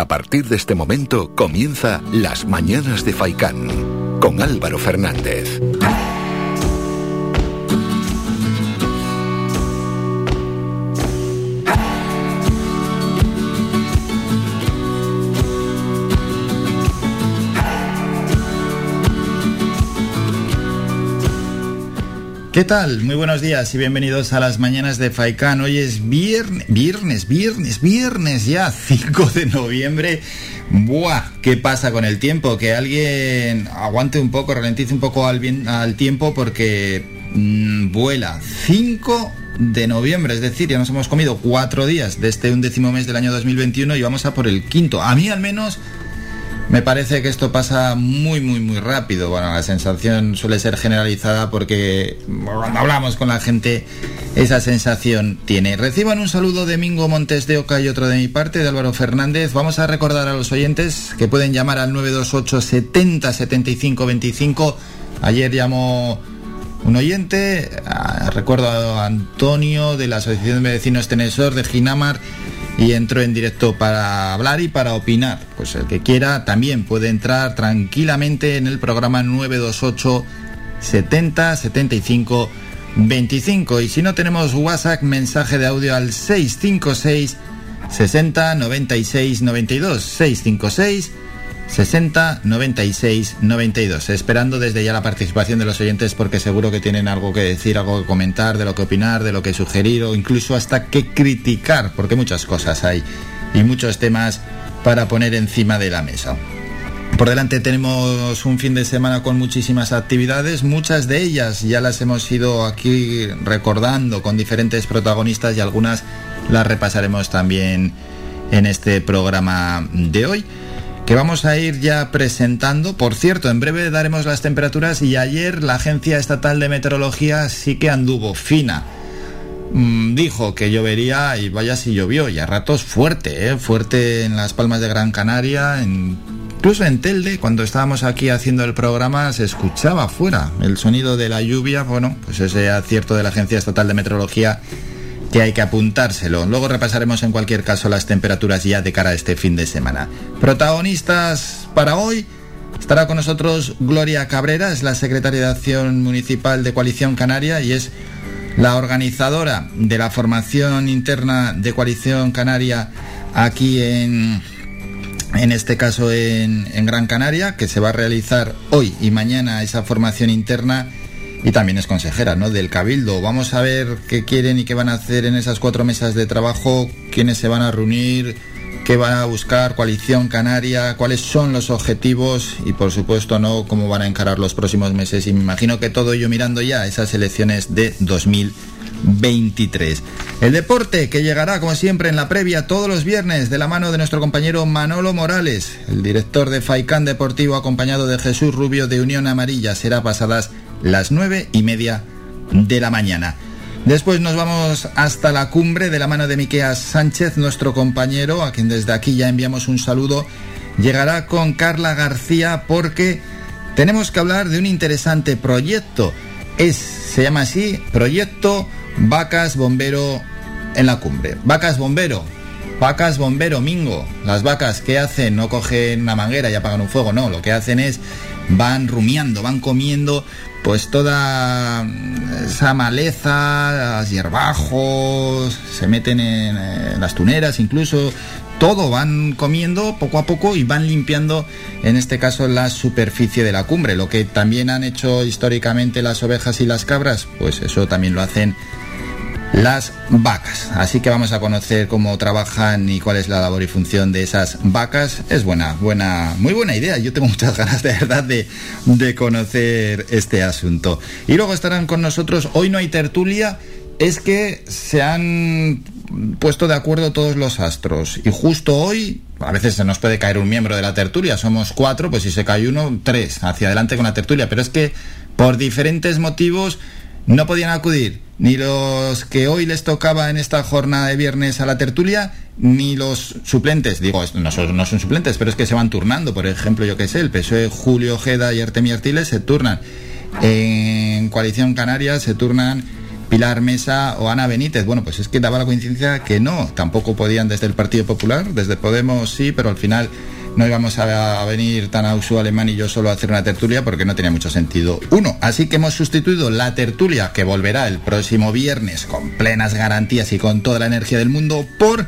A partir de este momento comienza Las Mañanas de Faicán con Álvaro Fernández. ¿Qué tal? Muy buenos días y bienvenidos a las mañanas de Faikán. Hoy es viernes, viernes, viernes, viernes ya, 5 de noviembre. Buah, ¿qué pasa con el tiempo? Que alguien aguante un poco, ralentice un poco al, al tiempo porque mm, vuela. 5 de noviembre, es decir, ya nos hemos comido cuatro días de este undécimo mes del año 2021 y vamos a por el quinto. A mí al menos me parece que esto pasa muy, muy, muy rápido. Bueno, la sensación suele ser generalizada porque cuando hablamos con la gente, esa sensación tiene. Reciban un saludo de Mingo Montes de Oca y otro de mi parte, de Álvaro Fernández. Vamos a recordar a los oyentes que pueden llamar al 928 70 75 25. Ayer llamó un oyente, recuerdo a Antonio de la Asociación de Vecinos Tenesor de Ginamar y entro en directo para hablar y para opinar. Pues el que quiera también puede entrar tranquilamente en el programa 928 70 75 25 y si no tenemos WhatsApp mensaje de audio al 656 60 96 92 656 60 96 92. Esperando desde ya la participación de los oyentes porque seguro que tienen algo que decir, algo que comentar, de lo que opinar, de lo que sugerir o incluso hasta que criticar, porque muchas cosas hay y muchos temas para poner encima de la mesa. Por delante tenemos un fin de semana con muchísimas actividades, muchas de ellas ya las hemos ido aquí recordando con diferentes protagonistas y algunas las repasaremos también en este programa de hoy que vamos a ir ya presentando. Por cierto, en breve daremos las temperaturas y ayer la Agencia Estatal de Meteorología sí que anduvo fina. Mm, dijo que llovería y vaya si llovió, y a ratos fuerte, ¿eh? fuerte en las palmas de Gran Canaria, incluso en Telde, cuando estábamos aquí haciendo el programa, se escuchaba fuera el sonido de la lluvia. Bueno, pues ese acierto de la Agencia Estatal de Meteorología que hay que apuntárselo. Luego repasaremos en cualquier caso las temperaturas ya de cara a este fin de semana. Protagonistas para hoy. Estará con nosotros Gloria Cabrera, es la secretaria de Acción Municipal de Coalición Canaria y es la organizadora de la formación interna de Coalición Canaria aquí en, en este caso en, en Gran Canaria, que se va a realizar hoy y mañana esa formación interna y también es consejera ¿no? del Cabildo. Vamos a ver qué quieren y qué van a hacer en esas cuatro mesas de trabajo, quiénes se van a reunir, qué van a buscar, coalición canaria, cuáles son los objetivos y por supuesto no cómo van a encarar los próximos meses. Y me imagino que todo ello mirando ya esas elecciones de 2023. El deporte que llegará como siempre en la previa todos los viernes de la mano de nuestro compañero Manolo Morales, el director de Faicán Deportivo acompañado de Jesús Rubio de Unión Amarilla. Será pasadas las nueve y media de la mañana. Después nos vamos hasta la cumbre de la mano de Miqueas Sánchez, nuestro compañero, a quien desde aquí ya enviamos un saludo. Llegará con Carla García porque tenemos que hablar de un interesante proyecto. Es, se llama así, Proyecto Vacas Bombero en la cumbre. Vacas Bombero, vacas bombero, mingo. Las vacas que hacen no cogen una manguera y apagan un fuego, no, lo que hacen es van rumiando, van comiendo pues toda esa maleza, hierbajos, se meten en, las tuneras incluso, todo van comiendo poco a poco y van limpiando, en este caso, la superficie de la cumbre. Lo que también han hecho históricamente las ovejas y las cabras, pues eso también lo hacen las vacas. Así que vamos a conocer cómo trabajan y cuál es la labor y función de esas vacas. Es buena, buena, muy buena idea. Yo tengo muchas ganas de verdad de, de conocer este asunto. Y luego estarán con nosotros, hoy no hay tertulia, es que se han puesto de acuerdo todos los astros. Y justo hoy, a veces se nos puede caer un miembro de la tertulia, somos cuatro, pues si se cae uno, tres, hacia adelante con la tertulia. Pero es que por diferentes motivos no podían acudir ni los que hoy les tocaba en esta jornada de viernes a la tertulia, ni los suplentes. Digo, no son, no son suplentes, pero es que se van turnando. Por ejemplo, yo qué sé, el PSOE, Julio Ojeda y Artemio Artiles se turnan. En Coalición Canaria se turnan Pilar Mesa o Ana Benítez. Bueno, pues es que daba la coincidencia que no, tampoco podían desde el Partido Popular, desde Podemos sí, pero al final no íbamos a, venir tan a uso alemán y yo solo a hacer una tertulia porque no tenía mucho sentido. Uno, así que hemos sustituido la tertulia que volverá el próximo viernes con plenas garantías y con toda la energía del mundo por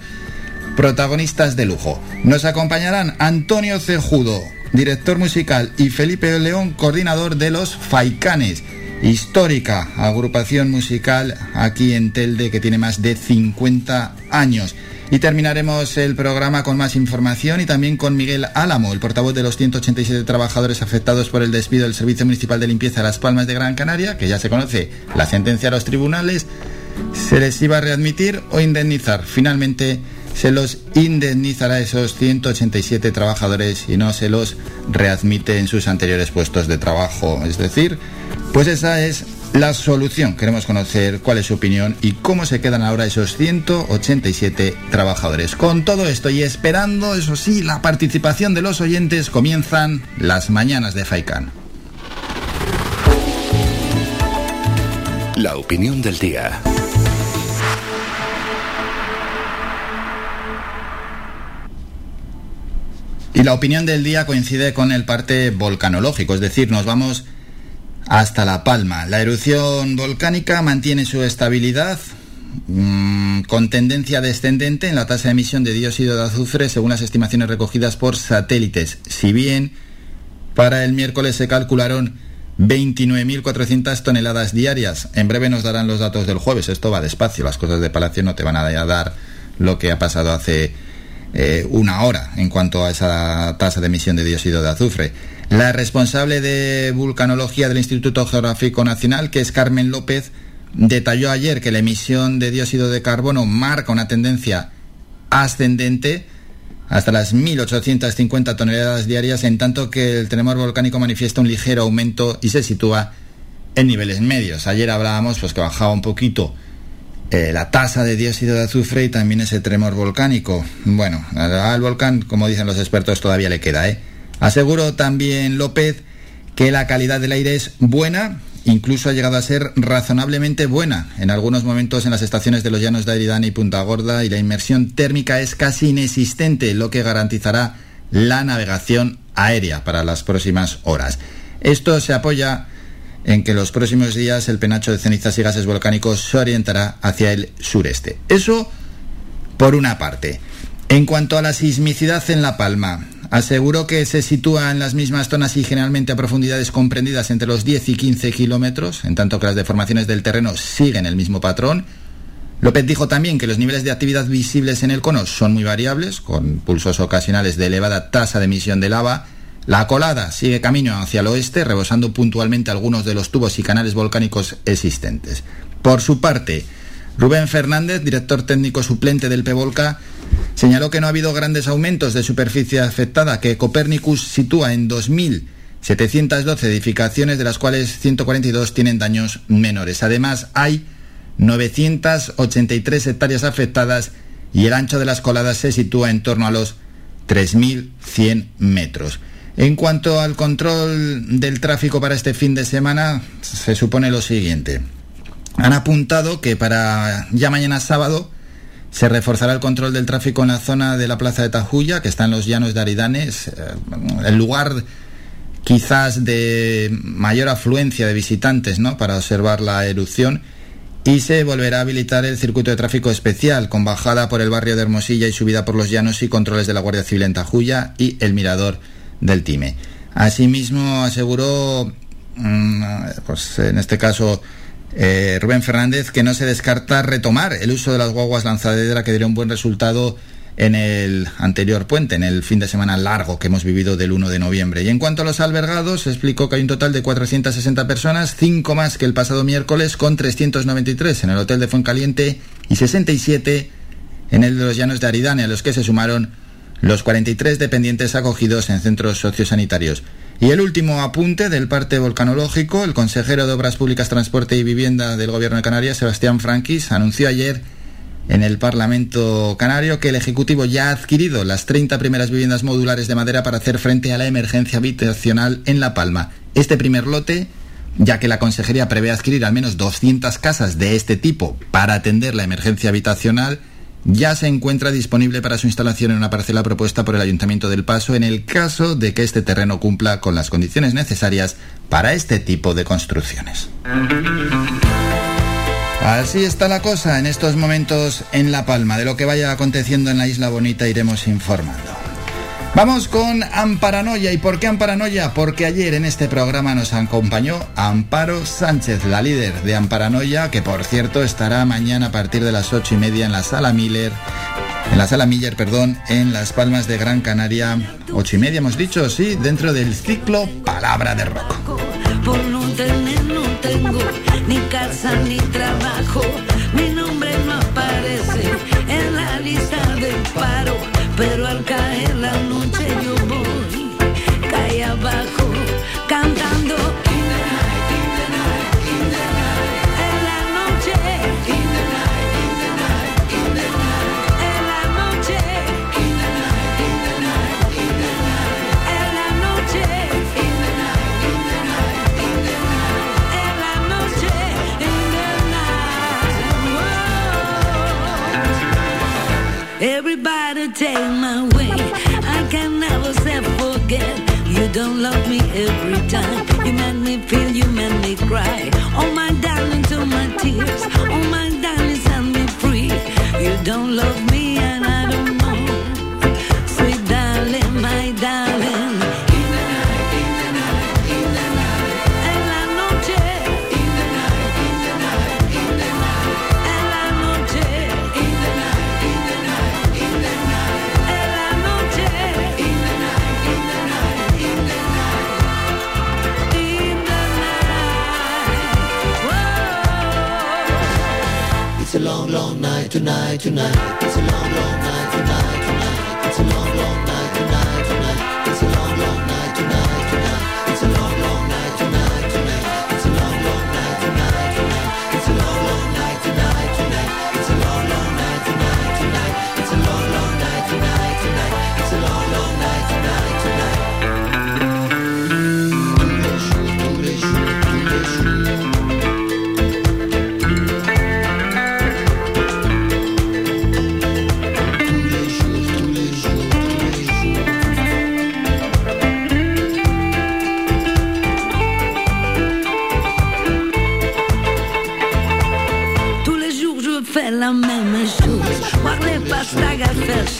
protagonistas de lujo. Nos acompañarán Antonio Cejudo, director musical, y Felipe León, coordinador de los Faicanes, histórica agrupación musical aquí en Telde que tiene más de 50 años. Y terminaremos el programa con más información y también con Miguel Álamo, el portavoz de los 187 trabajadores afectados por el despido del Servicio Municipal de Limpieza de Las Palmas de Gran Canaria, que ya se conoce la sentencia a los tribunales, se les iba a readmitir o indemnizar. Finalmente se los indemnizará a esos 187 trabajadores y no se los readmite en sus anteriores puestos de trabajo. Es decir, pues esa es la solución. Queremos conocer cuál es su opinión y cómo se quedan ahora esos 187 trabajadores. Con todo esto y esperando, eso sí, la participación de los oyentes, comienzan las mañanas de FAICAN. La opinión del día. Y la opinión del día coincide con el parte volcanológico, es decir, nos vamos hasta La Palma. La erupción volcánica mantiene su estabilidad mm, con tendencia descendente en la tasa de emisión de dióxido de azufre según las estimaciones recogidas por satélites. Si bien para el miércoles se calcularon 29.400 toneladas diarias. En breve nos darán los datos del jueves. Esto va despacio. Las cosas de Palacio no te van a dar lo que ha pasado hace eh, una hora en cuanto a esa tasa de emisión de dióxido de azufre. La responsable de vulcanología del Instituto Geográfico Nacional, que es Carmen López, detalló ayer que la emisión de dióxido de carbono marca una tendencia ascendente hasta las 1.850 toneladas diarias, en tanto que el tremor volcánico manifiesta un ligero aumento y se sitúa en niveles medios. Ayer hablábamos pues, que bajaba un poquito eh, la tasa de dióxido de azufre y también ese tremor volcánico. Bueno, al volcán, como dicen los expertos, todavía le queda. ¿eh? Aseguró también López que la calidad del aire es buena, incluso ha llegado a ser razonablemente buena en algunos momentos en las estaciones de los Llanos de Aridane y Punta Gorda y la inmersión térmica es casi inexistente, lo que garantizará la navegación aérea para las próximas horas. Esto se apoya en que los próximos días el penacho de cenizas y gases volcánicos se orientará hacia el sureste. Eso por una parte. En cuanto a la sismicidad en La Palma, aseguró que se sitúa en las mismas zonas y generalmente a profundidades comprendidas entre los 10 y 15 kilómetros, en tanto que las deformaciones del terreno siguen el mismo patrón. López dijo también que los niveles de actividad visibles en el cono son muy variables, con pulsos ocasionales de elevada tasa de emisión de lava, la colada sigue camino hacia el oeste, rebosando puntualmente algunos de los tubos y canales volcánicos existentes. Por su parte, Rubén Fernández, director técnico suplente del PEVOLCA, señaló que no ha habido grandes aumentos de superficie afectada, que Copernicus sitúa en 2.712 edificaciones, de las cuales 142 tienen daños menores. Además, hay 983 hectáreas afectadas y el ancho de las coladas se sitúa en torno a los 3.100 metros. En cuanto al control del tráfico para este fin de semana, se supone lo siguiente. Han apuntado que para ya mañana sábado se reforzará el control del tráfico en la zona de la Plaza de Tajuya, que está en los llanos de Aridanes, eh, el lugar quizás de mayor afluencia de visitantes ¿no? para observar la erupción y se volverá a habilitar el circuito de tráfico especial con bajada por el barrio de Hermosilla y subida por los llanos y controles de la Guardia Civil en Tajuya y el mirador del TIME. Asimismo, aseguró, mm, pues en este caso, eh, Rubén Fernández, que no se descarta retomar el uso de las guaguas lanzadera que diera un buen resultado en el anterior puente, en el fin de semana largo que hemos vivido del 1 de noviembre. Y en cuanto a los albergados, explicó que hay un total de 460 personas, 5 más que el pasado miércoles, con 393 en el hotel de Fuencaliente y 67 en el de los Llanos de Aridane, a los que se sumaron los 43 dependientes acogidos en centros sociosanitarios. Y el último apunte del parte volcanológico, el consejero de Obras Públicas, Transporte y Vivienda del Gobierno de Canarias, Sebastián Franquis, anunció ayer en el Parlamento Canario que el Ejecutivo ya ha adquirido las 30 primeras viviendas modulares de madera para hacer frente a la emergencia habitacional en La Palma. Este primer lote ya que la Consejería prevé adquirir al menos 200 casas de este tipo para atender la emergencia habitacional, ya se encuentra disponible para su instalación en una parcela propuesta por el Ayuntamiento del Paso en el caso de que este terreno cumpla con las condiciones necesarias para este tipo de construcciones. Así está la cosa en estos momentos en La Palma. De lo que vaya aconteciendo en la Isla Bonita iremos informando. Vamos con Amparanoia. ¿Y por qué Amparanoia? Porque ayer en este programa nos acompañó Amparo Sánchez, la líder de Amparanoia, que por cierto estará mañana a partir de las ocho y media en la sala Miller. En la sala Miller, perdón, en Las Palmas de Gran Canaria, ocho y media hemos dicho, sí, dentro del ciclo Palabra de Rock. Por no tener, no tengo ni casa ni trabajo. Mi nombre no aparece en la lista del paro, pero al caer don't love me every time. You make me feel, you make me cry. Oh my darling, to my tears. Oh my darling, set me free. You don't love me tonight, tonight. It's a long, long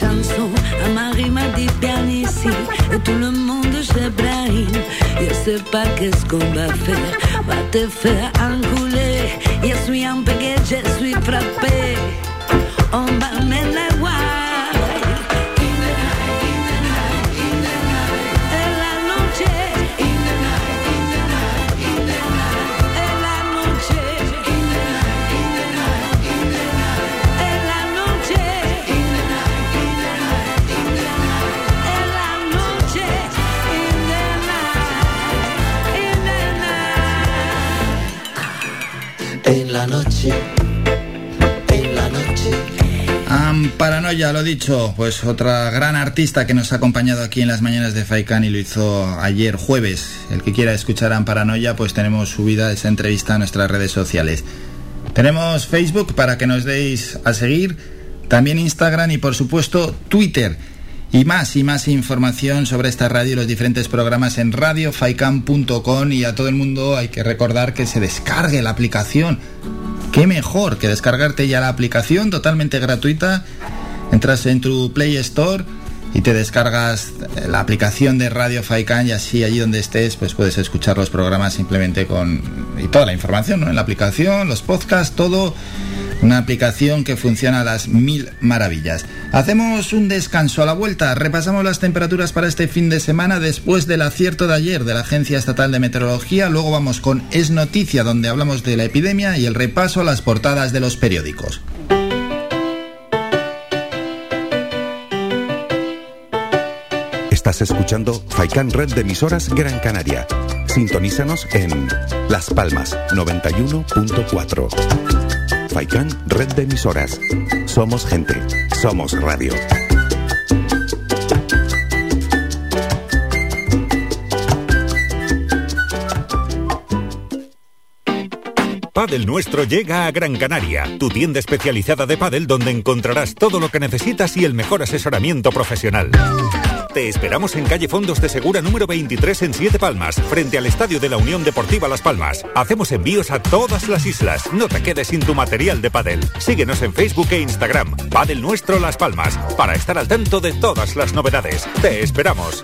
chanson. Un mari m'a dit bien ici. Et tout le monde se brahine. Je sais pas qu'est-ce qu'on va faire. Va te faire enculer. Je suis un pégué, je suis frappé. On va me la voir. Amparanoia, lo dicho, pues otra gran artista que nos ha acompañado aquí en las mañanas de Faikan y lo hizo ayer jueves. El que quiera escuchar a Amparanoia, pues tenemos subida esa entrevista a nuestras redes sociales. Tenemos Facebook para que nos deis a seguir, también Instagram y por supuesto Twitter. Y más y más información sobre esta radio y los diferentes programas en radiofaikan.com y a todo el mundo hay que recordar que se descargue la aplicación. Qué mejor que descargarte ya la aplicación totalmente gratuita. Entras en tu Play Store y te descargas la aplicación de Radio Faikan y así allí donde estés pues puedes escuchar los programas simplemente con y toda la información ¿no? en la aplicación, los podcasts, todo una aplicación que funciona a las mil maravillas. Hacemos un descanso a la vuelta, repasamos las temperaturas para este fin de semana después del acierto de ayer de la Agencia Estatal de Meteorología, luego vamos con Es Noticia donde hablamos de la epidemia y el repaso a las portadas de los periódicos. Estás escuchando Faikan Red de emisoras Gran Canaria. Sintonízanos en Las Palmas 91.4. Faikan Red de emisoras. Somos gente. Somos radio. Padel Nuestro llega a Gran Canaria, tu tienda especializada de pádel donde encontrarás todo lo que necesitas y el mejor asesoramiento profesional. Te esperamos en calle Fondos de Segura número 23 en Siete Palmas, frente al Estadio de la Unión Deportiva Las Palmas. Hacemos envíos a todas las islas. No te quedes sin tu material de pádel. Síguenos en Facebook e Instagram. Padel Nuestro Las Palmas, para estar al tanto de todas las novedades. Te esperamos.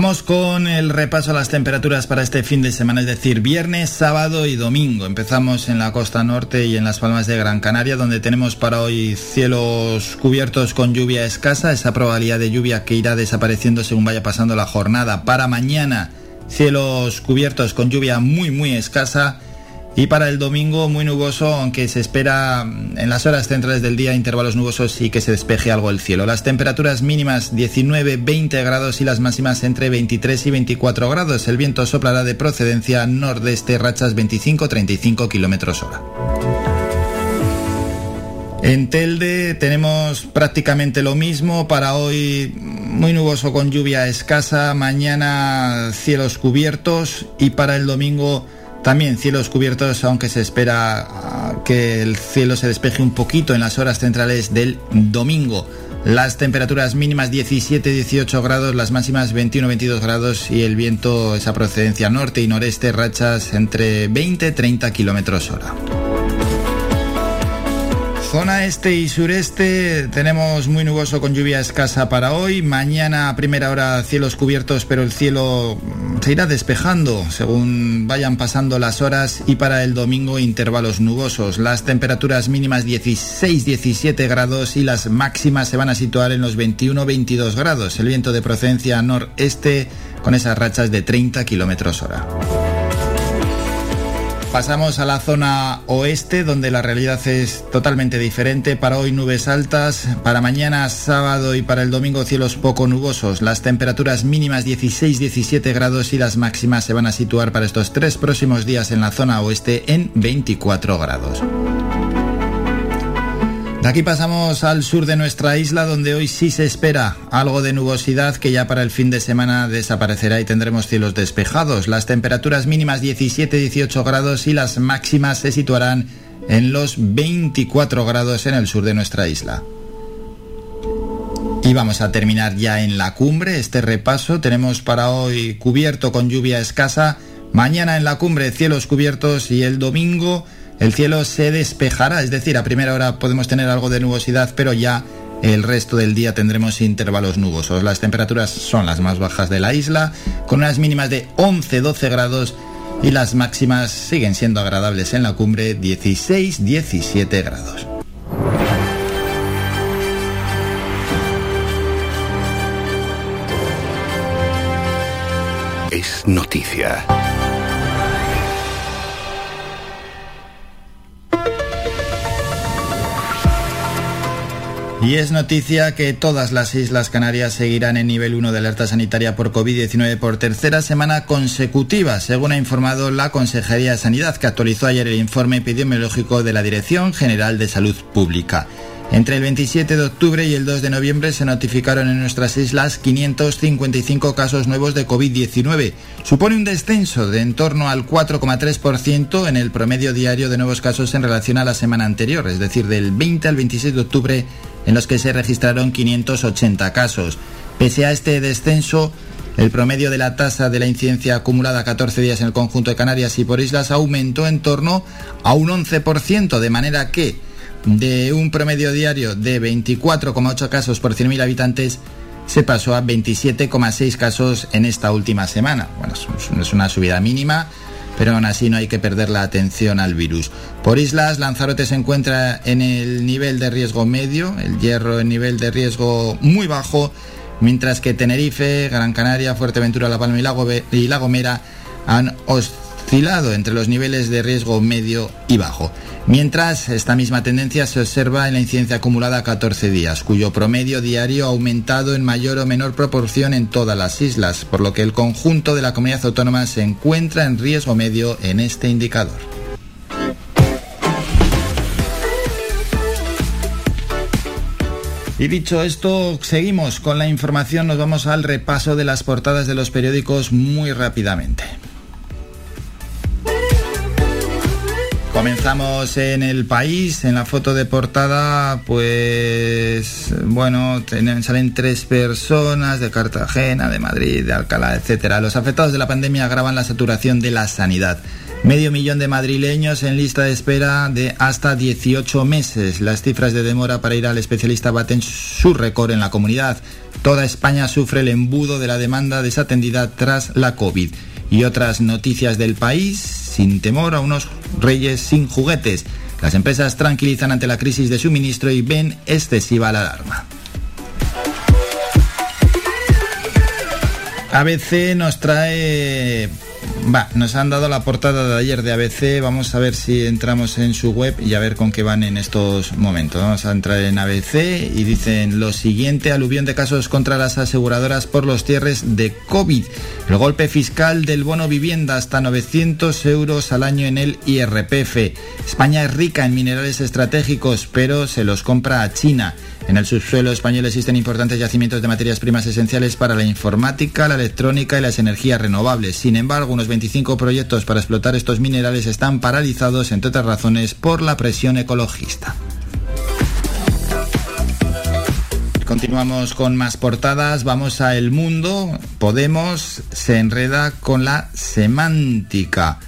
Vamos con el repaso a las temperaturas para este fin de semana, es decir, viernes, sábado y domingo. Empezamos en la costa norte y en las palmas de Gran Canaria, donde tenemos para hoy cielos cubiertos con lluvia escasa, esa probabilidad de lluvia que irá desapareciendo según vaya pasando la jornada. Para mañana, cielos cubiertos con lluvia muy, muy escasa. Y para el domingo muy nuboso, aunque se espera mm, en las horas centrales del día intervalos nubosos y que se despeje algo el cielo. Las temperaturas mínimas 19-20 grados y las máximas entre 23 y 24 grados. El viento soplará de procedencia nordeste, rachas 25-35 kilómetros hora. En Telde tenemos prácticamente lo mismo. Para hoy muy nuboso con lluvia escasa. Mañana cielos cubiertos. Y para el domingo también cielos cubiertos, aunque se espera ah, que el cielo se despeje un poquito en las horas centrales del domingo. Las temperaturas mínimas 17-18 grados, las máximas 21-22 grados y el viento esa procedencia norte y noreste, rachas entre 20-30 kilómetros hora. Zona este y sureste tenemos muy nuboso con lluvia escasa para hoy. Mañana a primera hora cielos cubiertos, pero el cielo se irá despejando según vayan pasando las horas y para el domingo intervalos nubosos. Las temperaturas mínimas 16-17 grados y las máximas se van a situar en los 21-22 grados. El viento de procedencia noreste con esas rachas de 30 kilómetros hora. Pasamos a la zona oeste, donde la realidad es totalmente diferente. Para hoy nubes altas, para mañana sábado y para el domingo cielos poco nubosos. Las temperaturas mínimas 16-17 grados y las máximas se van a situar para estos tres próximos días en la zona oeste en 24 grados. De aquí pasamos al sur de nuestra isla, donde hoy sí se espera algo de nubosidad que ya para el fin de semana desaparecerá y tendremos cielos despejados. Las temperaturas mínimas 17-18 grados y las máximas se situarán en los 24 grados en el sur de nuestra isla. Y vamos a terminar ya en la cumbre este repaso. Tenemos para hoy cubierto con lluvia escasa. Mañana en la cumbre cielos cubiertos y el domingo el cielo se despejará, es decir, a primera hora podemos tener algo de nubosidad, pero ya el resto del día tendremos intervalos nubosos. Las temperaturas son las más bajas de la isla, con unas mínimas de 11-12 grados y las máximas siguen siendo agradables en la cumbre 16-17 grados. Es noticia. Y es noticia que todas las Islas Canarias seguirán en nivel 1 de alerta sanitaria por COVID-19 por tercera semana consecutiva, según ha informado la Consejería de Sanidad, que actualizó ayer el informe epidemiológico de la Dirección General de Salud Pública. Entre el 27 de octubre y el 2 de noviembre se notificaron en nuestras islas 555 casos nuevos de COVID-19. Supone un descenso de en torno al 4,3% en el promedio diario de nuevos casos en relación a la semana anterior, es decir, del 20 al 26 de octubre, en los que se registraron 580 casos. Pese a este descenso, el promedio de la tasa de la incidencia acumulada a 14 días en el conjunto de Canarias y por islas aumentó en torno a un 11%, de manera que de un promedio diario de 24,8 casos por 100.000 habitantes se pasó a 27,6 casos en esta última semana. Bueno, es una subida mínima, pero aún así no hay que perder la atención al virus. Por islas, Lanzarote se encuentra en el nivel de riesgo medio, el Hierro en nivel de riesgo muy bajo, mientras que Tenerife, Gran Canaria, Fuerteventura, La Palma y La Gomera han oscilado entre los niveles de riesgo medio y bajo. Mientras, esta misma tendencia se observa en la incidencia acumulada a 14 días, cuyo promedio diario ha aumentado en mayor o menor proporción en todas las islas, por lo que el conjunto de la comunidad autónoma se encuentra en riesgo medio en este indicador. Y dicho esto, seguimos con la información, nos vamos al repaso de las portadas de los periódicos muy rápidamente. Comenzamos en el país, en la foto de portada, pues bueno, salen tres personas de Cartagena, de Madrid, de Alcalá, etcétera. Los afectados de la pandemia agravan la saturación de la sanidad. Medio millón de madrileños en lista de espera de hasta 18 meses. Las cifras de demora para ir al especialista baten su récord en la comunidad. Toda España sufre el embudo de la demanda desatendida tras la COVID. Y otras noticias del país, sin temor a unos reyes sin juguetes. Las empresas tranquilizan ante la crisis de suministro y ven excesiva la alarma. ABC nos trae Va, nos han dado la portada de ayer de ABC. Vamos a ver si entramos en su web y a ver con qué van en estos momentos. Vamos a entrar en ABC y dicen lo siguiente: aluvión de casos contra las aseguradoras por los cierres de COVID. El golpe fiscal del bono vivienda hasta 900 euros al año en el IRPF. España es rica en minerales estratégicos, pero se los compra a China. En el subsuelo español existen importantes yacimientos de materias primas esenciales para la informática, la electrónica y las energías renovables. Sin embargo, unos 25 proyectos para explotar estos minerales están paralizados, entre otras razones, por la presión ecologista. Continuamos con más portadas, vamos a El Mundo. Podemos se enreda con la semántica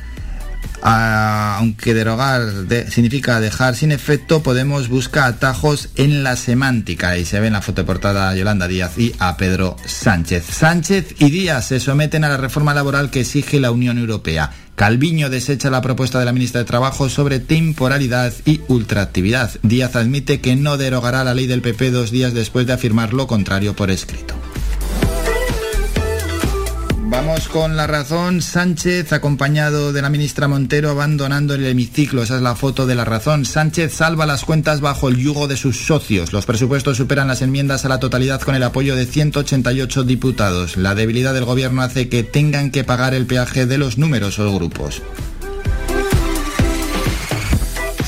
aunque derogar significa dejar sin efecto, Podemos buscar atajos en la semántica. Y se ve en la foto de portada a Yolanda Díaz y a Pedro Sánchez. Sánchez y Díaz se someten a la reforma laboral que exige la Unión Europea. Calviño desecha la propuesta de la ministra de Trabajo sobre temporalidad y ultraactividad. Díaz admite que no derogará la ley del PP dos días después de afirmar lo contrario por escrito. Vamos con la razón. Sánchez, acompañado de la ministra Montero, abandonando el hemiciclo. Esa es la foto de la razón. Sánchez salva las cuentas bajo el yugo de sus socios. Los presupuestos superan las enmiendas a la totalidad con el apoyo de 188 diputados. La debilidad del gobierno hace que tengan que pagar el peaje de los numerosos grupos.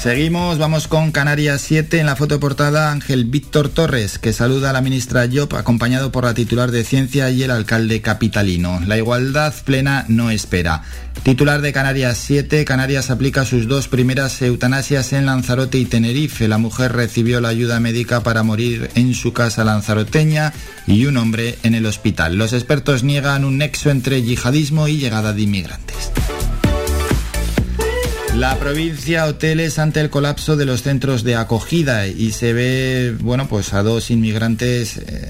Seguimos, vamos con Canarias 7 en la foto portada Ángel Víctor Torres, que saluda a la ministra Job acompañado por la titular de Ciencia y el alcalde capitalino. La igualdad plena no espera. Titular de Canarias 7, Canarias aplica sus dos primeras eutanasias en Lanzarote y Tenerife. La mujer recibió la ayuda médica para morir en su casa lanzaroteña y un hombre en el hospital. Los expertos niegan un nexo entre yihadismo y llegada de inmigrantes. La provincia hoteles ante el colapso de los centros de acogida y se ve, bueno, pues a dos inmigrantes eh,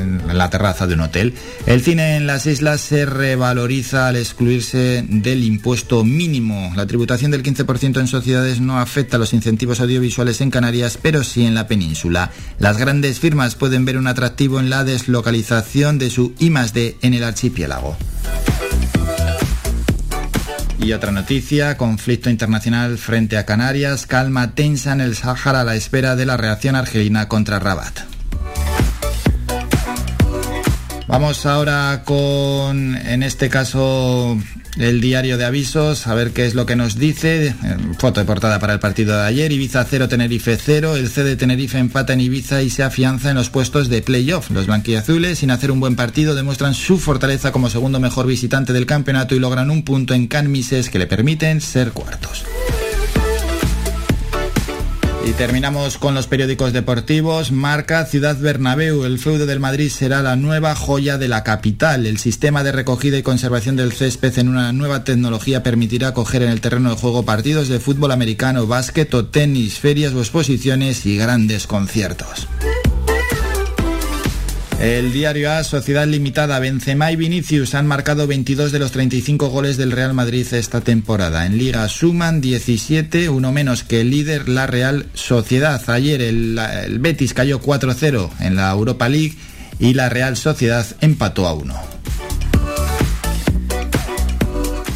en la terraza de un hotel. El cine en las islas se revaloriza al excluirse del impuesto mínimo. La tributación del 15% en sociedades no afecta a los incentivos audiovisuales en Canarias, pero sí en la península. Las grandes firmas pueden ver un atractivo en la deslocalización de su I+D en el archipiélago. Y otra noticia, conflicto internacional frente a Canarias, calma tensa en el Sáhara a la espera de la reacción argelina contra Rabat. Vamos ahora con, en este caso, el diario de avisos, a ver qué es lo que nos dice. Foto de portada para el partido de ayer. Ibiza 0, Tenerife 0. El C de Tenerife empata en Ibiza y se afianza en los puestos de playoff. Los blanquiazules, sin hacer un buen partido, demuestran su fortaleza como segundo mejor visitante del campeonato y logran un punto en Canmises que le permiten ser cuartos. Y terminamos con los periódicos deportivos. Marca Ciudad Bernabéu. El feudo del Madrid será la nueva joya de la capital. El sistema de recogida y conservación del césped en una nueva tecnología permitirá coger en el terreno de juego partidos de fútbol americano, básquet o tenis, ferias o exposiciones y grandes conciertos. El diario A, Sociedad Limitada, Benzema y Vinicius han marcado 22 de los 35 goles del Real Madrid esta temporada. En Liga suman 17, uno menos que el líder, la Real Sociedad. Ayer el, el Betis cayó 4-0 en la Europa League y la Real Sociedad empató a 1.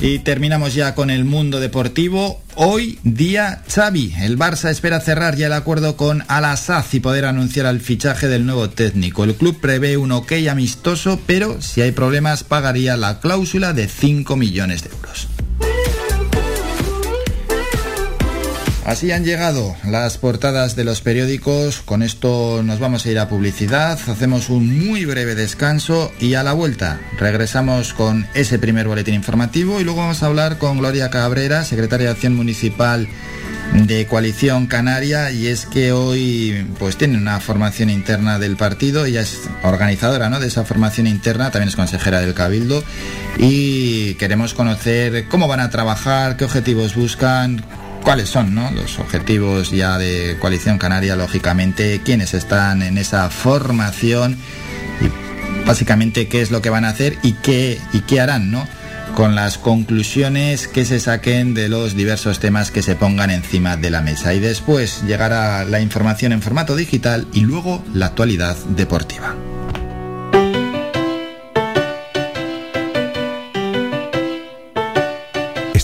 Y terminamos ya con el mundo deportivo. Hoy día Xavi. El Barça espera cerrar ya el acuerdo con al y poder anunciar el fichaje del nuevo técnico. El club prevé un ok amistoso, pero si hay problemas pagaría la cláusula de 5 millones de euros. Así han llegado las portadas de los periódicos. Con esto nos vamos a ir a publicidad. Hacemos un muy breve descanso y a la vuelta regresamos con ese primer boletín informativo y luego vamos a hablar con Gloria Cabrera, secretaria de Acción Municipal de Coalición Canaria y es que hoy pues tiene una formación interna del partido, ella es organizadora ¿no? de esa formación interna, también es consejera del Cabildo y queremos conocer cómo van a trabajar, qué objetivos buscan, cuáles son los objetivos ya de Coalición Canaria, lógicamente, quiénes están en esa formación y básicamente qué es lo que van a hacer y qué, y qué harán, ¿no? con las conclusiones que se saquen de los diversos temas que se pongan encima de la mesa. Y después llegará la información en formato digital y luego la actualidad deportiva.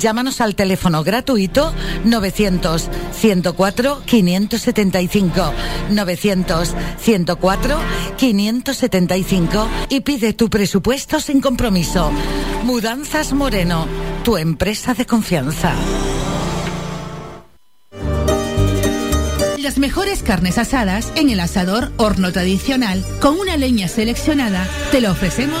Llámanos al teléfono gratuito 900 104 575 900 104 575 y pide tu presupuesto sin compromiso. Mudanzas Moreno, tu empresa de confianza. Las mejores carnes asadas en el asador horno tradicional con una leña seleccionada te lo ofrecemos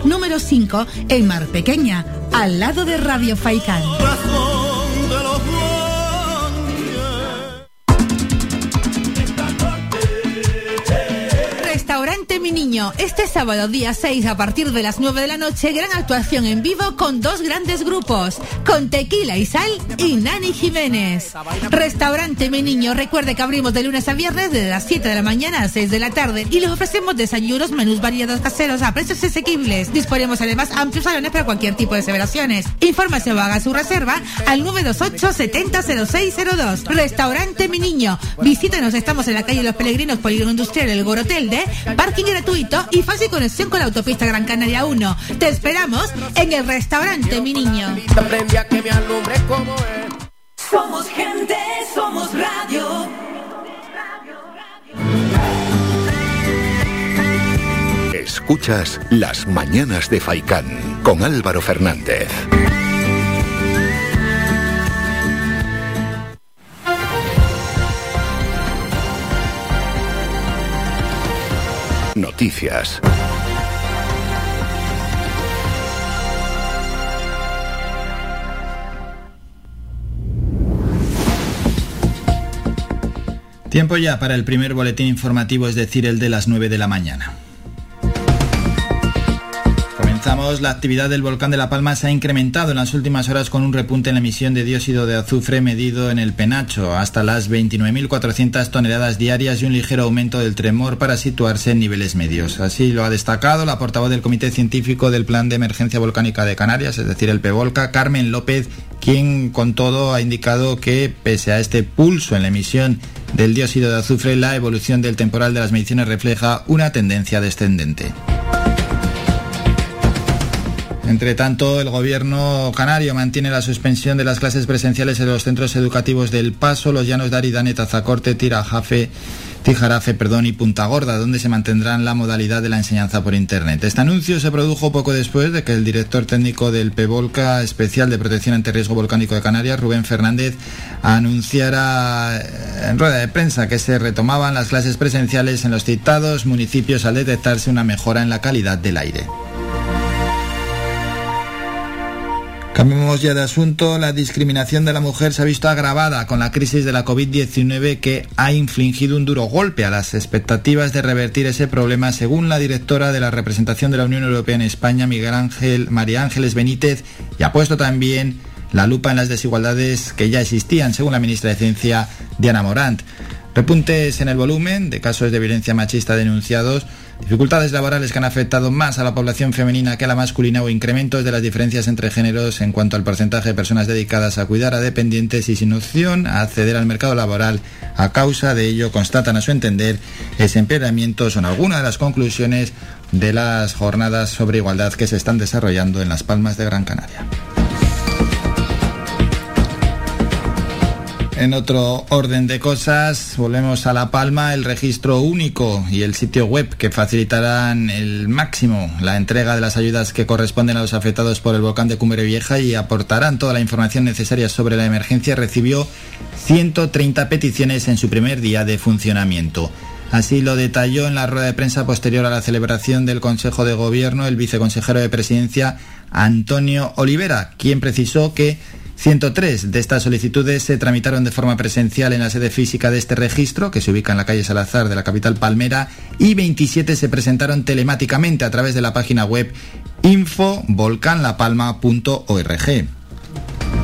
número 5 en Mar Pequeña, al lado de Radio Faicán. Mi Niño, este sábado día 6 a partir de las 9 de la noche, gran actuación en vivo con dos grandes grupos, con Tequila y Sal y Nani Jiménez. Restaurante Mi Niño, recuerde que abrimos de lunes a viernes desde las 7 de la mañana a 6 de la tarde y les ofrecemos desayunos, menús variados caseros a precios asequibles. Disponemos además amplios salones para cualquier tipo de celebraciones. Información o haga su reserva al 928 700602. Restaurante Mi Niño. Visítanos, estamos en la calle Los Peregrinos, Polígono Industrial, el Gorotel de Parque parking gratuito y fácil conexión con la autopista Gran Canaria 1. Te esperamos en el restaurante, mi niño. Somos gente, somos radio. Escuchas Las Mañanas de Faicán con Álvaro Fernández. Noticias. Tiempo ya para el primer boletín informativo, es decir, el de las 9 de la mañana. La actividad del volcán de La Palma se ha incrementado en las últimas horas con un repunte en la emisión de dióxido de azufre medido en el penacho hasta las 29.400 toneladas diarias y un ligero aumento del tremor para situarse en niveles medios. Así lo ha destacado la portavoz del Comité Científico del Plan de Emergencia Volcánica de Canarias, es decir, el PEVOLCA, Carmen López, quien con todo ha indicado que pese a este pulso en la emisión del dióxido de azufre, la evolución del temporal de las mediciones refleja una tendencia descendente. Entre tanto, el gobierno canario mantiene la suspensión de las clases presenciales en los centros educativos del Paso, Los Llanos de Aridane, Tazacorte, Tirajafe, Tijarafe perdón, y Punta Gorda, donde se mantendrán la modalidad de la enseñanza por Internet. Este anuncio se produjo poco después de que el director técnico del PEVOLCA Especial de Protección ante Riesgo Volcánico de Canarias, Rubén Fernández, anunciara en rueda de prensa que se retomaban las clases presenciales en los citados municipios al detectarse una mejora en la calidad del aire. Cambiemos ya de asunto. La discriminación de la mujer se ha visto agravada con la crisis de la COVID-19 que ha infligido un duro golpe a las expectativas de revertir ese problema, según la directora de la representación de la Unión Europea en España, Miguel Ángel, María Ángeles Benítez, y ha puesto también la lupa en las desigualdades que ya existían, según la ministra de Ciencia, Diana Morant. Repuntes en el volumen de casos de violencia machista denunciados, dificultades laborales que han afectado más a la población femenina que a la masculina o incrementos de las diferencias entre géneros en cuanto al porcentaje de personas dedicadas a cuidar a dependientes y sin opción a acceder al mercado laboral. A causa de ello, constatan a su entender, ese empeoramiento son algunas de las conclusiones de las jornadas sobre igualdad que se están desarrollando en Las Palmas de Gran Canaria. En otro orden de cosas, volvemos a La Palma, el registro único y el sitio web que facilitarán el máximo la entrega de las ayudas que corresponden a los afectados por el volcán de Cumbre Vieja y aportarán toda la información necesaria sobre la emergencia, recibió 130 peticiones en su primer día de funcionamiento. Así lo detalló en la rueda de prensa posterior a la celebración del Consejo de Gobierno el viceconsejero de Presidencia Antonio Olivera, quien precisó que 103 de estas solicitudes se tramitaron de forma presencial en la sede física de este registro, que se ubica en la calle Salazar de la capital palmera, y 27 se presentaron telemáticamente a través de la página web infovolcanlapalma.org.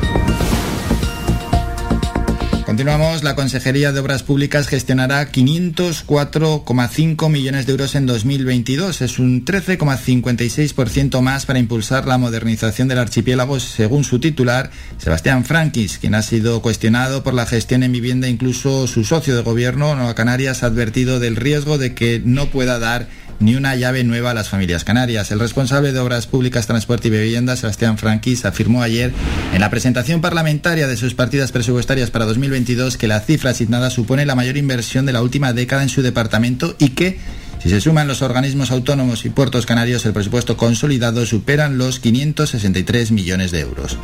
Continuamos, la Consejería de Obras Públicas gestionará 504,5 millones de euros en 2022. Es un 13,56% más para impulsar la modernización del archipiélago, según su titular, Sebastián Frankis, quien ha sido cuestionado por la gestión en vivienda. Incluso su socio de gobierno, Nueva Canarias, ha advertido del riesgo de que no pueda dar ni una llave nueva a las familias canarias. El responsable de Obras Públicas, Transporte y Vivienda, Sebastián Franquis, afirmó ayer en la presentación parlamentaria de sus partidas presupuestarias para 2022 que la cifra asignada supone la mayor inversión de la última década en su departamento y que si se suman los organismos autónomos y puertos canarios, el presupuesto consolidado superan los 563 millones de euros.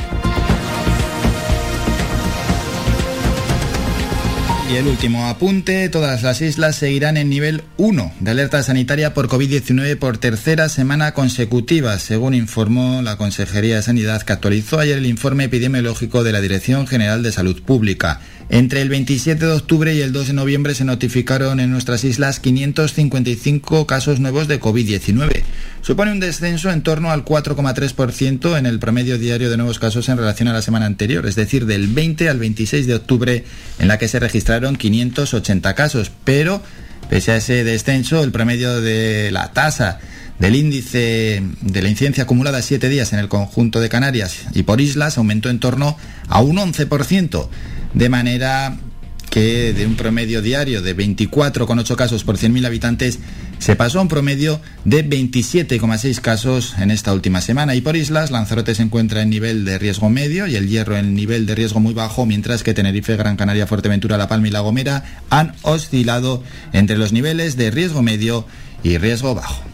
Y el último apunte, todas las islas seguirán en nivel 1 de alerta sanitaria por COVID-19 por tercera semana consecutiva, según informó la Consejería de Sanidad que actualizó ayer el informe epidemiológico de la Dirección General de Salud Pública. Entre el 27 de octubre y el 2 de noviembre se notificaron en nuestras islas 555 casos nuevos de COVID-19. Supone un descenso en torno al 4,3% en el promedio diario de nuevos casos en relación a la semana anterior, es decir, del 20 al 26 de octubre, en la que se registraron 580 casos. Pero, pese a ese descenso, el promedio de la tasa del índice de la incidencia acumulada siete días en el conjunto de Canarias y por islas aumentó en torno a un 11%, de manera que de un promedio diario de 24,8 casos por 100.000 habitantes se pasó a un promedio de 27,6 casos en esta última semana. Y por islas, Lanzarote se encuentra en nivel de riesgo medio y el Hierro en nivel de riesgo muy bajo, mientras que Tenerife, Gran Canaria, Fuerteventura, La Palma y La Gomera han oscilado entre los niveles de riesgo medio y riesgo bajo.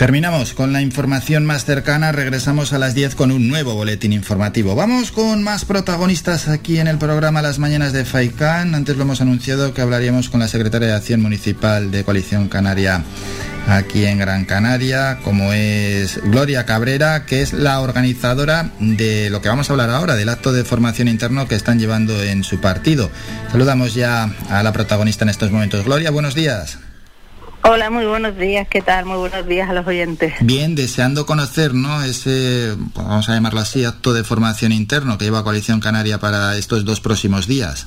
Terminamos con la información más cercana, regresamos a las 10 con un nuevo boletín informativo. Vamos con más protagonistas aquí en el programa Las Mañanas de FAICAN. Antes lo hemos anunciado que hablaríamos con la secretaria de Acción Municipal de Coalición Canaria aquí en Gran Canaria, como es Gloria Cabrera, que es la organizadora de lo que vamos a hablar ahora, del acto de formación interno que están llevando en su partido. Saludamos ya a la protagonista en estos momentos. Gloria, buenos días. Hola, muy buenos días, ¿qué tal? Muy buenos días a los oyentes. Bien, deseando conocer, ¿no? Ese, pues vamos a llamarlo así, acto de formación interno que lleva Coalición Canaria para estos dos próximos días.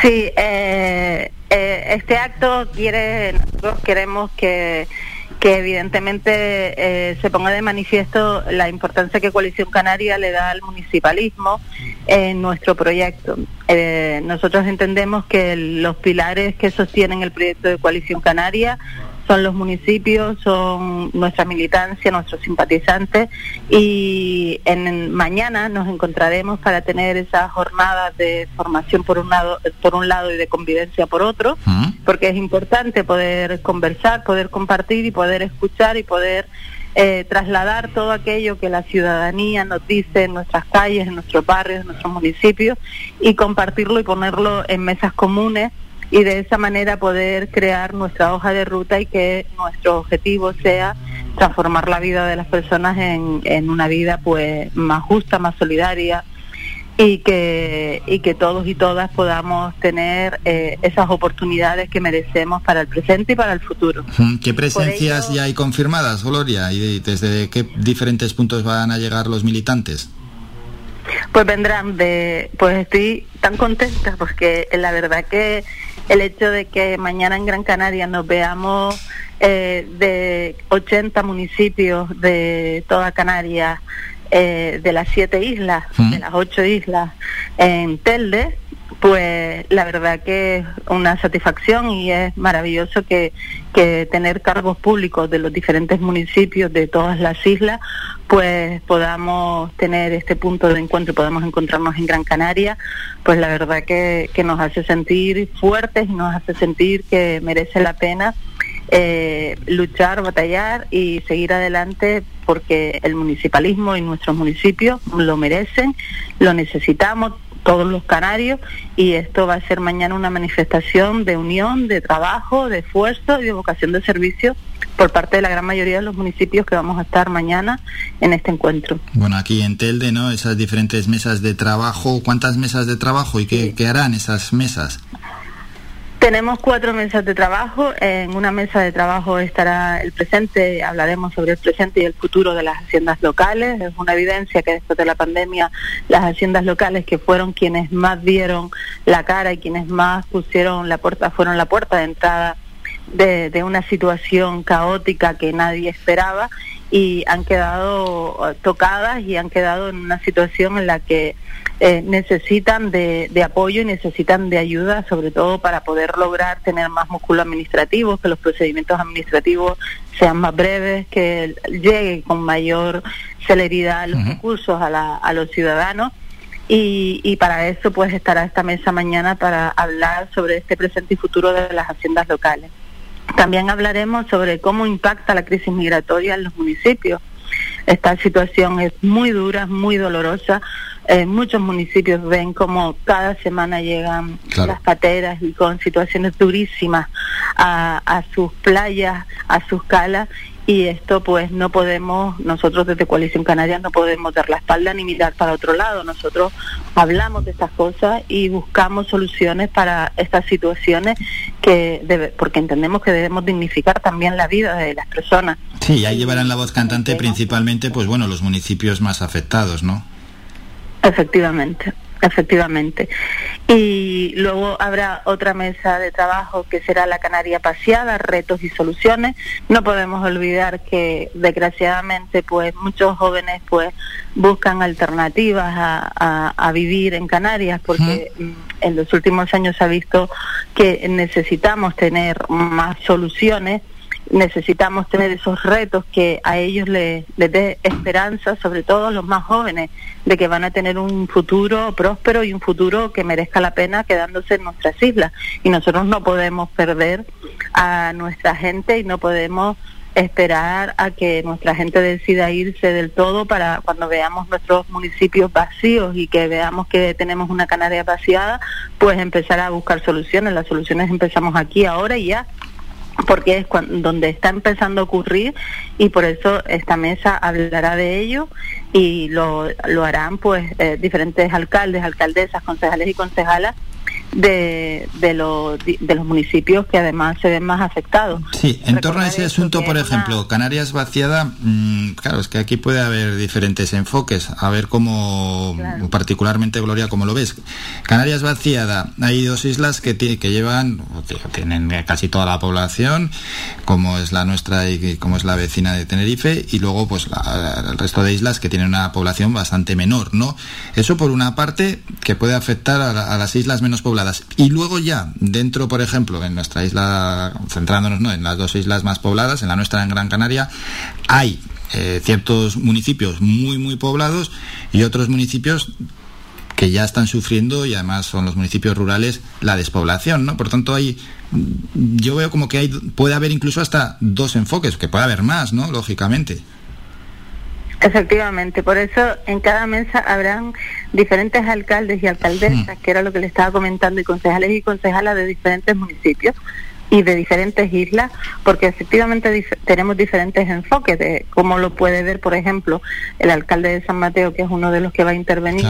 Sí, eh, eh, este acto quiere, nosotros queremos que que evidentemente eh, se ponga de manifiesto la importancia que Coalición Canaria le da al municipalismo en nuestro proyecto. Eh, nosotros entendemos que los pilares que sostienen el proyecto de Coalición Canaria son los municipios, son nuestra militancia, nuestros simpatizantes y en mañana nos encontraremos para tener esas jornadas de formación por un lado, por un lado y de convivencia por otro, porque es importante poder conversar, poder compartir y poder escuchar y poder eh, trasladar todo aquello que la ciudadanía nos dice en nuestras calles, en nuestros barrios, en nuestros municipios y compartirlo y ponerlo en mesas comunes y de esa manera poder crear nuestra hoja de ruta y que nuestro objetivo sea transformar la vida de las personas en, en una vida pues más justa, más solidaria y que y que todos y todas podamos tener eh, esas oportunidades que merecemos para el presente y para el futuro. ¿Qué presencias ya hay confirmadas, Gloria? ¿Y desde qué diferentes puntos van a llegar los militantes? Pues vendrán de, pues estoy tan contenta porque la verdad que el hecho de que mañana en Gran Canaria nos veamos eh, de 80 municipios de toda Canarias, eh, de las siete islas, de las ocho islas en Telde, pues la verdad que es una satisfacción y es maravilloso que, que tener cargos públicos de los diferentes municipios de todas las islas, pues podamos tener este punto de encuentro y podamos encontrarnos en Gran Canaria, pues la verdad que, que nos hace sentir fuertes y nos hace sentir que merece la pena eh, luchar, batallar y seguir adelante porque el municipalismo y nuestros municipios lo merecen, lo necesitamos todos los canarios y esto va a ser mañana una manifestación de unión, de trabajo, de esfuerzo y de vocación de servicio por parte de la gran mayoría de los municipios que vamos a estar mañana en este encuentro. Bueno, aquí en Telde, ¿no? Esas diferentes mesas de trabajo, ¿cuántas mesas de trabajo y qué, qué harán esas mesas? Tenemos cuatro mesas de trabajo. En una mesa de trabajo estará el presente, hablaremos sobre el presente y el futuro de las haciendas locales. Es una evidencia que después de la pandemia las haciendas locales que fueron quienes más dieron la cara y quienes más pusieron la puerta, fueron la puerta de entrada de, de una situación caótica que nadie esperaba y han quedado tocadas y han quedado en una situación en la que eh, necesitan de, de, apoyo y necesitan de ayuda, sobre todo para poder lograr tener más músculo administrativo, que los procedimientos administrativos sean más breves, que llegue con mayor celeridad los recursos a, la, a los ciudadanos. Y, y, para eso pues estará esta mesa mañana para hablar sobre este presente y futuro de las haciendas locales. También hablaremos sobre cómo impacta la crisis migratoria en los municipios. Esta situación es muy dura, muy dolorosa, eh, muchos municipios ven como cada semana llegan las pateras y con situaciones durísimas a, a sus playas, a sus calas y esto pues no podemos, nosotros desde Coalición Canaria no podemos dar la espalda ni mirar para otro lado. Nosotros hablamos de estas cosas y buscamos soluciones para estas situaciones que debe, porque entendemos que debemos dignificar también la vida de las personas. Sí, ahí llevarán la voz cantante principalmente pues bueno, los municipios más afectados, ¿no? Efectivamente, efectivamente. Y luego habrá otra mesa de trabajo que será la Canaria Paseada, retos y soluciones. No podemos olvidar que desgraciadamente pues muchos jóvenes pues buscan alternativas a, a- a vivir en Canarias porque mm, en los últimos años se ha visto que necesitamos tener más soluciones necesitamos tener esos retos que a ellos les, les dé esperanza, sobre todo los más jóvenes, de que van a tener un futuro próspero y un futuro que merezca la pena quedándose en nuestras islas. Y nosotros no podemos perder a nuestra gente y no podemos esperar a que nuestra gente decida irse del todo para cuando veamos nuestros municipios vacíos y que veamos que tenemos una canaria vaciada, pues empezar a buscar soluciones. Las soluciones empezamos aquí, ahora y ya porque es cuan- donde está empezando a ocurrir y por eso esta mesa hablará de ello y lo, lo harán pues eh, diferentes alcaldes, alcaldesas, concejales y concejalas de, de, los di- de los municipios que además se ven más afectados. Sí, en torno a ese asunto, por una- ejemplo, Canarias vaciada, mm, claro, es que aquí puede haber diferentes enfoques, a ver cómo, particularmente Gloria, cómo lo ves. Canarias vaciada, hay dos islas que, que llevan, tienen casi toda la población, como es la nuestra y como es la vecina de Tenerife, y luego pues la- el resto de islas que tienen una población bastante menor, ¿no? Eso por una parte que puede afectar a, a las islas menos pobladas. Y luego ya, dentro, por ejemplo, en nuestra isla, centrándonos ¿no? en las dos islas más pobladas, en la nuestra en Gran Canaria, hay eh, ciertos municipios muy, muy poblados y otros municipios que ya están sufriendo y además son los municipios rurales la despoblación, ¿no? Por tanto, hay yo veo como que hay puede haber incluso hasta dos enfoques, que puede haber más, ¿no? Lógicamente. Efectivamente, por eso en cada mesa habrán diferentes alcaldes y alcaldesas, que era lo que le estaba comentando, y concejales y concejalas de diferentes municipios y de diferentes islas, porque efectivamente dif- tenemos diferentes enfoques de cómo lo puede ver, por ejemplo, el alcalde de San Mateo, que es uno de los que va a intervenir,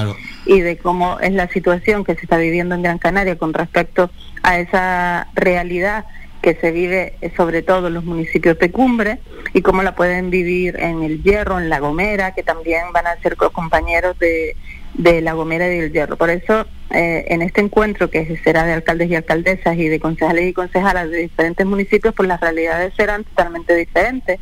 y de cómo es la situación que se está viviendo en Gran Canaria con respecto a esa realidad que se vive eh, sobre todo en los municipios de cumbre y cómo la pueden vivir en el Hierro, en La Gomera, que también van a ser co- compañeros de, de La Gomera y del Hierro. Por eso, eh, en este encuentro que será de alcaldes y alcaldesas y de concejales y concejalas de diferentes municipios, pues las realidades serán totalmente diferentes.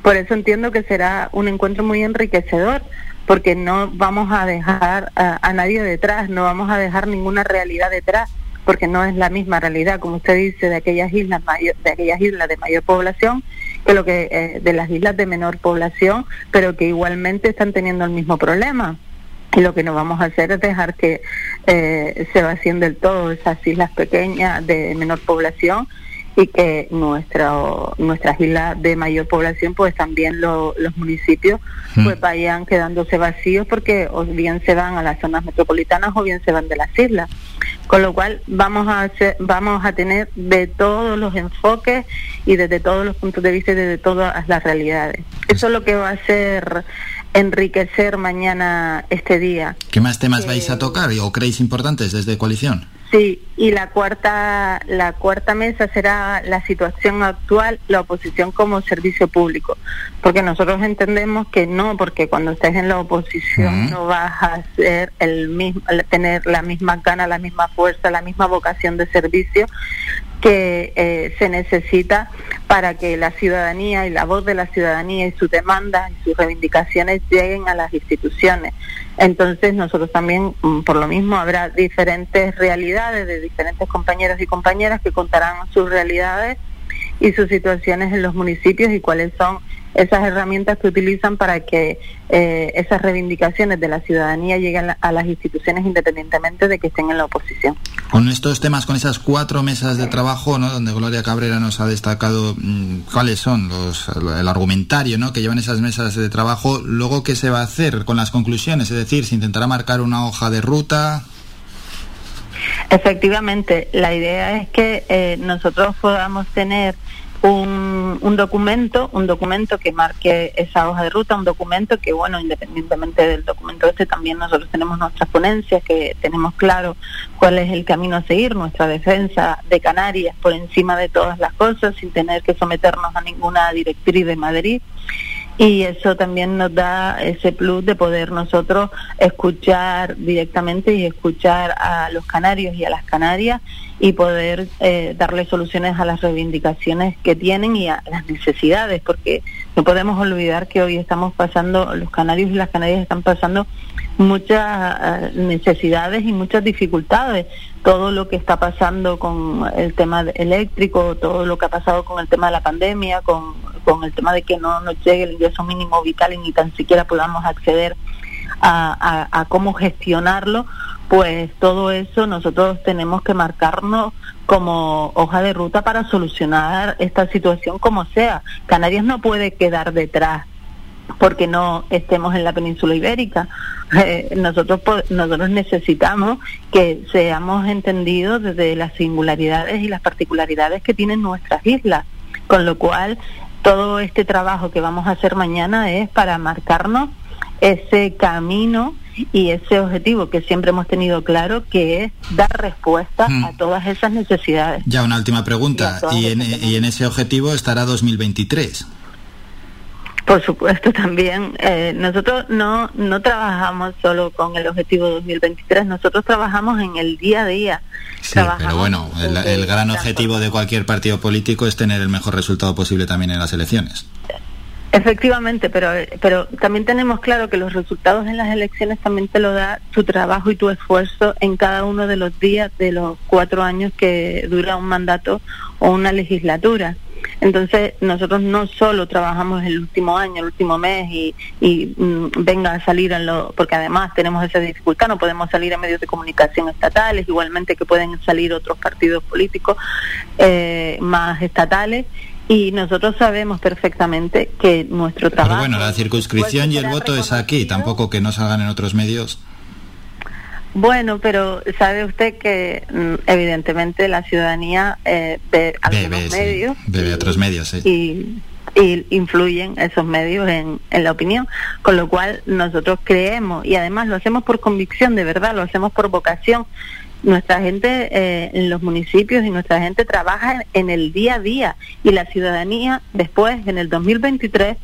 Por eso entiendo que será un encuentro muy enriquecedor, porque no vamos a dejar a nadie detrás, no vamos a dejar ninguna realidad detrás, porque no es la misma realidad, como usted dice, de aquellas islas mayor, de aquellas islas de mayor población que lo que eh, de las islas de menor población, pero que igualmente están teniendo el mismo problema. Y lo que no vamos a hacer es dejar que eh, se vacíen del todo esas islas pequeñas de menor población y que nuestra, nuestras islas de mayor población, pues también lo- los municipios, pues vayan quedándose vacíos porque o bien se van a las zonas metropolitanas o bien se van de las islas. Con lo cual vamos a hacer, vamos a tener de todos los enfoques y desde todos los puntos de vista y desde todas las realidades. Eso es lo que va a hacer enriquecer mañana este día. ¿Qué más temas vais a tocar o creéis importantes desde coalición? Sí, y la cuarta, la cuarta mesa será la situación actual, la oposición como servicio público, porque nosotros entendemos que no, porque cuando estés en la oposición no vas a ser el mismo, tener la misma gana, la misma fuerza, la misma vocación de servicio que eh, se necesita para que la ciudadanía y la voz de la ciudadanía y sus demandas y sus reivindicaciones lleguen a las instituciones. Entonces nosotros también, mm, por lo mismo, habrá diferentes realidades de diferentes compañeros y compañeras que contarán sus realidades y sus situaciones en los municipios y cuáles son esas herramientas que utilizan para que eh, esas reivindicaciones de la ciudadanía lleguen a, las instituciones independientemente de que estén en la oposición. Con estos temas, con esas cuatro mesas de trabajo, ¿no? Donde Gloria Cabrera nos ha destacado mm, cuáles son los, el argumentario, ¿no? Que llevan esas mesas de trabajo. Luego, ¿qué se va a hacer con las conclusiones? Es decir, se intentará marcar una hoja de ruta. Efectivamente, la idea es que eh, nosotros podamos tener un, un documento, un documento que marque esa hoja de ruta, un documento que, bueno, independientemente del documento este, también nosotros tenemos nuestras ponencias, que tenemos claro cuál es el camino a seguir, nuestra defensa de Canarias por encima de todas las cosas, sin tener que someternos a ninguna directriz de Madrid y eso también nos da ese plus de poder nosotros escuchar directamente y escuchar a los canarios y a las canarias y poder eh, darle soluciones a las reivindicaciones que tienen y a las necesidades, porque no podemos olvidar que hoy estamos pasando, los canarios y las canarias están pasando muchas eh, necesidades y muchas dificultades. Todo lo que está pasando con el tema eléctrico, todo lo que ha pasado con el tema de la pandemia, con, con el tema de que no nos llegue el ingreso mínimo vital y ni tan siquiera podamos acceder a, a, a cómo gestionarlo, pues todo eso nosotros tenemos que marcarnos como hoja de ruta para solucionar esta situación como sea. Canarias no puede quedar detrás porque no estemos en la península ibérica. Eh, nosotros, nosotros necesitamos que seamos entendidos desde las singularidades y las particularidades que tienen nuestras islas, con lo cual todo este trabajo que vamos a hacer mañana es para marcarnos ese camino y ese objetivo que siempre hemos tenido claro, que es dar respuesta Mm. a todas esas necesidades. Ya una última pregunta. ¿Y en, y en ese objetivo estará 2023? Por supuesto, también eh, nosotros no, no trabajamos solo con el objetivo 2023, nosotros trabajamos en el día a día. Sí, Trabajamos pero bueno, el, el gran objetivo de cualquier partido político es tener el mejor resultado posible también en las elecciones. Efectivamente, pero, pero también tenemos claro que los resultados en las elecciones también te lo da tu trabajo y tu esfuerzo en cada uno de los días de los cuatro años que dura un mandato o una legislatura. Entonces, nosotros no solo trabajamos el último año, el último mes y, y mm, venga a salir en lo, porque además tenemos esa dificultad, no podemos salir en medios de comunicación estatales, igualmente que pueden salir otros partidos políticos eh, más estatales. Y nosotros sabemos perfectamente que nuestro trabajo... Pero bueno, la circunscripción y el voto es aquí, tampoco que no salgan en otros medios. Bueno, pero sabe usted que mm, evidentemente la ciudadanía eh, ve algunos Bebe, sí, medios otros medios, sí. y, y influyen esos medios en, en la opinión, con lo cual nosotros creemos y además lo hacemos por convicción, de verdad, lo hacemos por vocación. Nuestra gente eh, en los municipios y nuestra gente trabaja en, en el día a día y la ciudadanía después, en el 2023,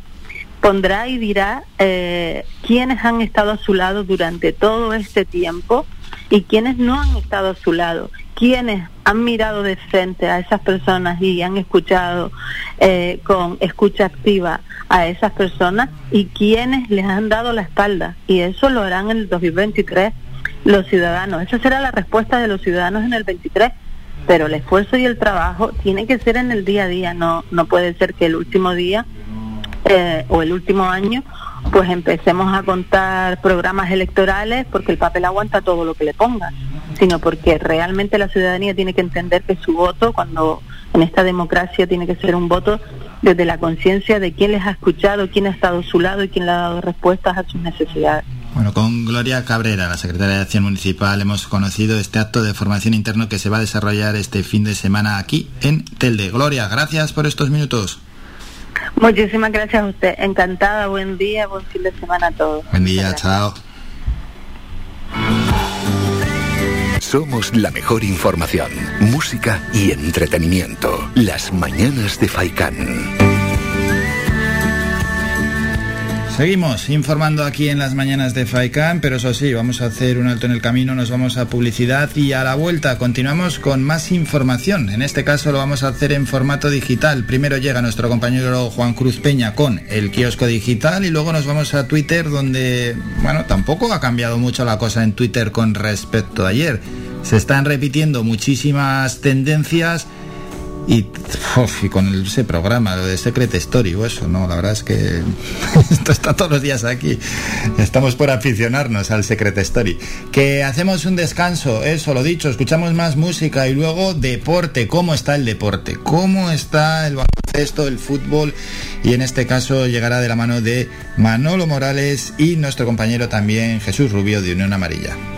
pondrá y dirá eh, quiénes han estado a su lado durante todo este tiempo y quiénes no han estado a su lado, quiénes han mirado de frente a esas personas y han escuchado eh, con escucha activa a esas personas y quiénes les han dado la espalda. Y eso lo harán en el 2023 los ciudadanos. Esa será la respuesta de los ciudadanos en el 23 pero el esfuerzo y el trabajo tiene que ser en el día a día, no, no puede ser que el último día eh, o el último año pues empecemos a contar programas electorales porque el papel aguanta todo lo que le pongas, sino porque realmente la ciudadanía tiene que entender que su voto, cuando en esta democracia tiene que ser un voto desde la conciencia de quién les ha escuchado, quién ha estado a su lado y quién le ha dado respuestas a sus necesidades. Bueno, con Gloria Cabrera, la secretaria de Acción Municipal, hemos conocido este acto de formación interno que se va a desarrollar este fin de semana aquí en Telde. Gloria, gracias por estos minutos. Muchísimas gracias a usted. Encantada, buen día, buen fin de semana a todos. Buen día, chao. Somos la mejor información, música y entretenimiento. Las mañanas de Faikán. Seguimos informando aquí en las mañanas de FAICAN, pero eso sí, vamos a hacer un alto en el camino, nos vamos a publicidad y a la vuelta continuamos con más información. En este caso lo vamos a hacer en formato digital. Primero llega nuestro compañero Juan Cruz Peña con el kiosco digital y luego nos vamos a Twitter donde, bueno, tampoco ha cambiado mucho la cosa en Twitter con respecto a ayer. Se están repitiendo muchísimas tendencias y, con ese programa, de Secret Story o eso, no, la verdad es que esto está todos los días aquí. Estamos por aficionarnos al Secret Story. Que hacemos un descanso, eso lo dicho, escuchamos más música y luego deporte. ¿Cómo está el deporte? ¿Cómo está el baloncesto, el fútbol? Y en este caso llegará de la mano de Manolo Morales y nuestro compañero también Jesús Rubio de Unión Amarilla.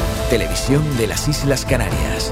televisión de las Islas Canarias.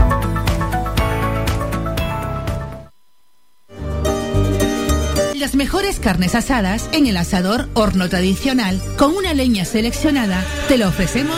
Mejores carnes asadas en el asador horno tradicional. Con una leña seleccionada te lo ofrecemos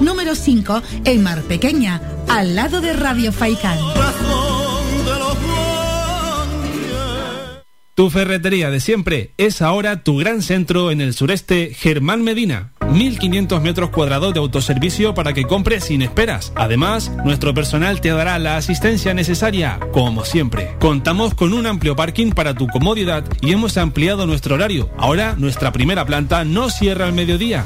número 5 en Mar Pequeña, al lado de Radio Faicán. Tu ferretería de siempre es ahora tu gran centro en el sureste Germán Medina. 1500 metros cuadrados de autoservicio para que compres sin esperas. Además, nuestro personal te dará la asistencia necesaria, como siempre. Contamos con un amplio parking para tu comodidad y hemos ampliado nuestro horario. Ahora, nuestra primera planta no cierra al mediodía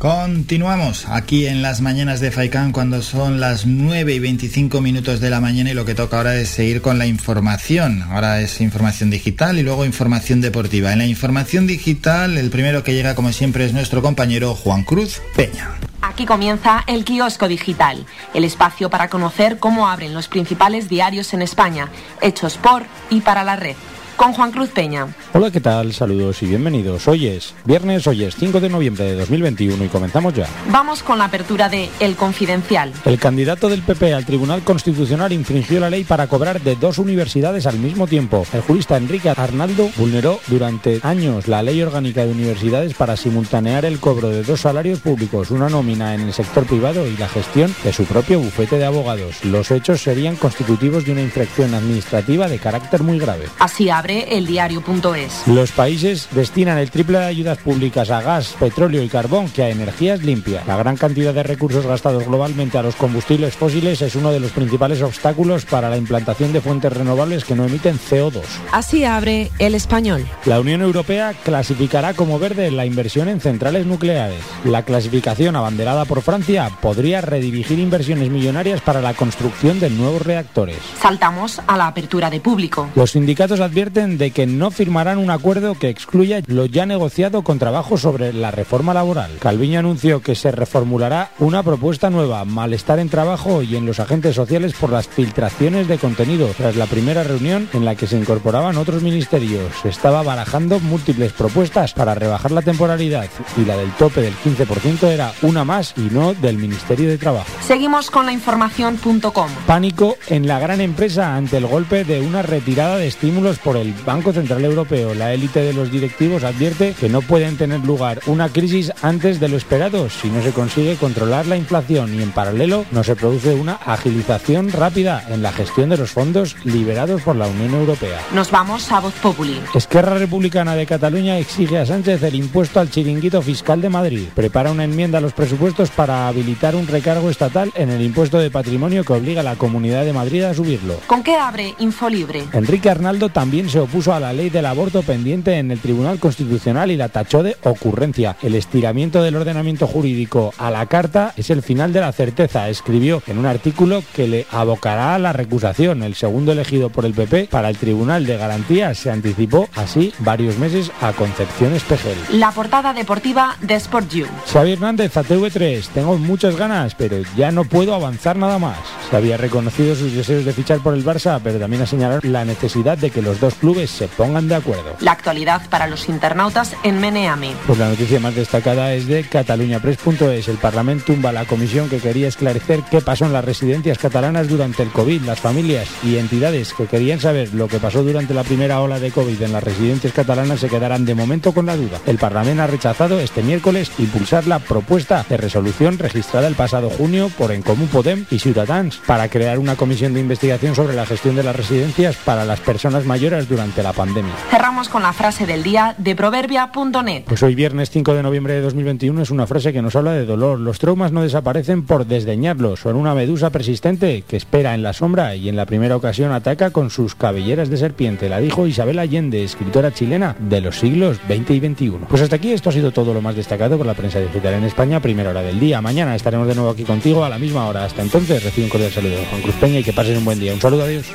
Continuamos aquí en las mañanas de Faicán cuando son las 9 y 25 minutos de la mañana y lo que toca ahora es seguir con la información. Ahora es información digital y luego información deportiva. En la información digital el primero que llega como siempre es nuestro compañero Juan Cruz Peña. Aquí comienza el kiosco digital, el espacio para conocer cómo abren los principales diarios en España, hechos por y para la red. Con Juan Cruz Peña. Hola, ¿qué tal? Saludos y bienvenidos. Hoy es viernes, hoy es 5 de noviembre de 2021 y comenzamos ya. Vamos con la apertura de El Confidencial. El candidato del PP al Tribunal Constitucional infringió la ley para cobrar de dos universidades al mismo tiempo. El jurista Enrique Arnaldo vulneró durante años la ley orgánica de universidades para simultanear el cobro de dos salarios públicos, una nómina en el sector privado y la gestión de su propio bufete de abogados. Los hechos serían constitutivos de una infracción administrativa de carácter muy grave. Así abre el diario.es. Los países destinan el triple de ayudas públicas a gas, petróleo y carbón que a energías limpias. La gran cantidad de recursos gastados globalmente a los combustibles fósiles es uno de los principales obstáculos para la implantación de fuentes renovables que no emiten CO2. Así abre el español. La Unión Europea clasificará como verde la inversión en centrales nucleares. La clasificación abanderada por Francia podría redirigir inversiones millonarias para la construcción de nuevos reactores. Saltamos a la apertura de público. Los sindicatos advierten advierten de que no firmarán un acuerdo que excluya lo ya negociado con trabajo sobre la reforma laboral. Calviño anunció que se reformulará una propuesta nueva, malestar en trabajo y en los agentes sociales por las filtraciones de contenido, tras la primera reunión en la que se incorporaban otros ministerios. Se estaba barajando múltiples propuestas para rebajar la temporalidad y la del tope del 15% era una más y no del Ministerio de Trabajo. Seguimos con la información.com. Pánico en la gran empresa ante el golpe de una retirada de estímulos por el Banco Central Europeo. La élite de los directivos advierte que no pueden tener lugar una crisis antes de lo esperado si no se consigue controlar la inflación y en paralelo no se produce una agilización rápida en la gestión de los fondos liberados por la Unión Europea. Nos vamos a Voz Populi. Esquerra Republicana de Cataluña exige a Sánchez el impuesto al chiringuito fiscal de Madrid. Prepara una enmienda a los presupuestos para habilitar un recargo estatal en el impuesto de patrimonio que obliga a la Comunidad de Madrid a subirlo. ¿Con qué abre Infolibre? Enrique Arnaldo también se opuso a la ley del aborto pendiente en el Tribunal Constitucional y la tachó de ocurrencia. El estiramiento del ordenamiento jurídico a la carta es el final de la certeza, escribió en un artículo que le abocará a la recusación. El segundo elegido por el PP para el Tribunal de Garantías se anticipó así varios meses a Concepción Espejel. La portada deportiva de Sport You. Xavi Hernández a TV3, tengo muchas ganas, pero ya no puedo avanzar nada más. Se había reconocido sus deseos de fichar por el Barça, pero también ha señalado la necesidad de que los dos clubes se pongan de acuerdo. La actualidad para los internautas en Meneami. Pues la noticia más destacada es de cataluñapress.es. El Parlamento tumba la comisión que quería esclarecer qué pasó en las residencias catalanas durante el COVID. Las familias y entidades que querían saber lo que pasó durante la primera ola de COVID en las residencias catalanas se quedarán de momento con la duda. El Parlamento ha rechazado este miércoles impulsar la propuesta de resolución registrada el pasado junio por En Común Podem y Ciudadans para crear una comisión de investigación sobre la gestión de las residencias para las personas mayores durante la pandemia. Cerramos con la frase del día de proverbia.net. Pues hoy viernes 5 de noviembre de 2021 es una frase que nos habla de dolor. Los traumas no desaparecen por desdeñarlos. Son una medusa persistente que espera en la sombra y en la primera ocasión ataca con sus cabelleras de serpiente. La dijo Isabel Allende, escritora chilena de los siglos 20 y 21. Pues hasta aquí esto ha sido todo lo más destacado por la prensa digital en España, primera hora del día. Mañana estaremos de nuevo aquí contigo a la misma hora. Hasta entonces, recibe un cordial saludo de Juan Cruz Peña y que pases un buen día. Un saludo, adiós.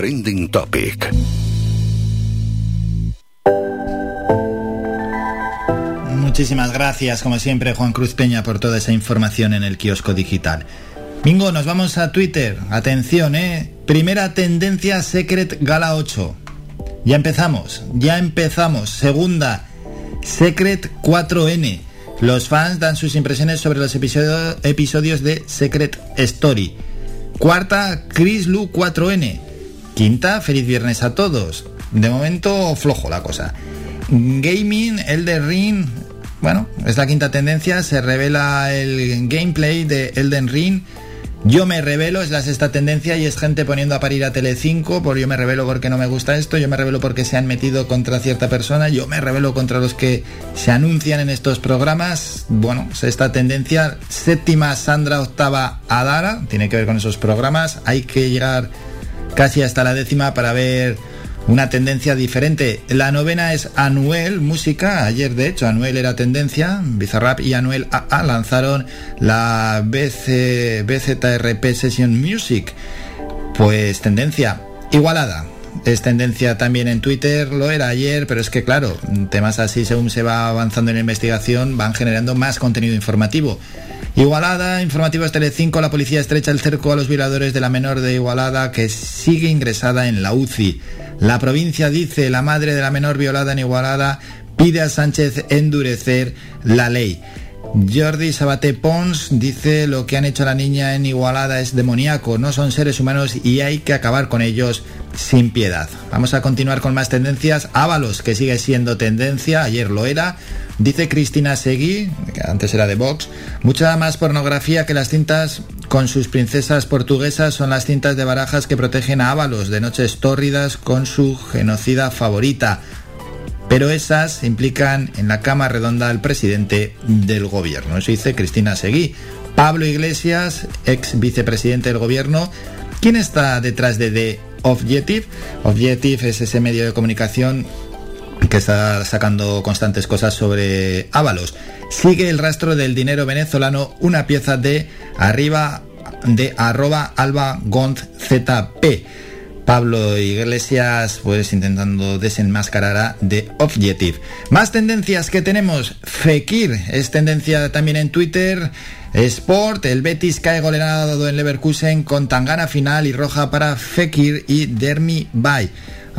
Trending Topic. Muchísimas gracias, como siempre, Juan Cruz Peña, por toda esa información en el kiosco digital. Bingo, nos vamos a Twitter. Atención, ¿eh? Primera tendencia Secret Gala 8. Ya empezamos, ya empezamos. Segunda, Secret 4N. Los fans dan sus impresiones sobre los episodio- episodios de Secret Story. Cuarta, Chris Lu 4N. Quinta, feliz viernes a todos. De momento, flojo la cosa. Gaming, Elden Ring. Bueno, es la quinta tendencia. Se revela el gameplay de Elden Ring. Yo me revelo, es la sexta tendencia y es gente poniendo a parir a Telecinco por yo me revelo porque no me gusta esto, yo me revelo porque se han metido contra cierta persona, yo me revelo contra los que se anuncian en estos programas. Bueno, sexta tendencia, séptima Sandra, octava Adara, tiene que ver con esos programas, hay que llegar casi hasta la décima para ver una tendencia diferente. La novena es Anuel Música. Ayer, de hecho, Anuel era tendencia. Bizarrap y Anuel AA lanzaron la BC, BZRP Session Music. Pues tendencia. Igualada. Es tendencia también en Twitter, lo era ayer, pero es que claro, temas así según se va avanzando en la investigación van generando más contenido informativo. Igualada, informativos Telecinco, la policía estrecha el cerco a los violadores de la menor de Igualada que sigue ingresada en la UCI. La provincia dice, la madre de la menor violada en Igualada pide a Sánchez endurecer la ley. Jordi Sabate Pons dice lo que han hecho a la niña en Igualada es demoníaco, no son seres humanos y hay que acabar con ellos sin piedad. Vamos a continuar con más tendencias. Ábalos, que sigue siendo tendencia, ayer lo era. Dice Cristina Seguí, que antes era de Vox, mucha más pornografía que las cintas con sus princesas portuguesas son las cintas de barajas que protegen a Ábalos de noches tórridas con su genocida favorita pero esas implican en la cama redonda al presidente del gobierno. Eso dice Cristina Seguí. Pablo Iglesias, ex vicepresidente del gobierno, ¿quién está detrás de The Objective? Objective es ese medio de comunicación que está sacando constantes cosas sobre Ábalos. Sigue el rastro del dinero venezolano, una pieza de arriba de arroba alba zp. Pablo Iglesias, pues intentando desenmascarar a The Objective. Más tendencias que tenemos. Fekir es tendencia también en Twitter. Sport, el Betis cae goleado en Leverkusen con tangana final y roja para Fekir y Dermi Bay.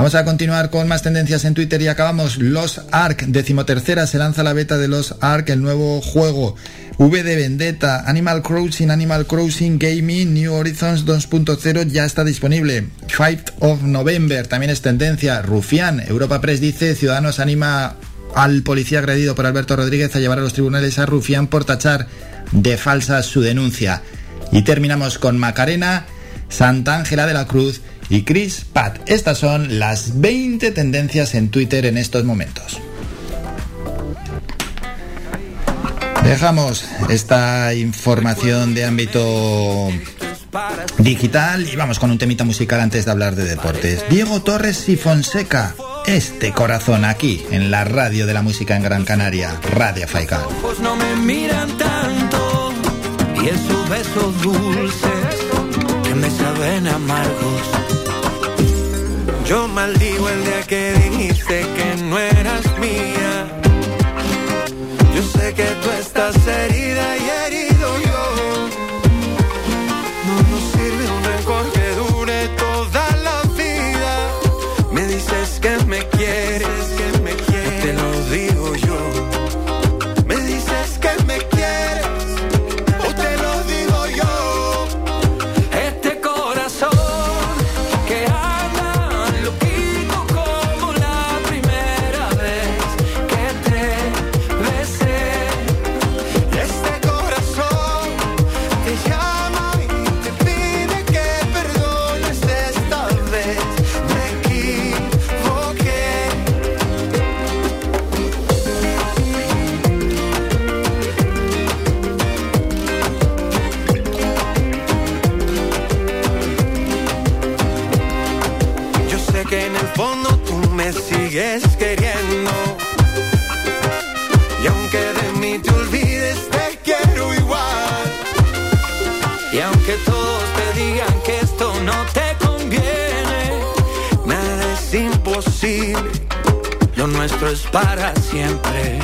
Vamos a continuar con más tendencias en Twitter y acabamos. Los Ark, decimotercera, se lanza la beta de Los Ark, el nuevo juego. V de Vendetta, Animal Crossing, Animal Crossing Gaming, New Horizons 2.0 ya está disponible. Fight of November también es tendencia. Rufián, Europa Press dice, Ciudadanos anima al policía agredido por Alberto Rodríguez a llevar a los tribunales a Rufián por tachar de falsa su denuncia. Y terminamos con Macarena, Santa Ángela de la Cruz y Chris Pat. Estas son las 20 tendencias en Twitter en estos momentos. Dejamos esta información de ámbito digital y vamos con un temita musical antes de hablar de deportes. Diego Torres y Fonseca, este corazón aquí en la radio de la música en Gran Canaria, Radio Faikan. no me miran tanto y esos besos dulces que me saben amargos. Yo maldigo el día que dijiste que no eras mía. Yo sé que tú estás herida que en el fondo tú me sigues queriendo. Y aunque de mí te olvides, te quiero igual. Y aunque todos te digan que esto no te conviene, nada es imposible. Lo nuestro es para siempre.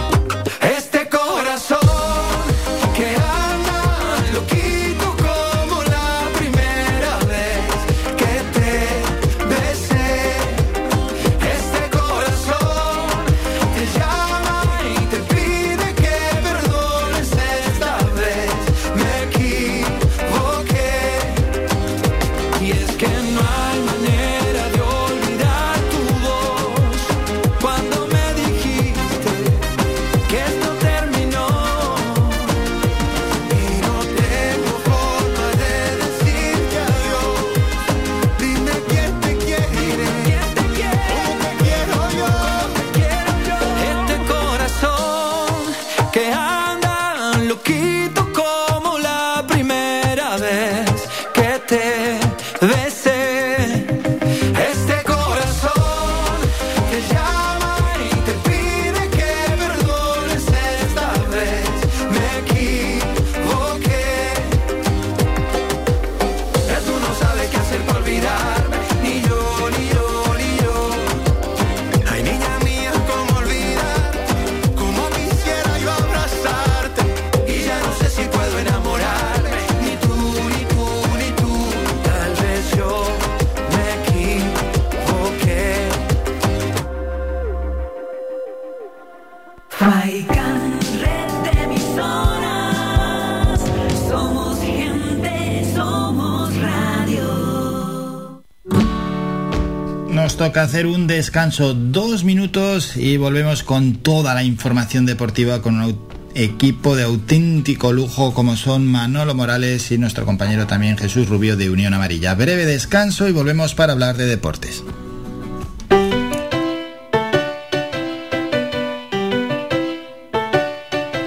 Hacer un descanso, dos minutos y volvemos con toda la información deportiva con un equipo de auténtico lujo como son Manolo Morales y nuestro compañero también Jesús Rubio de Unión Amarilla. Breve descanso y volvemos para hablar de deportes.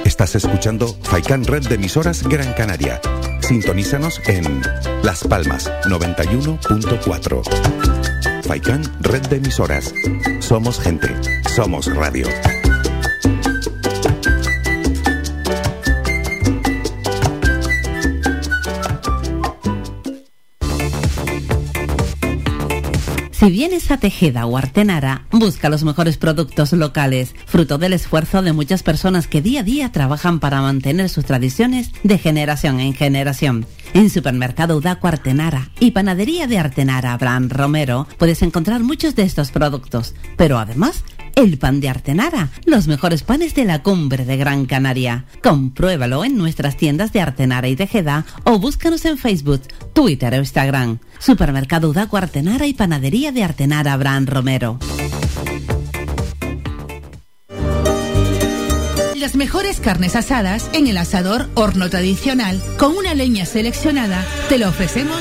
Estás escuchando Faikan Red de emisoras Gran Canaria. Sintonízanos en Las Palmas 91.4. Faikan Red de emisoras. Somos gente. Somos radio. Si vienes a Tejeda o Artenara, busca los mejores productos locales, fruto del esfuerzo de muchas personas que día a día trabajan para mantener sus tradiciones de generación en generación. En Supermercado Udaco Artenara y Panadería de Artenara Abraham Romero puedes encontrar muchos de estos productos, pero además el pan de Artenara, los mejores panes de la cumbre de Gran Canaria. Compruébalo en nuestras tiendas de Artenara y Tejeda o búscanos en Facebook, Twitter o Instagram. Supermercado Udaco Artenara y Panadería de Artenara Abraham Romero. Las mejores carnes asadas en el asador horno tradicional con una leña seleccionada. Te lo ofrecemos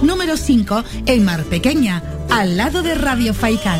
número 5 en Mar Pequeña, al lado de Radio Faikán.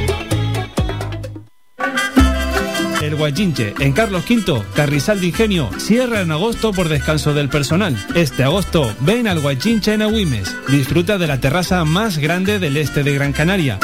El en Carlos V, Carrizal de Ingenio, cierra en agosto por descanso del personal. Este agosto, ven al Guachinche en Agüimes. Disfruta de la terraza más grande del este de Gran Canaria.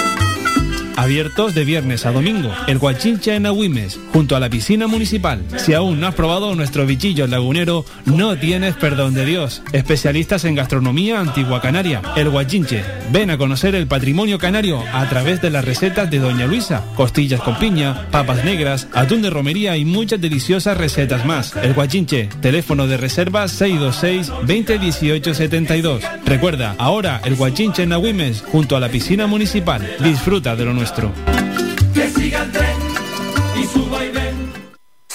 Abiertos de viernes a domingo. El Guachinche en Agüimes, junto a la piscina municipal. Si aún no has probado nuestro bichillo lagunero, no tienes perdón de Dios. Especialistas en gastronomía antigua canaria. El Guachinche. Ven a conocer el patrimonio canario a través de las recetas de Doña Luisa. Costillas con piña, papas negras, atún de romería y muchas deliciosas recetas más. El Guachinche. Teléfono de reserva 626 2018 72. Recuerda, ahora el Guachinche en Agüimes, junto a la piscina municipal. Disfruta de lo nuestro. Que siga el tren y suba y ven.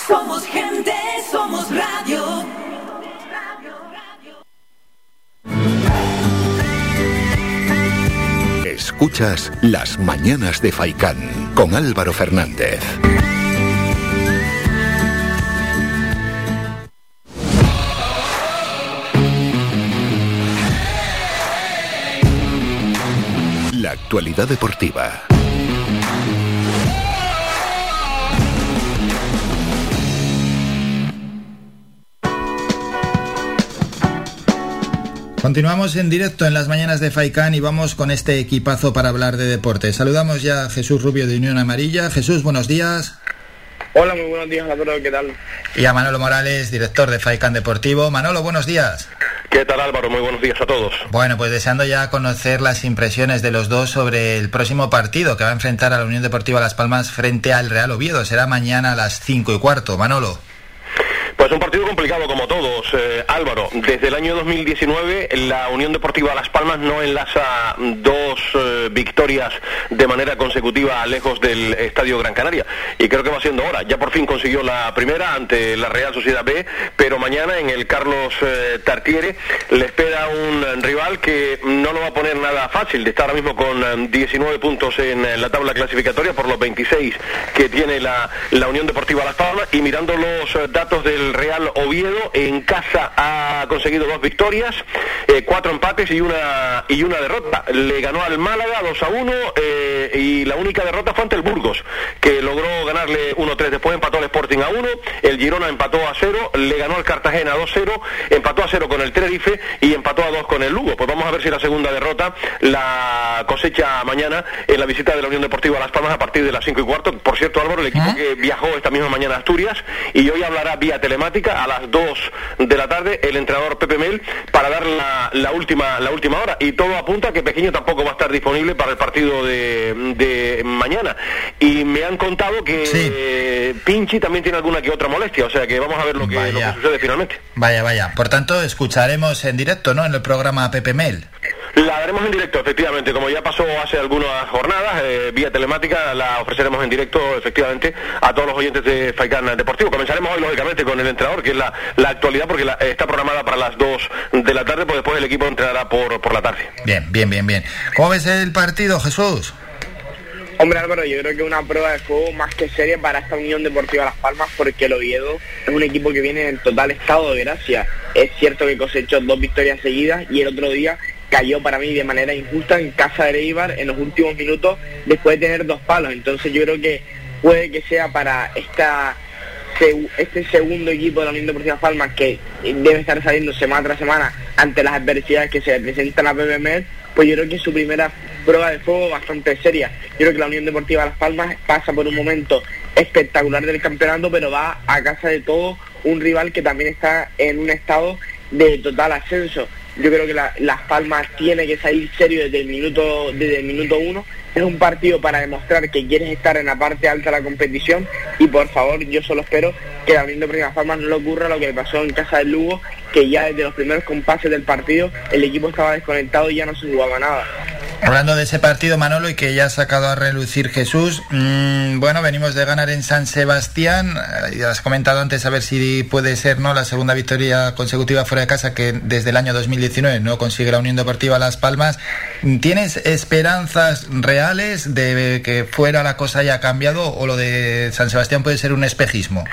Somos gente, somos radio. Escuchas Las Mañanas de Faicán con Álvaro Fernández. La actualidad deportiva. Continuamos en directo en las mañanas de Faicán y vamos con este equipazo para hablar de deporte. Saludamos ya a Jesús Rubio de Unión Amarilla. Jesús, buenos días. Hola, muy buenos días, Álvaro, ¿qué tal? Y a Manolo Morales, director de Faicán Deportivo. Manolo, buenos días. ¿Qué tal, Álvaro? Muy buenos días a todos. Bueno, pues deseando ya conocer las impresiones de los dos sobre el próximo partido que va a enfrentar a la Unión Deportiva Las Palmas frente al Real Oviedo. Será mañana a las cinco y cuarto. Manolo. Pues un partido complicado como todos, eh, Álvaro. Desde el año 2019 la Unión Deportiva Las Palmas no enlaza dos eh, victorias de manera consecutiva lejos del Estadio Gran Canaria. Y creo que va siendo hora. Ya por fin consiguió la primera ante la Real Sociedad B, pero mañana en el Carlos eh, Tartiere le espera un rival que no lo va a poner nada fácil. Está ahora mismo con eh, 19 puntos en eh, la tabla clasificatoria por los 26 que tiene la, la Unión Deportiva Las Palmas. Y mirando los eh, datos del Real Oviedo, en casa ha conseguido dos victorias, eh, cuatro empates y una, y una derrota. Le ganó al Málaga 2 a 1 eh, y la única derrota fue ante el Burgos, que logró ganarle 1-3. Después empató al Sporting a 1, el Girona empató a 0, le ganó al Cartagena 2-0, empató a 0 con el Tenerife y empató a 2 con el Lugo. Pues vamos a ver si la segunda derrota la cosecha mañana en la visita de la Unión Deportiva a Las Palmas a partir de las 5 y cuarto. Por cierto, Álvaro, el equipo que viajó esta misma mañana a Asturias y hoy hablará vía telemática a las 2 de la tarde el entrenador Pepe Mel para dar la, la última la última hora y todo apunta a que Pequeño tampoco va a estar disponible para el partido de, de mañana y me han contado que eh, Pinchi también tiene alguna que otra molestia o sea que vamos a ver lo que, lo que sucede finalmente Vaya, vaya. Por tanto, escucharemos en directo, ¿no? En el programa Pepe Mel. La daremos en directo, efectivamente, como ya pasó hace algunas jornadas, eh, vía telemática, la ofreceremos en directo, efectivamente, a todos los oyentes de Faikán Deportivo. Comenzaremos hoy, lógicamente, con el entrenador, que es la, la actualidad, porque la- está programada para las 2 de la tarde, pues después el equipo entrenará por, por la tarde. Bien, bien, bien, bien. ¿Cómo ves el partido, Jesús? Hombre Álvaro, yo creo que una prueba de fuego más que seria para esta Unión Deportiva Las Palmas porque el Oviedo es un equipo que viene en total estado de gracia. Es cierto que cosechó dos victorias seguidas y el otro día cayó para mí de manera injusta en casa de Eibar en los últimos minutos después de tener dos palos. Entonces yo creo que puede que sea para esta este segundo equipo de la Unión Deportiva Palmas que debe estar saliendo semana tras semana ante las adversidades que se presentan a PBML, pues yo creo que su primera prueba de fuego bastante seria. Yo creo que la Unión Deportiva Las Palmas pasa por un momento espectacular del campeonato, pero va a casa de todo un rival que también está en un estado de total ascenso. Yo creo que la- Las Palmas tiene que salir serio desde el minuto desde el minuto uno. Es un partido para demostrar que quieres estar en la parte alta de la competición y por favor yo solo espero que la Unión Deportiva Las Palmas no le ocurra lo que le pasó en casa del Lugo, que ya desde los primeros compases del partido el equipo estaba desconectado y ya no se jugaba nada. Hablando de ese partido, Manolo, y que ya ha sacado a relucir Jesús, mm, bueno, venimos de ganar en San Sebastián, eh, ya has comentado antes a ver si puede ser no la segunda victoria consecutiva fuera de casa que desde el año 2019 no consigue la Unión Deportiva Las Palmas. ¿Tienes esperanzas reales de que fuera la cosa haya cambiado o lo de San Sebastián puede ser un espejismo?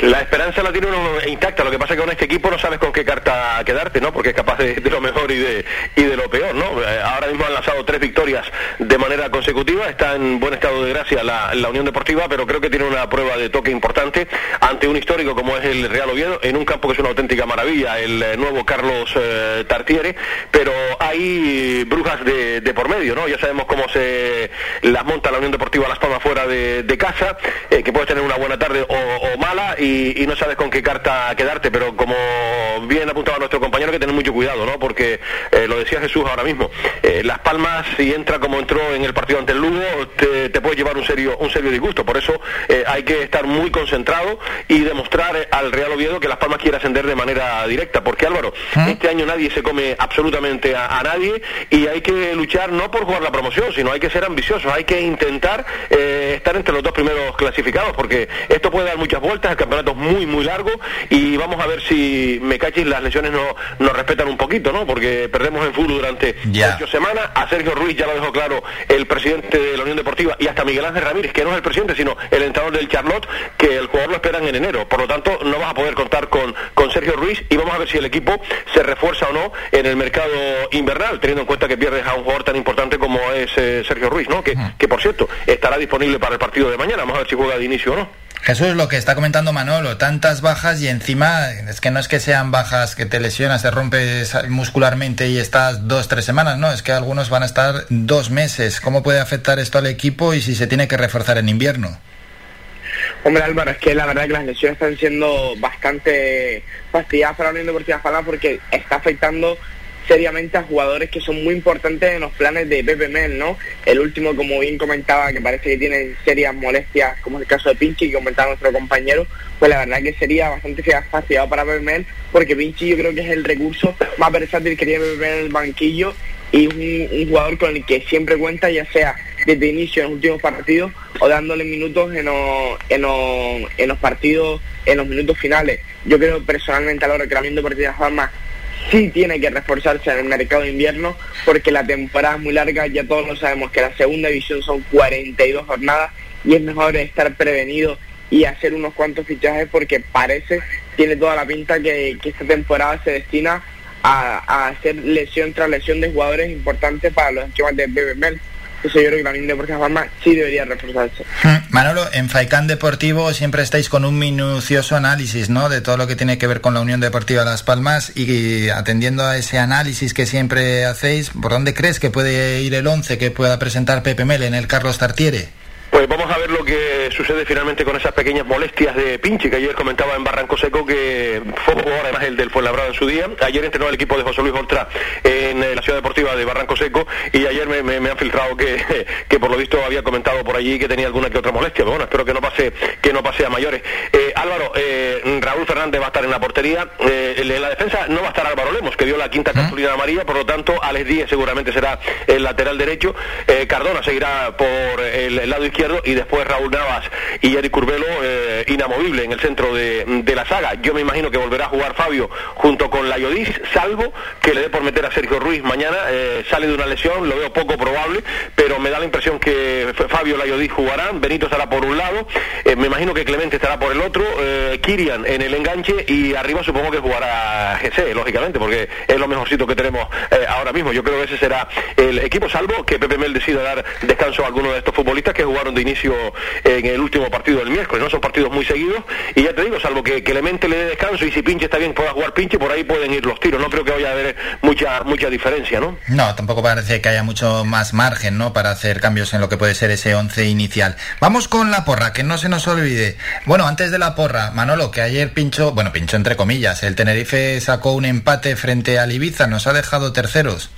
La esperanza la tiene uno intacta, lo que pasa es que con este equipo no sabes con qué carta quedarte, ¿no? Porque es capaz de, de lo mejor y de, y de lo peor, ¿no? Eh, Ahora mismo han lanzado tres victorias de manera consecutiva, está en buen estado de gracia la, la Unión Deportiva, pero creo que tiene una prueba de toque importante ante un histórico como es el Real Oviedo, en un campo que es una auténtica maravilla, el eh, nuevo Carlos eh, Tartiere, pero hay brujas de, de por medio, ¿no? Ya sabemos cómo se las monta la Unión Deportiva Las Palmas fuera de, de casa, eh, que puedes tener una buena tarde o, o mala y, y no sabes con qué carta quedarte, pero como bien apuntaba nuestro compañero, hay que tener mucho cuidado, ¿no? Porque eh, lo decía Jesús ahora mismo, eh, Las Palmas, si entra como entró en el partido ante el Lugo, te, te puede llevar un serio, un serio disgusto. Por eso eh, hay que estar muy concentrado y demostrar eh, al Real Oviedo que Las Palmas quiere ascender de manera directa. Porque Álvaro, este año nadie se come absolutamente a, a nadie y hay que luchar no por jugar la promoción, sino hay que ser ambiciosos, hay que intentar eh, estar entre los dos primeros clasificados, porque esto puede dar muchas vueltas, el campeonato es muy, muy largo y vamos a ver si me cachis las lesiones no nos respetan un poquito, ¿no? Porque perdemos en fútbol durante Ya. ocho semanas, a Sergio Ruiz ya lo dejó claro el presidente de la Unión Deportiva y hasta Miguel Ángel Ramírez, que no es el presidente, sino el entrenador del Charlotte, que el jugador lo esperan en enero. Por lo tanto, no vas a poder contar con, con Sergio Ruiz y vamos a ver si el equipo se refuerza o no en el mercado invernal, teniendo en cuenta que pierdes a un jugador tan importante como es eh, Sergio Ruiz, ¿no? Que, que por cierto, estará disponible para el partido de mañana. Vamos a ver si juega de inicio o no. Jesús, lo que está comentando Manolo, tantas bajas y encima es que no es que sean bajas que te lesionas, te rompes muscularmente y estás dos, tres semanas, no, es que algunos van a estar dos meses. ¿Cómo puede afectar esto al equipo y si se tiene que reforzar en invierno? Hombre Álvaro, es que la verdad que las lesiones están siendo bastante fastidiadas para la Unión Deportiva Palmas porque está afectando seriamente a jugadores que son muy importantes en los planes de Pepe Mel, ¿no? El último, como bien comentaba, que parece que tiene serias molestias, como es el caso de Pinchi, que comentaba nuestro compañero, pues la verdad que sería bastante fastidiado para Pepe Mel, porque Pinchi yo creo que es el recurso más versátil que tiene Pepe Mel en el banquillo y un, un jugador con el que siempre cuenta, ya sea desde inicio en los últimos partidos o dándole minutos en los, en los, en los partidos, en los minutos finales. Yo creo personalmente a la hora que la Las Palmas sí tiene que reforzarse en el mercado de invierno porque la temporada es muy larga, ya todos lo sabemos que la segunda división son 42 jornadas y es mejor estar prevenido y hacer unos cuantos fichajes porque parece, tiene toda la pinta que, esta temporada se destina a, a hacer lesión tras lesión de jugadores importantes para los esquemas de BBML. Entonces yo creo que Deportiva Palma sí debería reforzarse. Manolo, en Faicán Deportivo siempre estáis con un minucioso análisis, ¿no? De todo lo que tiene que ver con la Unión Deportiva Las Palmas y atendiendo a ese análisis que siempre hacéis, ¿por dónde crees que puede ir el 11 que pueda presentar Pepe Mel en el Carlos Tartiere? Pues vamos a ver lo que sucede finalmente con esas pequeñas molestias de Pinchi, que ayer comentaba en Barranco Seco que fue jugador además el del Fuenlabrada en su día. Ayer entrenó el equipo de José Luis Oltra en eh, la ciudad deportiva de Barranco Seco y ayer me, me, me han filtrado que, que por lo visto había comentado por allí que tenía alguna que otra molestia. Pero bueno, espero que no pase, que no pase a mayores. Eh, Álvaro, eh, Raúl Fernández va a estar en la portería. Eh, en la defensa no va a estar Álvaro Lemos, que dio la quinta cartulina amarilla, por lo tanto, Alex Díez seguramente será el lateral derecho. Eh, Cardona seguirá por el lado izquierdo y después Raúl Navas y Eric Curbelo eh, inamovible en el centro de, la saga. Yo me imagino que volverá a jugar Fabio junto con la Yodis, salvo que le dé por meter a Sergio Ruiz mañana. eh, sale de una lesión, lo veo poco probable, pero me da la impresión que Fabio Layodis jugarán, Benito estará por un lado, eh, me imagino que Clemente estará por el otro, eh, Kirian en el enganche y arriba supongo que jugará GC, lógicamente, porque es lo mejorcito que tenemos ahora mismo. Yo creo que ese será el equipo, salvo que Pepe Mel decida dar descanso a alguno de estos futbolistas que jugaron de inicio en el último partido del miércoles, ¿no? Son partidos muy seguidos y ya te digo, salvo que Clemente le dé descanso y si Pinche está bien pueda jugar Pinche, por ahí pueden ir los tiros. No creo que vaya a haber mucha mucha diferencia, ¿no? No, tampoco parece que haya mucho más margen, ¿no? Para hacer cambios en lo que puede ser ese once inicial. Vamos con la porra, que no se nos olvide. Bueno, antes de la porra, Manolo, que ayer pinchó, bueno, pinchó entre comillas, el Tenerife sacó un empate frente al Ibiza, nos ha dejado terceros.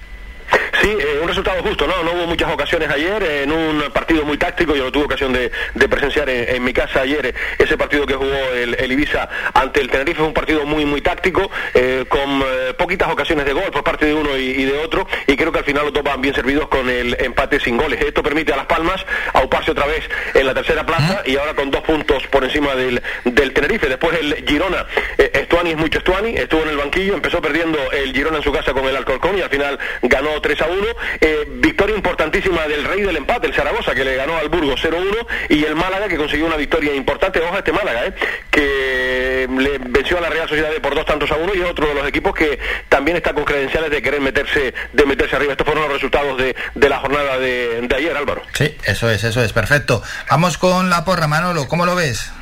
Sí, eh, un resultado justo, ¿no? No hubo muchas ocasiones ayer, eh, en un partido muy táctico, yo no tuve ocasión de, de presenciar en, en mi casa ayer eh, ese partido que jugó el, el Ibiza ante el Tenerife, fue un partido muy, muy táctico, eh, con poquitas ocasiones de gol por parte de uno y, y de otro, y creo que al final lo topan bien servidos con el empate sin goles. Esto permite a Las Palmas auparse otra vez en la tercera plaza y ahora con dos puntos por encima del, del Tenerife. Después el Girona, Estuani es mucho Estuani, estuvo en el banquillo, empezó perdiendo el Girona en su casa con el Alcorcón y al final ganó 3 a 1. Eh, victoria importantísima del rey del empate, el Zaragoza, que le ganó al Burgos 0 1 y el Málaga, que consiguió una victoria importante. Ojo a este Málaga, eh, que le venció a la Real Sociedad por dos tantos a uno y es otro de los equipos que también está con credenciales de querer meterse de meterse arriba. Estos fueron los resultados de, de la jornada de, de ayer, Álvaro. Sí, eso es, eso es, perfecto. Vamos con la porra, Manolo, ¿cómo lo ves?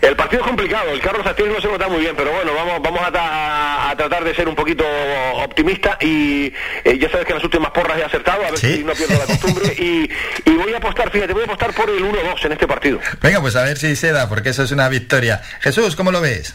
El partido es complicado, el Carlos Astier no se nota muy bien, pero bueno, vamos, vamos a, ta- a tratar de ser un poquito optimista y eh, ya sabes que en las últimas porras he acertado, a ver Sí. si no pierdo la costumbre y, y voy a apostar, fíjate, voy a apostar por el 1-2 en este partido. Venga, pues a ver si se da, porque eso es una victoria. Jesús, ¿cómo lo ves?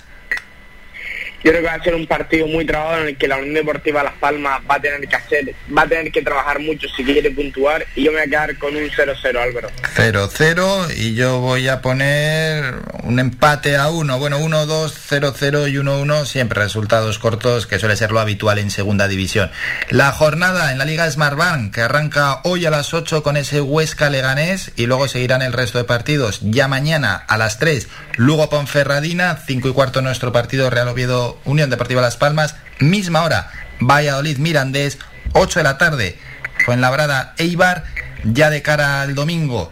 Yo creo que va a ser un partido muy trabado en el que la Unión Deportiva Las Palmas va a tener que hacer, va a tener que trabajar mucho si quiere puntuar y yo me voy a quedar con un 0-0, Álvaro. 0-0 y yo voy a poner un empate a 1. Bueno, 1-2, 0-0 y 1-1, siempre resultados cortos, que suele ser lo habitual en segunda división. La jornada en la Liga Smartbank, que arranca hoy a las 8 con ese Huesca Leganés y luego seguirán el resto de partidos. Ya mañana a las 3, Lugo Ponferradina, 5 y cuarto nuestro partido Real Oviedo Unión Deportiva Las Palmas, misma hora, Valladolid Mirandés, 8 de la tarde, Fuenlabrada Eibar, ya de cara al domingo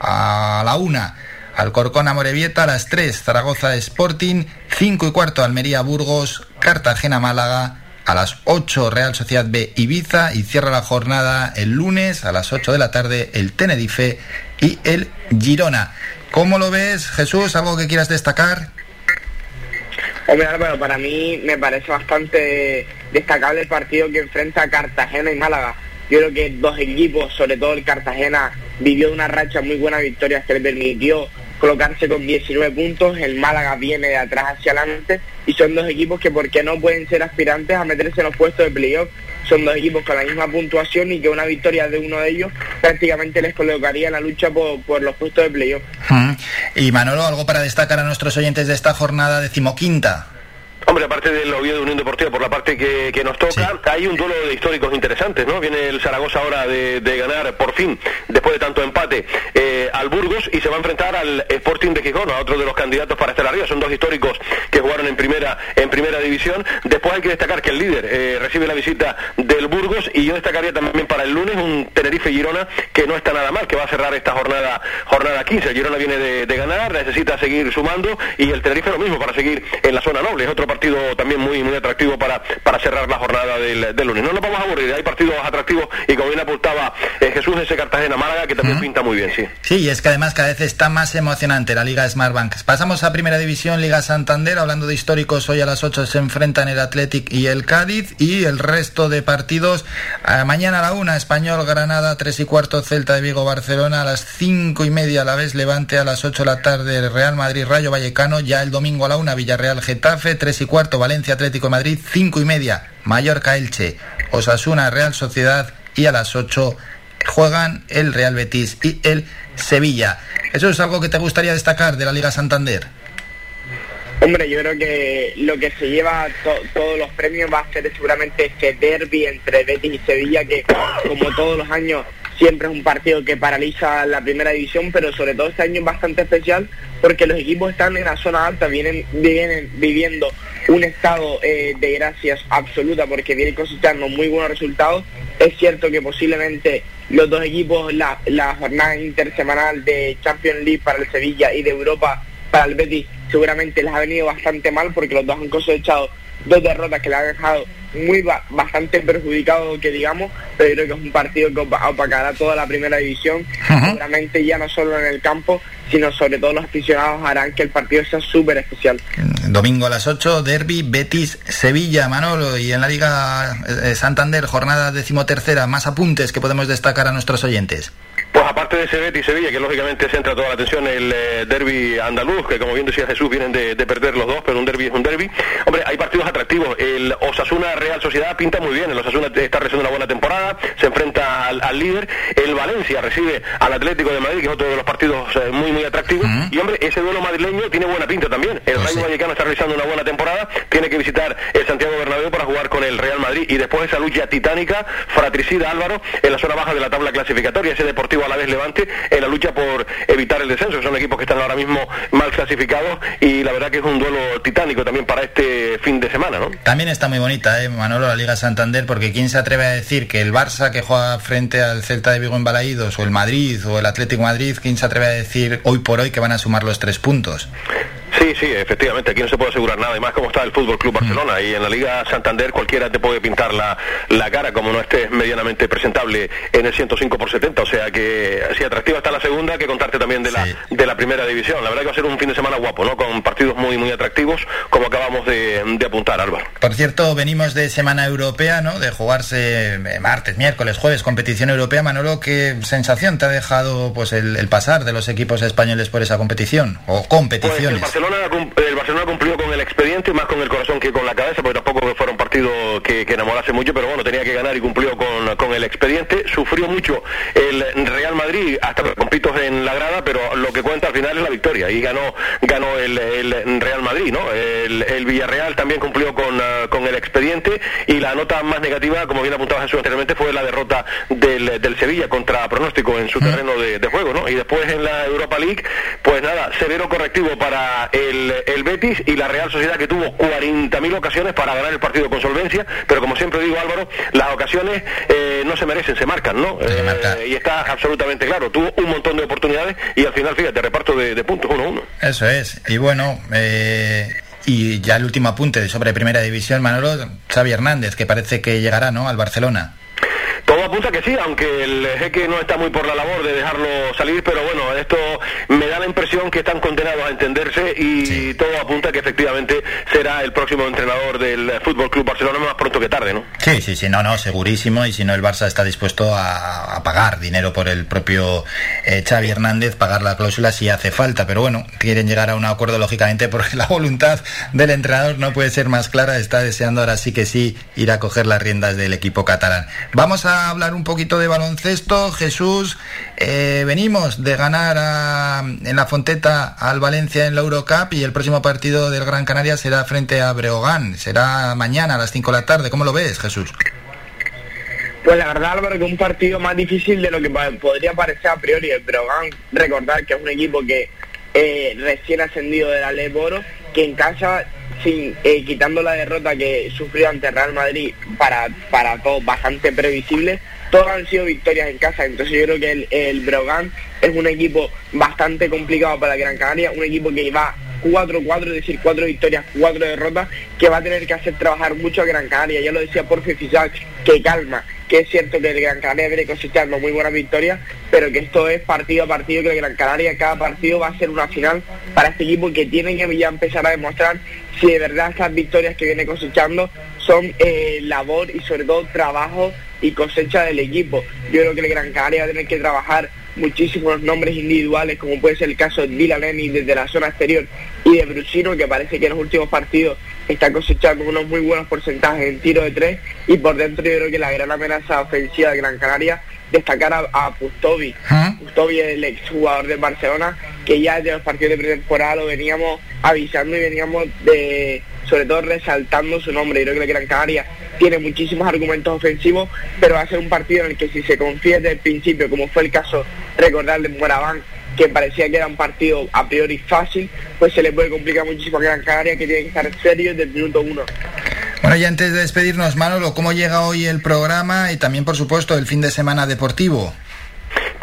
a la 1, Alcorcón Amorebieta a las 3, Zaragoza Sporting, 5 y cuarto Almería Burgos, Cartagena Málaga, a las 8 Real Sociedad B Ibiza y cierra la jornada el lunes a las 8 de la tarde el Tenerife y el Girona. ¿Cómo lo ves, Jesús? ¿Algo que quieras destacar? Hombre Álvaro, para mí me parece bastante destacable el partido que enfrenta Cartagena y Málaga. Yo creo que dos equipos, sobre todo el Cartagena, vivió una racha muy buena de victorias que le permitió colocarse con 19 puntos, el Málaga viene de atrás hacia adelante y son dos equipos que porque no pueden ser aspirantes a meterse en los puestos de playoff, son dos equipos con la misma puntuación y que una victoria de uno de ellos prácticamente les colocaría en la lucha por, por los puestos de playoff. Y Manolo, algo para destacar a nuestros oyentes de esta jornada decimoquinta. Hombre, aparte del Oviedo Unión Deportiva, por la parte que, que nos toca, hay un duelo de históricos interesantes, ¿no? Viene el Zaragoza ahora de, de ganar, por fin, después de tanto empate, eh, al Burgos y se va a enfrentar al Sporting de Gijón, a otro de los candidatos para estar arriba. Son dos históricos que jugaron en primera en primera división. Después hay que destacar que el líder eh, recibe la visita del Burgos y yo destacaría también para el lunes un Tenerife-Girona que no está nada mal, que va a cerrar esta jornada jornada 15. El Girona viene de, de ganar, necesita seguir sumando y el Tenerife lo mismo para seguir en la zona noble. Es otro partido también muy muy atractivo para, para cerrar la jornada del, del lunes. No nos vamos a aburrir, hay partidos atractivos y como bien apuntaba eh, Jesús ese Cartagena-Málaga que también pinta muy bien, sí. Sí, y es que además cada vez está más emocionante la Liga Smartbank. Pasamos a Primera División, Liga Santander, hablando de históricos, hoy a las 8 se enfrentan el Athletic y el Cádiz y el resto de partidos eh, mañana a la 1, Español Granada, 3 y cuarto Celta de Vigo Barcelona, a las 5 y media a la vez Levante, a las 8 de la tarde Real Madrid Rayo Vallecano, ya el domingo a la 1 Villarreal Getafe, 3 y cuarto Valencia Atlético Madrid, 5 y media Mallorca Elche, Osasuna Real Sociedad y a las 8 juegan el Real Betis y el Sevilla. ¿Eso es algo que te gustaría destacar de la Liga Santander? Hombre, yo creo que lo que se lleva to- todos los premios va a ser seguramente este derby entre Betis y Sevilla, que como todos los años siempre es un partido que paraliza la primera división, pero sobre todo este año es bastante especial porque los equipos están en la zona alta, vienen, vienen viviendo un estado eh, de gracias absoluta porque vienen cosechando muy buenos resultados. Es cierto que posiblemente los dos equipos, la, la jornada intersemanal de Champions League para el Sevilla y de Europa para el Betis, seguramente les ha venido bastante mal porque los dos han cosechado dos derrotas que le han dejado muy ba- bastante perjudicados que digamos, pero yo creo que es un partido que opa- opacará toda la primera división, seguramente ya no solo en el campo, sino sobre todo los aficionados harán que el partido sea súper especial. Domingo a las 8, Derby, Betis, Sevilla, Manolo. Y en la Liga eh, Santander, jornada decimotercera, más apuntes que podemos destacar a nuestros oyentes. Pues aparte de ese Betis Sevilla, que lógicamente centra toda la atención el eh, derby andaluz, que como bien decía Jesús, vienen de, de perder los dos, pero un derby es un derby. Hombre, hay partidos atractivos. El Osasuna Real Sociedad pinta muy bien. El Osasuna está recibiendo una buena temporada, se enfrenta al, al líder. El Valencia recibe al Atlético de Madrid, que es otro de los partidos eh, muy, muy atractivos. Y hombre, ese duelo madrileño tiene buena pinta también. El Rayo Vallecano está realizando una buena temporada, tiene que visitar el Santiago Bernabéu para jugar con el Real Madrid y después esa lucha titánica, fratricida Álvaro, en la zona baja de la tabla clasificatoria, ese Deportivo a la vez Levante, en la lucha por evitar el descenso, son equipos que están ahora mismo mal clasificados y la verdad que es un duelo titánico también para este fin de semana, ¿no? También está muy bonita, ¿eh, Manolo, la Liga Santander, porque ¿quién se atreve a decir que el Barça que juega frente al Celta de Vigo en Balaídos, o el Madrid, o el Atlético Madrid, ¿quién se atreve a decir hoy por hoy que van a sumar los tres puntos? Sí, sí, efectivamente, aquí no se puede asegurar nada, y más como está el Fútbol Club Barcelona, y en la Liga Santander cualquiera te puede pintar la, la cara como no estés medianamente presentable en el 105 por 70, o sea que si atractiva está la segunda, que contarte también de la, de la primera división. La verdad que va a ser un fin de semana guapo, ¿no? Con partidos muy, muy atractivos, como acabamos de, de apuntar, Álvaro. Por cierto, venimos de semana europea, ¿no? De jugarse eh, martes, miércoles, jueves, competición europea. Manolo, ¿qué sensación te ha dejado pues el, el pasar de los equipos españoles por esa competición? O Pues competiciones. Barcelona, el Barcelona cumplió con el expediente, más con el corazón que con la cabeza, porque tampoco fuera un partido que, que enamorase mucho, pero bueno, tenía que ganar y cumplió con, con el expediente. Sufrió mucho el Real Madrid, hasta con pitos en la grada, pero lo que cuenta al final es la victoria, y ganó ganó el, el Real Madrid, ¿no? El, el Villarreal también cumplió con, ah, con el expediente, y la nota más negativa, como bien apuntaba Jesús anteriormente, fue la derrota del, del Sevilla contra pronóstico en su terreno de, de juego, ¿no? Y después en la Europa League, pues nada, severo correctivo para el, el Betis y la Real Sociedad que tuvo 40.000 ocasiones para ganar el partido con solvencia, pero como siempre digo Álvaro, las ocasiones eh, no se merecen, se marcan, ¿no? Eh, y está absolutamente claro, tuvo un montón de oportunidades y al final, fíjate, reparto de, de puntos, 1-1. Eso es. Y bueno, eh, y ya el último apunte sobre Primera División, Manolo, Xavi Hernández, que parece que llegará, ¿no? Al Barcelona. Todo apunta que sí, aunque el jeque no está muy por la labor de dejarlo salir, pero bueno, esto me da la impresión que están condenados a entenderse y todo apunta que efectivamente será el próximo entrenador del Fútbol Club Barcelona más pronto que tarde, ¿no? Sí, sí, sí, no, no, segurísimo. Y si no, el Barça está dispuesto a, a pagar dinero por el propio eh, Xavi Hernández, pagar la cláusula si hace falta. Pero bueno, quieren llegar a un acuerdo, lógicamente, porque la voluntad del entrenador no puede ser más clara. Está deseando ahora sí que sí ir a coger las riendas del equipo catalán. Vamos a hablar un poquito de baloncesto. Jesús, eh, venimos de ganar a- en la Fonteta al Valencia en la Eurocup y el próximo partido del Gran Canaria será frente a Breogán. Será mañana a las 5 de la tarde. ¿Cómo lo ves, Jesús? Pues la verdad, Álvaro, que un partido más difícil de lo que podría parecer a priori. El Breogán, recordar que es un equipo que eh, recién ascendido de la Ley Boro, que en casa, sin eh, quitando la derrota que sufrió ante Real Madrid, para, para todos bastante previsible, todos han sido victorias en casa. Entonces yo creo que el, el Breogán es un equipo bastante complicado para Gran Canaria, un equipo que va 4-4, es decir, cuatro victorias, cuatro derrotas, que va a tener que hacer trabajar mucho a Gran Canaria. Ya lo decía Porfi Fisac, que calma, que es cierto que el Gran Canaria viene cosechando muy buenas victorias, pero que esto es partido a partido, que Gran Canaria cada partido va a ser una final para este equipo que tiene que ya empezar a demostrar si de verdad estas victorias que viene cosechando son eh, labor y sobre todo trabajo y cosecha del equipo. Yo creo que el Gran Canaria va a tener que trabajar muchísimos nombres individuales, como puede ser el caso de Dylan Lenny desde la zona exterior y de Brusino, que parece que en los últimos partidos está cosechando unos muy buenos porcentajes en tiro de tres y por dentro yo creo que la gran amenaza ofensiva de Gran Canaria destacar a, a Pustovi. Pustovi es el exjugador de Barcelona que ya desde los partidos de pretemporada lo veníamos avisando y veníamos de sobre todo resaltando su nombre. Yo creo que el Gran Canaria tiene muchísimos argumentos ofensivos, pero va a ser un partido en el que si se confía desde el principio, como fue el caso, recordar de Moraván, que parecía que era un partido a priori fácil, pues se le puede complicar muchísimo a Gran Canaria, que tiene que estar serio desde el minuto uno. Bueno, y antes de despedirnos, Manolo, ¿cómo llega hoy el programa y también, por supuesto, el fin de semana deportivo?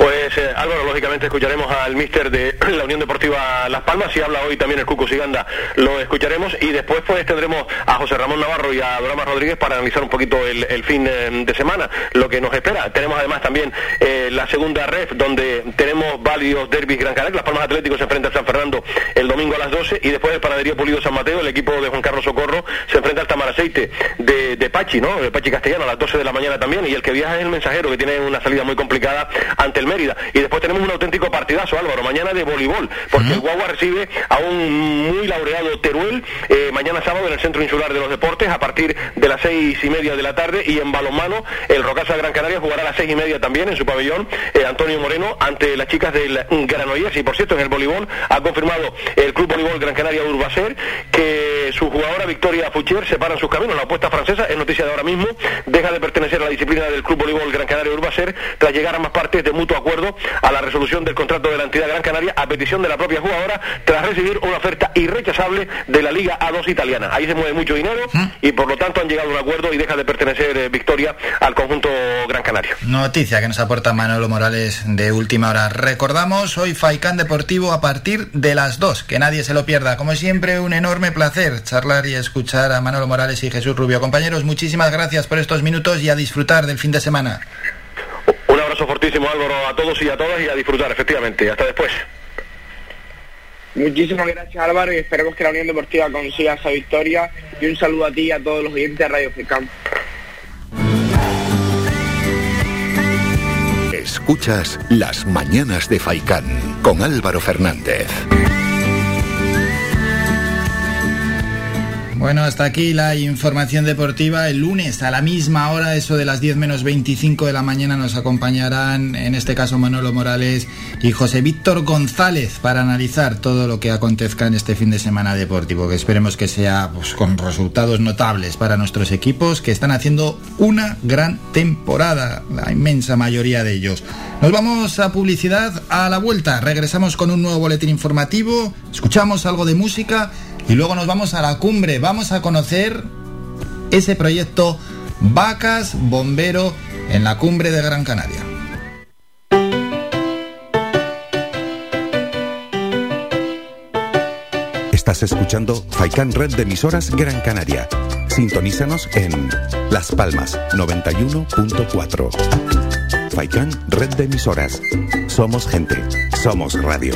Pues eh, Álvaro, lógicamente escucharemos al míster de la Unión Deportiva Las Palmas, si habla hoy también el Cuco Siganda, lo escucharemos. Y después pues tendremos a José Ramón Navarro y a Dorama Rodríguez para analizar un poquito el, fin eh, de semana, lo que nos espera. Tenemos además también eh, la segunda ref, donde tenemos válidos derbis Gran Canaria, Las Palmas Atléticos se enfrenta a San Fernando el domingo a las 12 y después el Panadería Pulido San Mateo, el equipo de Juan Carlos Socorro, se enfrenta al Tamaraceite de, de Pachi, ¿no? De Pachi Castellano a las 12 de la mañana también. Y el que viaja es el mensajero, que tiene una salida muy complicada ante el Mérida. Y después tenemos un auténtico partidazo, Álvaro, mañana de voleibol, porque el Guagua recibe a un muy laureado Teruel eh, mañana sábado en el Centro Insular de los Deportes a partir de las seis y media de la tarde y en balonmano el Rocasa de Gran Canaria jugará a las seis y media también en su pabellón eh, Antonio Moreno ante las chicas del Granollers. Y por cierto en el voleibol ha confirmado el Club Voleibol Gran Canaria Urbacer que su jugadora Victoria Fucher separan sus caminos, la apuesta francesa es noticia de ahora mismo, deja de pertenecer a la disciplina del Club Voleibol Gran Canaria Urbacer tras llegar a más partes de mutuo acuerdo a la resolución del contrato de la entidad Gran Canaria a petición de la propia jugadora tras recibir una oferta irrechazable de la Liga A2 italiana. Ahí se mueve mucho dinero y por lo tanto han llegado a un acuerdo y deja de pertenecer eh, Victoria al conjunto Gran Canario. Noticia que nos aporta Manolo Morales de última hora. Recordamos hoy Faicán Deportivo a partir de las 2, que nadie se lo pierda. Como siempre, un enorme placer charlar y escuchar a Manolo Morales y Jesús Rubio. Compañeros, muchísimas gracias por estos minutos y a disfrutar del fin de semana. Un abrazo fortísimo Álvaro a todos y a todas y a disfrutar, efectivamente. Hasta después. Muchísimas gracias Álvaro y esperemos que la Unión Deportiva consiga esa victoria y un saludo a ti y a todos los oyentes de Radio Fricam. Escuchas Las Mañanas de Faicán con Álvaro Fernández. Bueno, hasta aquí la información deportiva. El lunes a la misma hora, eso de las 10 menos 25 de la mañana, nos acompañarán, en este caso Manolo Morales y José Víctor González, para analizar todo lo que acontezca en este fin de semana deportivo, que esperemos que sea pues, con resultados notables para nuestros equipos, que están haciendo una gran temporada, la inmensa mayoría de ellos. Nos vamos a publicidad a la vuelta. Regresamos con un nuevo boletín informativo, escuchamos algo de música y luego nos vamos a la cumbre. Vamos a conocer ese proyecto Vacas Bombero en la cumbre de Gran Canaria. Estás escuchando Faikan Red de emisoras Gran Canaria. Sintonízanos en Las Palmas 91.4. Faikan Red de emisoras. Somos gente. Somos radio.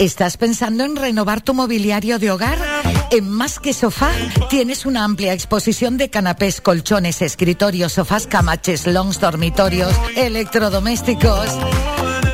731. ¿Estás pensando en renovar tu mobiliario de hogar? En Más que Sofá tienes una amplia exposición de canapés, colchones, escritorios, sofás, camaches, longs, dormitorios, electrodomésticos.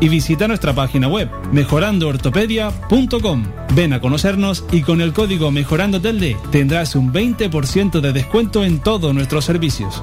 y visita nuestra página web mejorandoortopedia.com. Ven a conocernos y con el código Mejorando tendrás un 20% de descuento en todos nuestros servicios.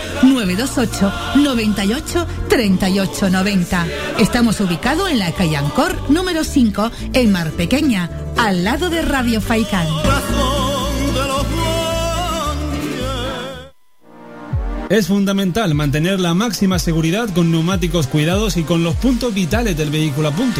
928 98 38 90. Estamos ubicados en la calle Ancor número 5 en Mar Pequeña, al lado de Radio Faicán. Es fundamental mantener la máxima seguridad con neumáticos cuidados y con los puntos vitales del vehículo a punto.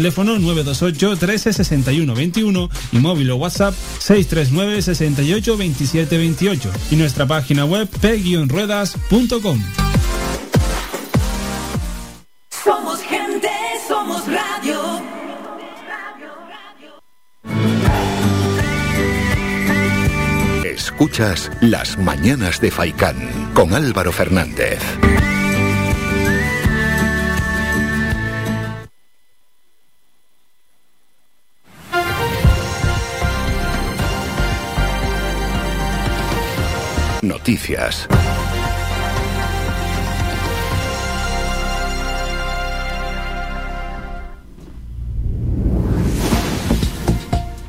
teléfono 928 13 61 21 y móvil o WhatsApp 639 68 27 28 y nuestra página web p-ruedas.com. Somos gente, somos radio. Escuchas Las Mañanas de Faicán con Álvaro Fernández.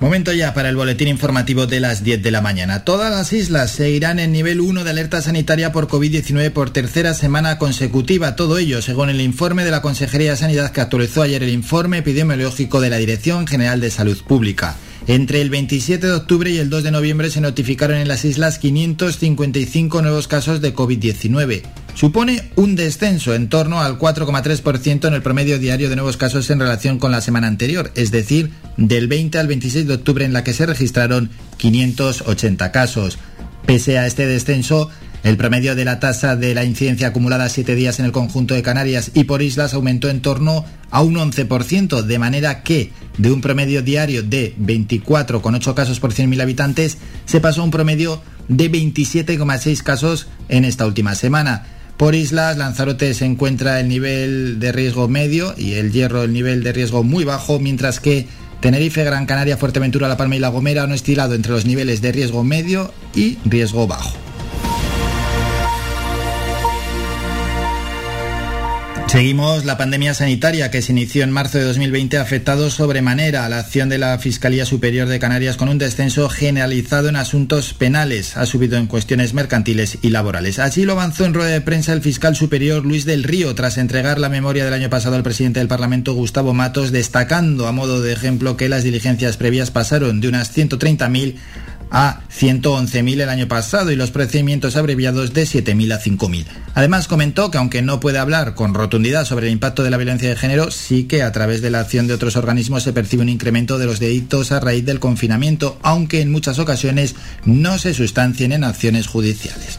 Momento ya para el boletín informativo de las 10 de la mañana. Todas las islas seguirán en nivel 1 de alerta sanitaria por COVID-19 por tercera semana consecutiva. Todo ello según el informe de la Consejería de Sanidad que actualizó ayer el informe epidemiológico de la Dirección General de Salud Pública. Entre el 27 de octubre y el 2 de noviembre se notificaron en las islas 555 nuevos casos de COVID-19. Supone un descenso en torno al 4,3% en el promedio diario de nuevos casos en relación con la semana anterior, es decir, del 20 al 26 de octubre en la que se registraron 580 casos. Pese a este descenso, el promedio de la tasa de la incidencia acumulada 7 días en el conjunto de Canarias y por islas aumentó en torno a un 11%, de manera que de un promedio diario de 24,8 casos por 100.000 habitantes se pasó a un promedio de 27,6 casos en esta última semana. Por islas, Lanzarote se encuentra el nivel de riesgo medio y el Hierro el nivel de riesgo muy bajo, mientras que Tenerife, Gran Canaria, Fuerteventura, La Palma y La Gomera han oscilado entre los niveles de riesgo medio y riesgo bajo. Seguimos la pandemia sanitaria que se inició en marzo de 2020 ha afectado sobremanera a la acción de la Fiscalía Superior de Canarias con un descenso generalizado en asuntos penales. Ha subido en cuestiones mercantiles y laborales. Así lo avanzó en rueda de prensa el fiscal superior Luis del Río tras entregar la memoria del año pasado al presidente del Parlamento Gustavo Matos, destacando a modo de ejemplo que las diligencias previas pasaron de unas 130.000 a 111.000 el año pasado y los procedimientos abreviados de 7.000 a 5.000. Además comentó que aunque no puede hablar con rotundidad sobre el impacto de la violencia de género, sí que a través de la acción de otros organismos se percibe un incremento de los delitos a raíz del confinamiento, aunque en muchas ocasiones no se sustancien en acciones judiciales.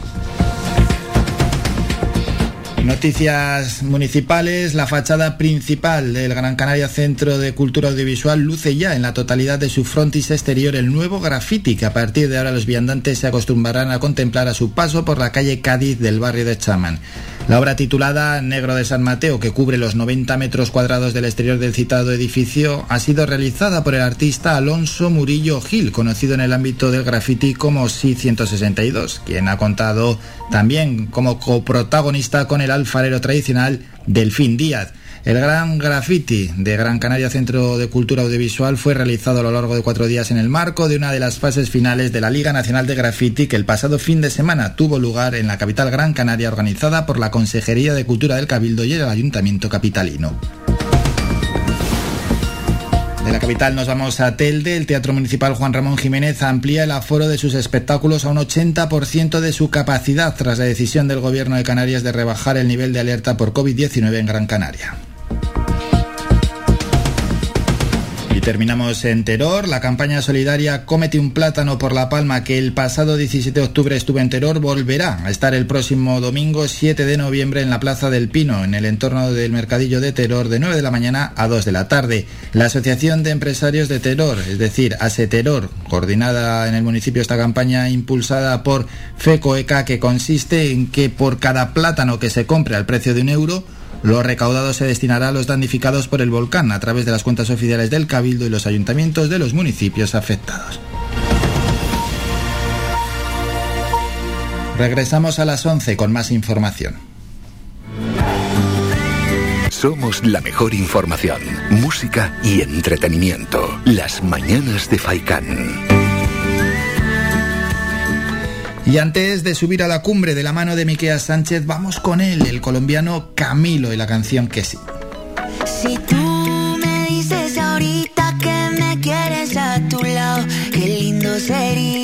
Noticias municipales. La fachada principal del Gran Canaria Centro de Cultura Audiovisual luce ya en la totalidad de su frontis exterior el nuevo graffiti que a partir de ahora los viandantes se acostumbrarán a contemplar a su paso por la calle Cádiz del barrio de Chaman. La obra titulada Negro de San Mateo, que cubre los 90 metros cuadrados del exterior del citado edificio, ha sido realizada por el artista Alonso Murillo Gil, conocido en el ámbito del graffiti como Si-162, quien ha contado también como coprotagonista con el alfarero tradicional Delfín Díaz. El gran graffiti de Gran Canaria Centro de Cultura Audiovisual fue realizado a lo largo de cuatro días en el marco de una de las fases finales de la Liga Nacional de Graffiti que el pasado fin de semana tuvo lugar en la capital Gran Canaria organizada por la Consejería de Cultura del Cabildo y el Ayuntamiento Capitalino. De la capital nos vamos a Telde. El Teatro Municipal Juan Ramón Jiménez amplía el aforo de sus espectáculos a un 80% de su capacidad tras la decisión del Gobierno de Canarias de rebajar el nivel de alerta por COVID-19 en Gran Canaria. Y terminamos en Teror. La campaña solidaria Cómete un plátano por la palma que el pasado 17 de octubre estuvo en Teror volverá a estar el próximo domingo 7 de noviembre en la Plaza del Pino, en el entorno del Mercadillo de Teror, de 9 de la mañana a 2 de la tarde. La Asociación de Empresarios de Teror, es decir, ASETEROR, coordinada en el municipio esta campaña impulsada por FECOECA, que consiste en que por cada plátano que se compre al precio de un euro, lo recaudado se destinará a los damnificados por el volcán a través de las cuentas oficiales del Cabildo y los ayuntamientos de los municipios afectados. Regresamos a las 11 con más información. Somos la mejor información, música y entretenimiento. Las mañanas de Faikán. Y antes de subir a la cumbre de la mano de Miquea Sánchez, vamos con él, el colombiano Camilo y la canción que sí. Si tú me dices ahorita que me quieres a tu lado, qué lindo sería.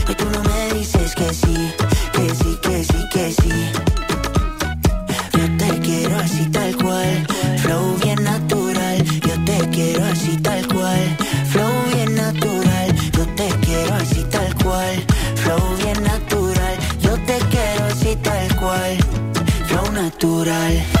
Natural.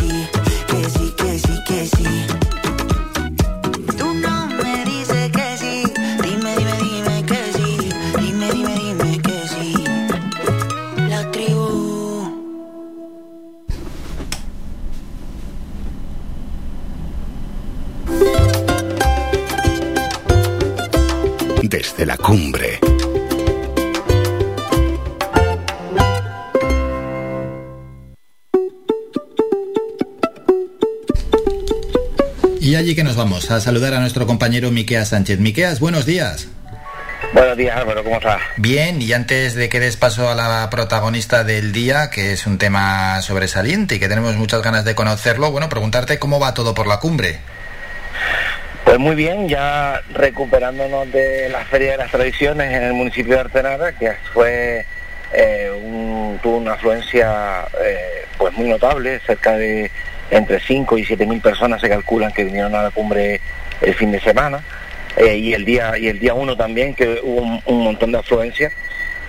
Desde la cumbre. Y allí que nos vamos a saludar a nuestro compañero Miqueas Sánchez. Miqueas, buenos días. Buenos días, Álvaro, ¿cómo estás? Bien, y antes de que des paso a la protagonista del día, que es un tema sobresaliente y que tenemos muchas ganas de conocerlo, bueno, preguntarte cómo va todo por la cumbre. Pues muy bien, ya recuperándonos de la Feria de las Tradiciones en el municipio de Artenara, que fue eh, un- tuvo una afluencia eh, pues muy notable, cerca de entre 5 y 7 mil personas se calculan que vinieron a la cumbre el fin de semana eh, y el día y el día 1 también que hubo un, un montón de afluencia.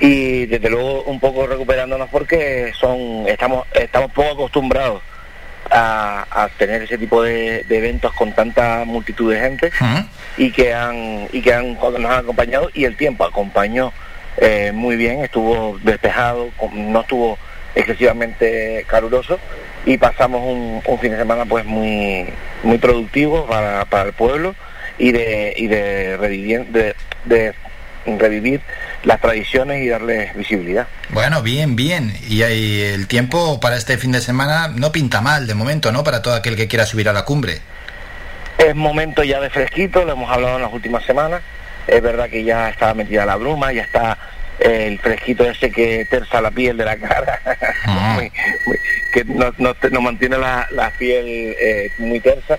Y desde luego un poco recuperándonos porque son estamos estamos poco acostumbrados a, a tener ese tipo de, de eventos con tanta multitud de gente y que han y que han, nos han acompañado y el tiempo acompañó eh, muy bien estuvo despejado no estuvo excesivamente caluroso y pasamos un, un fin de semana pues muy muy productivo para, para el pueblo y de y de revivir, de, de revivir las tradiciones y darles visibilidad Bueno, bien, bien. Y el tiempo para este fin de semana no pinta mal de momento, ¿no? Para todo aquel que quiera subir a la cumbre. Es momento ya de fresquito, lo hemos hablado en las últimas semanas. Es verdad que ya está metida la bruma, ya está el fresquito ese que terza la piel de la cara, Muy- muy- que nos, nos- nos mantiene la, la piel eh, muy tersa.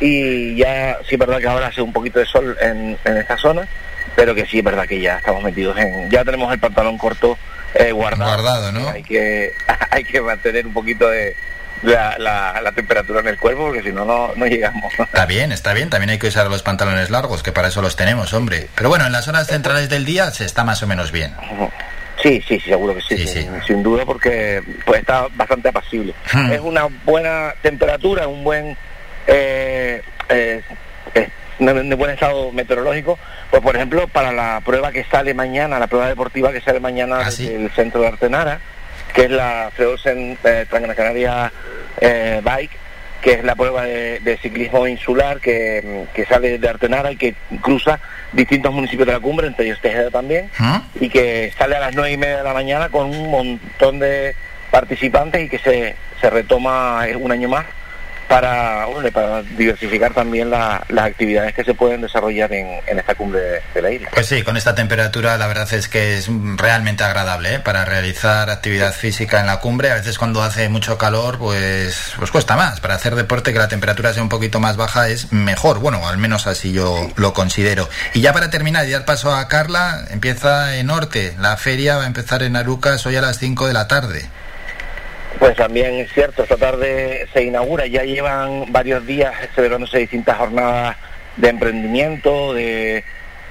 Y ya, sí es verdad que ahora hace un poquito de sol en, en esta zona, pero que sí es verdad que ya estamos metidos en... Ya tenemos el pantalón corto eh, guardado. Guardado, ¿no? Hay que, hay que mantener un poquito de la, la- la temperatura en el cuerpo, porque si no, no no llegamos. Está bien, está bien. También hay que usar los pantalones largos, que para eso los tenemos, hombre. Pero bueno, en las horas centrales del día se está más o menos bien. Sí, sí, sí, seguro que sí, sin, sin duda, porque pues está bastante apacible. Hmm. Es una buena temperatura, un buen eh, eh, un buen estado meteorológico. Pues por ejemplo, para la prueba que sale mañana, la prueba deportiva que sale mañana desde el centro de Artenara, que es la Freosen eh, Canaria eh, Bike, que es la prueba de, de ciclismo insular que, que sale de Artenara y que cruza distintos municipios de la cumbre, entre ellos Tejeda también y que sale a las nueve y media de la mañana con un montón de participantes y que se, se retoma un año más para, bueno, para diversificar también la- las actividades que se pueden desarrollar en, esta cumbre de, de la isla. Pues sí, con esta temperatura la verdad es que es realmente agradable ¿eh? para realizar actividad física en la cumbre. A veces cuando hace mucho calor pues, pues cuesta más. Para hacer deporte que la temperatura sea un poquito más baja es mejor. Bueno, al menos así yo lo considero. Y ya para terminar y dar paso a Carla, empieza en Norte. La feria va a empezar en Arucas hoy a las 5 de la tarde. Pues también es cierto, esta tarde se inaugura, ya llevan varios días celebrándose distintas jornadas de emprendimiento, de,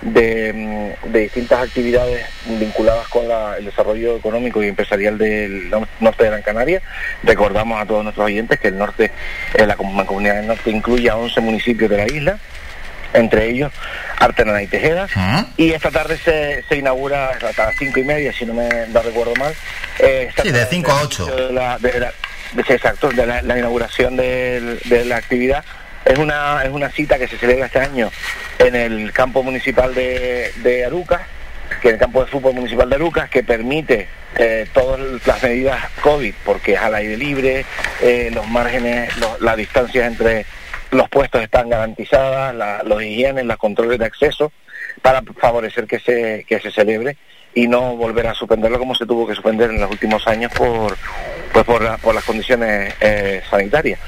de, mm, distintas actividades vinculadas con la- el desarrollo económico y empresarial del no- norte de Gran Canaria. Recordamos a todos nuestros oyentes que el norte, eh, la com- comunidad del norte incluye a 11 municipios de la isla, entre ellos Artenara y Tejeda. Y esta tarde se, se inaugura hasta las cinco y media, si no me no recuerdo mal. eh, Sí, de tarde 5 a el 8. inicio de la- de la- de- sí, exacto, de la, la inauguración de la actividad. Es una, es una cita que se celebra este año en el campo municipal de, de Arucas, que es el campo de fútbol municipal de Arucas, que permite eh, todas las medidas COVID, porque es al aire libre, eh, los márgenes, lo- las distancias entre los puestos están garantizadas, la- los higienes, los controles de acceso, para favorecer que se, que se celebre y no volver a suspenderlo como se tuvo que suspender en los últimos años por pues por, la- por las condiciones eh, sanitarias.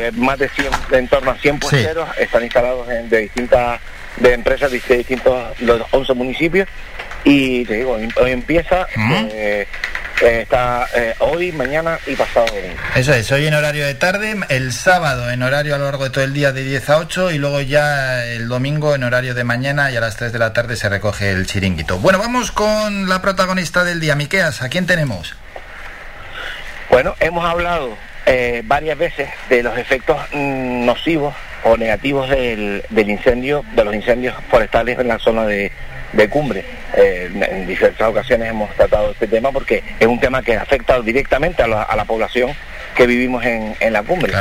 Eh, más de 100, de en torno a 100 puesteros están instalados en, de distintas de empresas de distintos los 11 municipios y te digo, hoy hoy empieza eh, eh, está eh, hoy, mañana y pasado domingo. Eso es, hoy en horario de tarde, el sábado en horario a lo largo de todo el día de 10 a 8 y luego ya el domingo en horario de mañana y a las 3 de la tarde se recoge el chiringuito. Bueno, vamos con la protagonista del día, Miqueas, ¿a quién tenemos? Bueno, hemos hablado eh, varias veces de los efectos mm, nocivos o negativos del, del incendio, de los incendios forestales en la zona de, de cumbre. Eh, en diversas ocasiones hemos tratado este tema porque es un tema que afecta directamente a la, a la población que vivimos en, en la cumbre.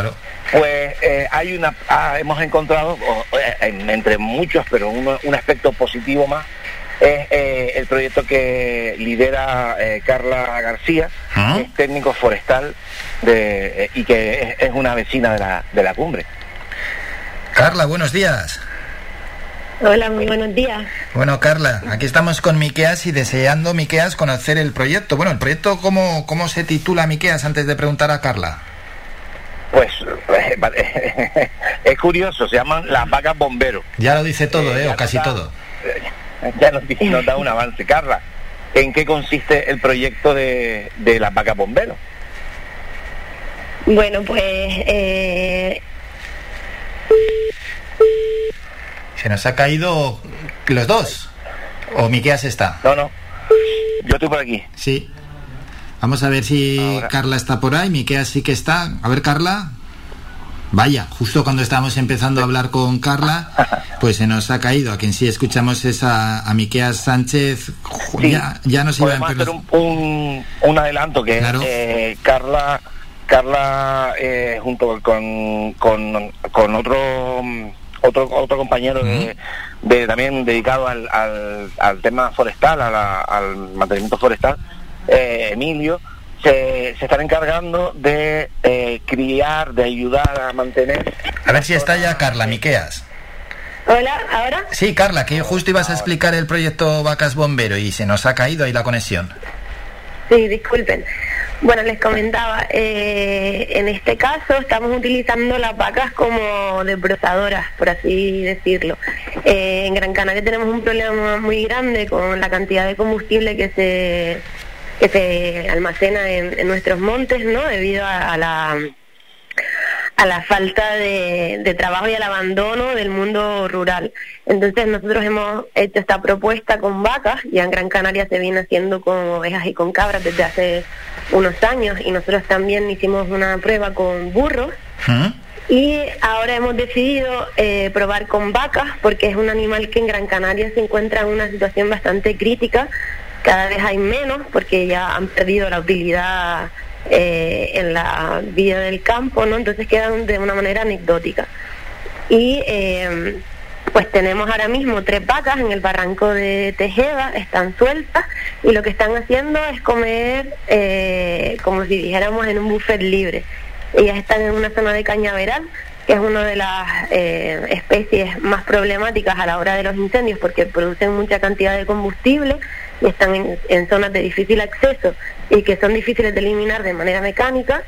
Pues eh, hay una, ah, hemos encontrado, eh, en- entre muchos, pero uno- un aspecto positivo más, es eh, el proyecto que lidera eh, Carla García, que es técnico forestal de, eh, y que es, es una vecina de la, de la cumbre. Carla, buenos días. Hola, muy buenos días. Bueno, Carla, aquí estamos con Miqueas y deseando, Miqueas, conocer el proyecto. Bueno, el proyecto, ¿cómo, cómo se titula, Miqueas, antes de preguntar a Carla? Pues eh, vale, es curioso, se llaman las vacas bomberos. Ya lo dice todo, ¿eh? ya O casi da- todo. Ya nos, di- nos da un avance. Carla, ¿en qué consiste el proyecto de, de las vacas bomberos? Bueno, pues eh, Se nos ha caído los dos. ¿O Miqueas está? No, no. Yo estoy por aquí. Sí. Vamos a ver si Carla está por ahí. Miqueas sí que está. A ver, Carla. Vaya, justo cuando estábamos empezando a hablar con Carla, pues se nos ha caído. A quien sí escuchamos es a, a Miqueas Sánchez. Sí. Ya, ya nos iba a hacer un, un, un adelanto que Claro. eh, Carla Carla eh, junto con, con, con otro mm, otro otro compañero de, de- también dedicado al, al, al tema forestal a la- al mantenimiento forestal eh, Emilio se, se están encargando de eh, criar de ayudar a mantener A ver si está ya Carla, Miqueas. hola, ahora. Sí, Carla, que justo ibas a explicar el proyecto Vacas Bombero y se nos ha caído ahí la conexión. Sí, disculpen. Bueno, les comentaba, eh, en este caso estamos utilizando las vacas como desbrozadoras, por así decirlo. Eh, en Gran Canaria tenemos un problema muy grande con la cantidad de combustible que se que se almacena en, en nuestros montes, ¿no? Debido a, a la a la falta de, de trabajo y al abandono del mundo rural. Entonces nosotros hemos hecho esta propuesta con vacas, ya en Gran Canaria se viene haciendo con ovejas y con cabras desde hace unos años y nosotros también hicimos una prueba con burros y ahora hemos decidido eh, probar con vacas porque es un animal que en Gran Canaria se encuentra en una situación bastante crítica. Cada vez hay menos porque ya han perdido la utilidad eh, en la vida del campo, ¿no? Entonces quedan de una manera anecdótica. Y eh, pues tenemos ahora mismo tres vacas en el barranco de Tejeda, están sueltas y lo que están haciendo es comer eh, como si dijéramos en un buffet libre. Ellas están en una zona de cañaveral, que es una de las eh, especies más problemáticas a la hora de los incendios porque producen mucha cantidad de combustible están en, en zonas de difícil acceso y que son difíciles de eliminar de manera mecánica.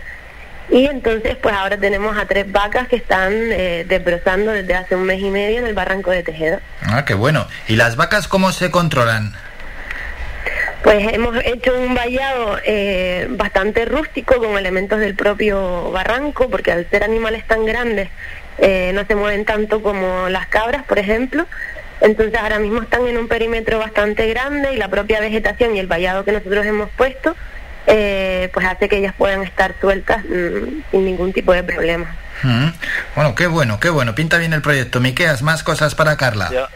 Y entonces, pues ahora tenemos a tres vacas que están eh, desbrozando desde hace un mes y medio en el barranco de Tejeda. Ah, qué bueno. ¿Y las vacas cómo se controlan? Pues hemos hecho un vallado eh, bastante rústico con elementos del propio barranco, porque al ser animales tan grandes eh, no se mueven tanto como las cabras, por ejemplo. Entonces ahora mismo están en un perímetro bastante grande y la propia vegetación y el vallado que nosotros hemos puesto eh, pues hace que ellas puedan estar sueltas mm, sin ningún tipo de problema. Mm. Bueno, qué bueno, qué bueno. Pinta bien el proyecto. Miqueas, más cosas para Carla. Yo-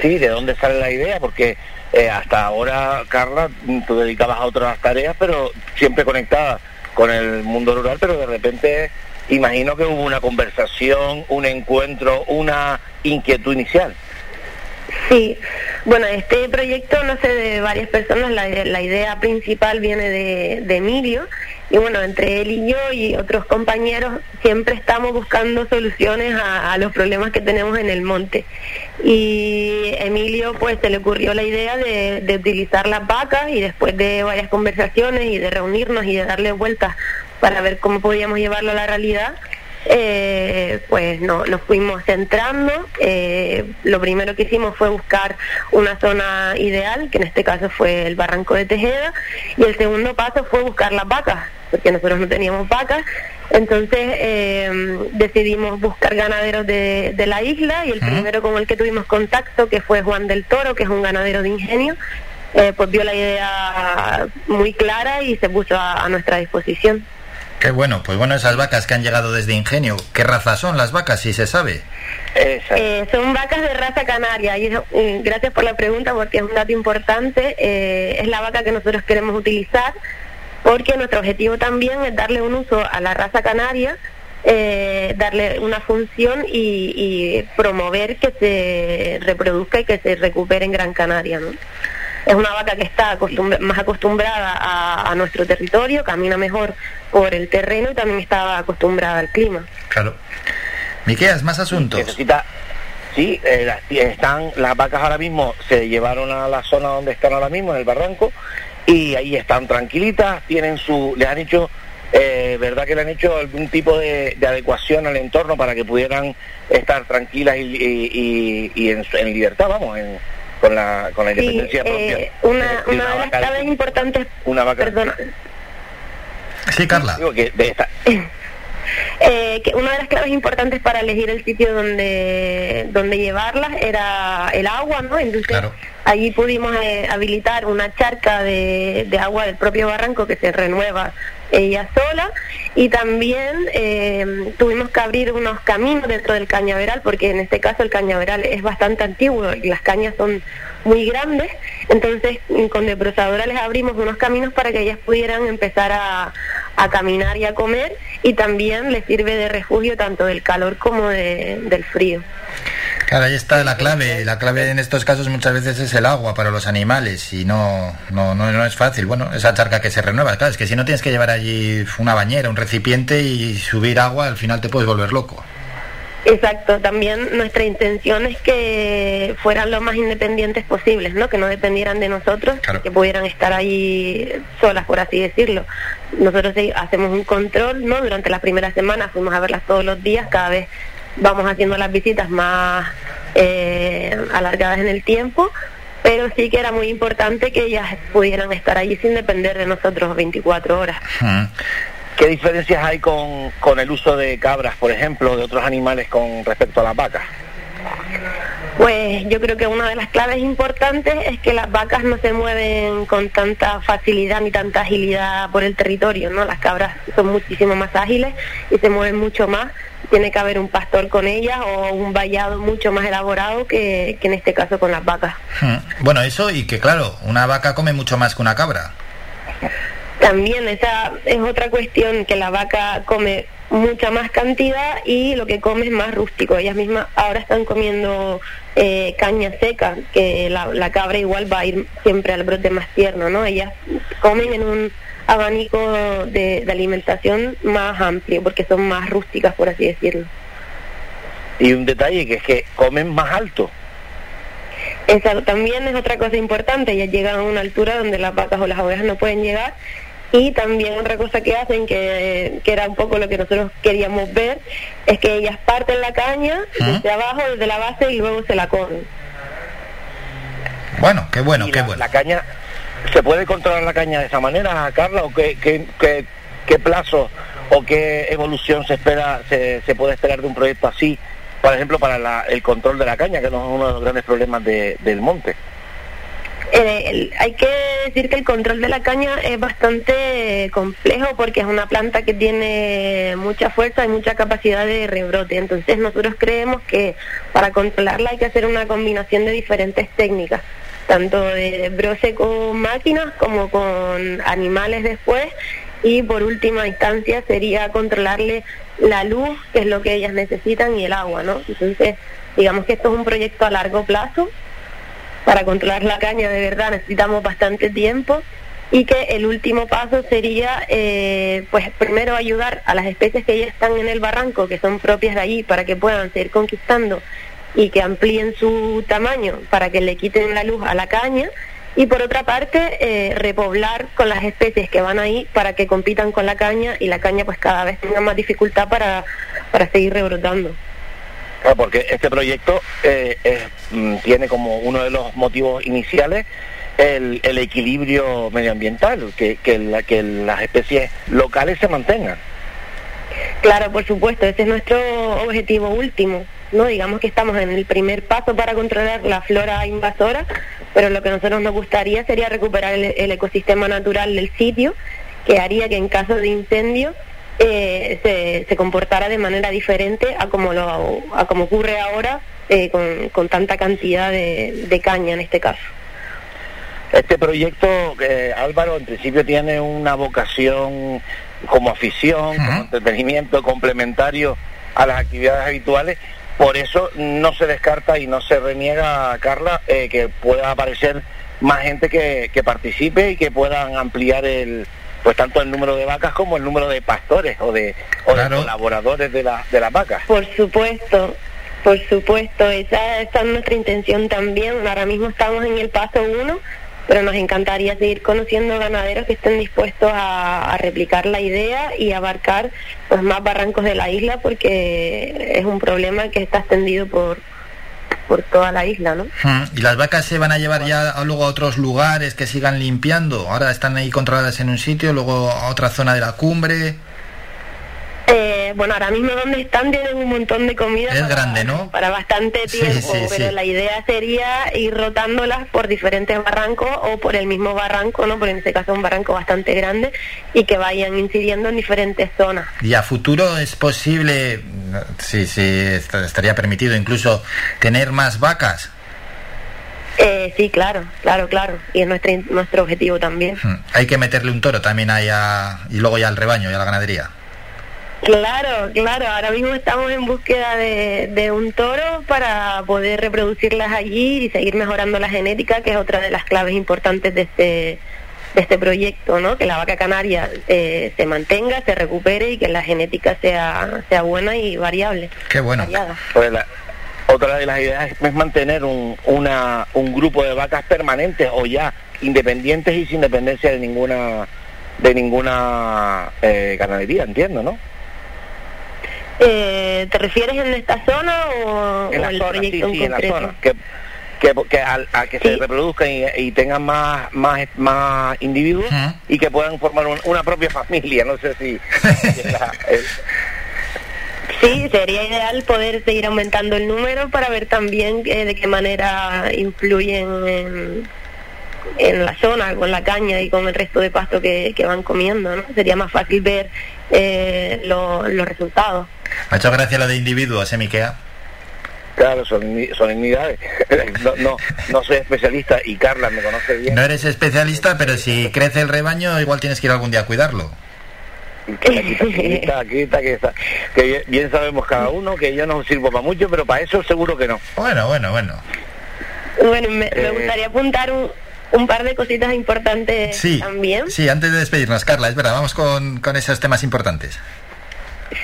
Sí, ¿de dónde sale la idea? Porque eh, hasta ahora, Carla, mm, tú dedicabas a otras tareas, pero siempre conectada con el mundo rural, pero de repente imagino que hubo una conversación, un encuentro, una inquietud inicial. Sí, bueno, este proyecto no sé de varias personas, la, la idea principal viene de, de Emilio y bueno, entre él y yo y otros compañeros siempre estamos buscando soluciones a, a los problemas que tenemos en el monte. Y Emilio pues se le ocurrió la idea de, de utilizar las vacas y después de varias conversaciones y de reunirnos y de darle vueltas para ver cómo podíamos llevarlo a la realidad, eh, pues no, nos fuimos centrando. Eh, lo primero que hicimos fue buscar una zona ideal, que en este caso fue el barranco de Tejeda, y el segundo paso fue buscar las vacas, porque nosotros no teníamos vacas. Entonces eh, decidimos buscar ganaderos de, de la isla y el primero con el que tuvimos contacto, que fue Juan del Toro, que es un ganadero de ingenio, eh, pues vio la idea muy clara y se puso a, a nuestra disposición. Qué bueno, pues bueno, esas vacas que han llegado desde Ingenio, ¿qué raza son las vacas, si se sabe? Eh, son vacas de raza canaria y eso, mm, gracias por la pregunta porque es un dato importante. Eh, es la vaca que nosotros queremos utilizar porque nuestro objetivo también es darle un uso a la raza canaria, eh, darle una función y, y promover que se reproduzca y que se recupere en Gran Canaria. ¿no? Es una vaca que está acostumbra- más acostumbrada a, a nuestro territorio, camina mejor por el terreno y también está acostumbrada al clima. Claro. Miqueas, más asuntos. Necesita, sí, eh, las, están, las vacas ahora mismo se llevaron a la zona donde están ahora mismo, en el barranco, y ahí están tranquilitas, tienen su, les han hecho, eh, verdad que le han hecho algún tipo de, de adecuación al entorno para que pudieran estar tranquilas y, y- y- y en, su- en libertad, vamos, en- con la, con la Sí, independencia eh, propia. una, de una de las claves importantes, una vaca perdona, Sí, Carla. Digo que de esta- eh, que una de las claves importantes para elegir el sitio donde donde llevarlas era el agua, ¿no? Entonces allí pudimos eh, habilitar una charca de, de agua del propio barranco que se renueva ella sola. Y también eh, tuvimos que abrir unos caminos dentro del cañaveral porque en este caso el cañaveral es bastante antiguo y las cañas son muy grandes. Entonces mm, con deprosadora les abrimos unos caminos para que ellas pudieran empezar a, a caminar y a comer y también les sirve de refugio tanto del calor como de- del frío. Claro, ahí está la clave. La clave en estos casos muchas veces es el agua para los animales y no, no, no, no es fácil. Bueno, esa charca que se renueva, claro, es que si no tienes que llevar allí una bañera, un recipiente y subir agua, al final te puedes volver loco. Exacto, también nuestra intención es que fueran lo más independientes posibles, ¿no? Que no dependieran de nosotros, que pudieran estar ahí solas, por así decirlo. Nosotros sí hacemos un control, ¿no? Durante las primeras semanas fuimos a verlas todos los días, cada vez vamos haciendo las visitas más eh, alargadas en el tiempo, pero sí que era muy importante que ellas pudieran estar allí sin depender de nosotros 24 horas. ¿Qué diferencias hay con, con el uso de cabras, por ejemplo, de otros animales con respecto a las vacas? Pues yo creo que una de las claves importantes es que las vacas no se mueven con tanta facilidad ni tanta agilidad por el territorio, ¿no? Las cabras son muchísimo más ágiles y se mueven mucho más. Tiene que haber un pastor con ellas o un vallado mucho más elaborado que, que en este caso con las vacas. Hmm. Bueno, eso y que claro, una vaca come mucho más que una cabra. También esa es otra cuestión que la vaca come mucha más cantidad y lo que come es más rústico. Ellas mismas ahora están comiendo eh, caña seca, que la, la cabra igual va a ir siempre al brote más tierno, ¿no? Ellas comen en un abanico de, de alimentación más amplio porque son más rústicas, por así decirlo. Y un detalle que es que comen más alto. Esa también es otra cosa importante, ellas llegan a una altura donde las vacas o las ovejas no pueden llegar y también otra cosa que hacen, que, que era un poco lo que nosotros queríamos ver, es que ellas parten la caña desde abajo, desde la base y luego se la comen. Bueno, qué bueno, qué la, bueno. la caña, ¿se puede controlar la caña de esa manera, Carla? ¿O qué, qué, qué, qué plazo o qué evolución se espera, se, se puede esperar de un proyecto así, por ejemplo, para la- el control de la caña, que no es uno de los grandes problemas de- del monte? Eh, el- hay que decir que el control de la caña es bastante complejo porque es una planta que tiene mucha fuerza y mucha capacidad de rebrote. Entonces nosotros creemos que para controlarla hay que hacer una combinación de diferentes técnicas, tanto de broce con máquinas como con animales después. Y por última instancia sería controlarle la luz, que es lo que ellas necesitan, y el agua, ¿no? Entonces, digamos que esto es un proyecto a largo plazo para controlar la caña de verdad necesitamos bastante tiempo y que el último paso sería eh, pues primero ayudar a las especies que ya están en el barranco que son propias de allí para que puedan seguir conquistando y que amplíen su tamaño para que le quiten la luz a la caña y por otra parte eh, repoblar con las especies que van ahí para que compitan con la caña y la caña pues cada vez tenga más dificultad para, para seguir rebrotando. Porque este proyecto eh, es, mm, tiene como uno de los motivos iniciales el, el equilibrio medioambiental, que, que, la- que las especies locales se mantengan. Claro, por supuesto, ese es nuestro objetivo último, ¿no? Digamos que estamos en el primer paso para controlar la flora invasora, pero lo que a nosotros nos gustaría sería recuperar el, el ecosistema natural del sitio, que haría que en caso de incendio eh, se, se comportara de manera diferente a como, lo, a como ocurre ahora eh, con, con tanta cantidad de, de caña en este caso. Este proyecto, eh, Álvaro, en principio tiene una vocación como afición, como entretenimiento complementario a las actividades habituales. Por eso no se descarta y no se reniega, Carla, eh, que pueda aparecer más gente que, que participe y que puedan ampliar el pues tanto el número de vacas como el número de pastores o de, o de colaboradores de, la, de las vacas. Por supuesto, por supuesto, esa, esa es nuestra intención también. Ahora mismo estamos en el paso uno, pero nos encantaría seguir conociendo ganaderos que estén dispuestos a, a replicar la idea y abarcar pues más barrancos de la isla porque es un problema que está extendido por por toda la isla, ¿no? Mm, ¿Y las vacas se van a llevar ya luego a otros lugares que sigan limpiando? Ahora están ahí controladas en un sitio, luego a otra zona de la cumbre. Eh, bueno, ahora mismo donde están tienen un montón de comida Es para, grande, ¿no? para bastante Sí, tiempo, sí, pero sí. la idea sería ir rotándolas por diferentes barrancos o por el mismo barranco, ¿no? Porque en este caso es un barranco bastante grande y que vayan incidiendo en diferentes zonas. ¿Y a futuro es posible, sí, sí, est- estaría permitido incluso tener más vacas? Eh, sí, claro, claro, claro. Y es nuestro, nuestro objetivo también. Hay que meterle un toro también ahí a- y luego ya al rebaño y a la ganadería. Claro, claro. Ahora mismo estamos en búsqueda de, de un toro para poder reproducirlas allí y seguir mejorando la genética, que es otra de las claves importantes de este de este proyecto, ¿no? Que la vaca canaria eh, se mantenga, se recupere y que la genética sea sea buena y variable. Qué bueno. Pues la- otra de las ideas es mantener un, una, un grupo de vacas permanentes o ya independientes y sin dependencia de ninguna de ninguna eh, ganadería, entiendo, ¿no? Eh, ¿Te refieres en esta zona o, En o la el zona, proyecto sí, sí, en la zona. Que, que, que al- a que se reproduzcan y, y tengan más, más, más individuos y que puedan formar un- una propia familia. No sé si... si la- el- Sí, sería ideal poder seguir aumentando el número para ver también eh, de qué manera influyen en, en la zona con la caña y con el resto de pasto que, que van comiendo, ¿no? Sería más fácil ver eh, lo- los resultados. Me ha hecho gracia lo de individuos, ¿eh, Miquea? Claro, son, solemnidades. No, no, no soy especialista y Carla me conoce bien. No eres especialista, pero si crece el rebaño, igual tienes que ir algún día a cuidarlo. Quita, quita, quita, que, está- que bien, sabemos cada uno que yo no sirvo para mucho, pero para eso seguro que no. Bueno, bueno, bueno. Bueno, me, me Eh. gustaría apuntar un, un par de cositas importantes Sí, también. sí, antes de despedirnos, Carla, es verdad, vamos con, con esos temas importantes.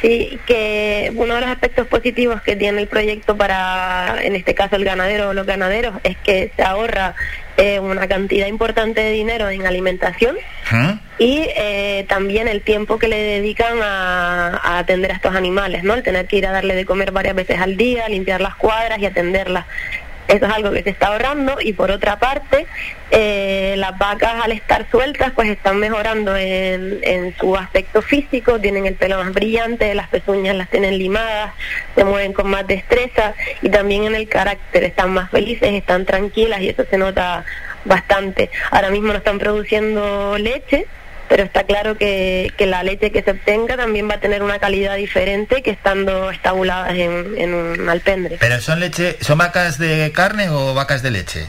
Sí, que uno de los aspectos positivos que tiene el proyecto para, en este caso, el ganadero o los ganaderos, es que se ahorra eh, una cantidad importante de dinero en alimentación y eh, también el tiempo que le dedican a, a atender a estos animales, ¿no? El tener que ir a darle de comer varias veces al día, limpiar las cuadras y atenderlas. Eso es algo que se está ahorrando y por otra parte, eh, las vacas al estar sueltas pues están mejorando en, en su aspecto físico, tienen el pelo más brillante, las pezuñas las tienen limadas, se mueven con más destreza y también en el carácter, están más felices, están tranquilas y eso se nota bastante. Ahora mismo no están produciendo leche, pero está claro que, que la leche que se obtenga también va a tener una calidad diferente que estando estabuladas en, en un alpendre. ¿Pero son leche, son vacas de carne o vacas de leche?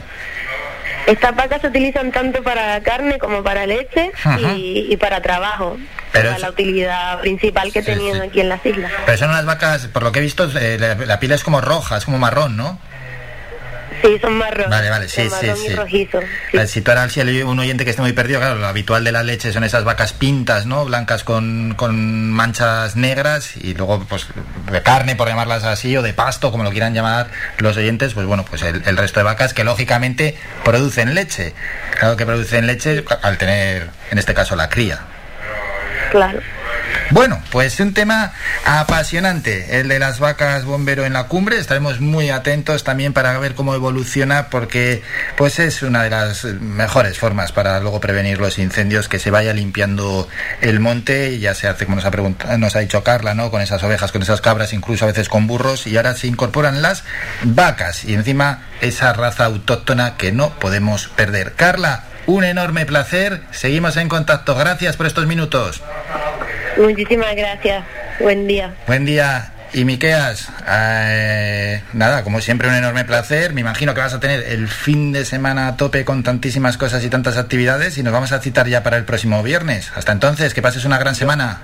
Estas vacas se utilizan tanto para carne como para leche y, y para trabajo. Pero es la utilidad principal que tenían aquí en las islas. Pero son unas vacas, por lo que he visto, eh, la, la piel es como roja, es como marrón, ¿no? Sí, son marrón. Vale, vale, sí, sí, y sí. rojizo. Si tú ahora si hay un oyente que esté muy perdido, claro, lo habitual de la leche son esas vacas pintas, ¿no? Blancas con, con manchas negras y luego, pues, de carne, por llamarlas así, o de pasto, como lo quieran llamar los oyentes, pues bueno, pues el, el resto de vacas que lógicamente producen leche. Claro que producen leche al tener, en este caso, la cría. Claro. Bueno, pues un tema apasionante, el de las vacas bombero en la cumbre. Estaremos muy atentos también para ver cómo evoluciona, porque pues es una de las mejores formas para luego prevenir los incendios, que se vaya limpiando el monte. Ya se hace, como nos ha, preguntado, nos ha dicho Carla, ¿no? Con esas ovejas, con esas cabras, incluso a veces con burros, y ahora se incorporan las vacas y encima esa raza autóctona que no podemos perder. Carla, un enorme placer. Seguimos en contacto. Gracias por estos minutos. Muchísimas gracias. Buen día. Buen día. Y Miqueas, eh, nada, como siempre un enorme placer. Me imagino que vas a tener el fin de semana a tope con tantísimas cosas y tantas actividades y nos vamos a citar ya para el próximo viernes. Hasta entonces, que pases una gran semana.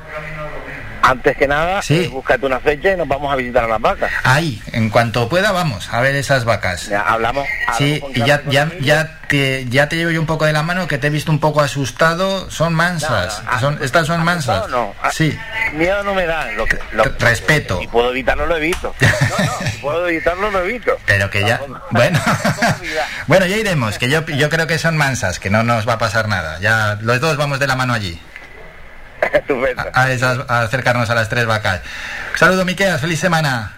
Antes que nada, Sí. eh, búscate una fecha y nos vamos a visitar a las vacas. Ahí, en cuanto pueda, vamos a ver esas vacas. Ya, hablamos. Sí, y ya, ya, ya, te, ya te llevo yo un poco de la mano, que te he visto un poco asustado. Son mansas. Son, estas son mansas. No. Ah, Sí, Miedo no me dan. Lo que, lo, respeto. Si puedo evitarlo, lo evito. No, no, si puedo evitarlo, lo evito. Pero que ya. Bueno, bueno, ya iremos, que yo, yo creo que son mansas, que no nos va a pasar nada. Ya los dos vamos de la mano allí. A, esas- a acercarnos a las tres vacas. Saludo, Miqueas, feliz semana.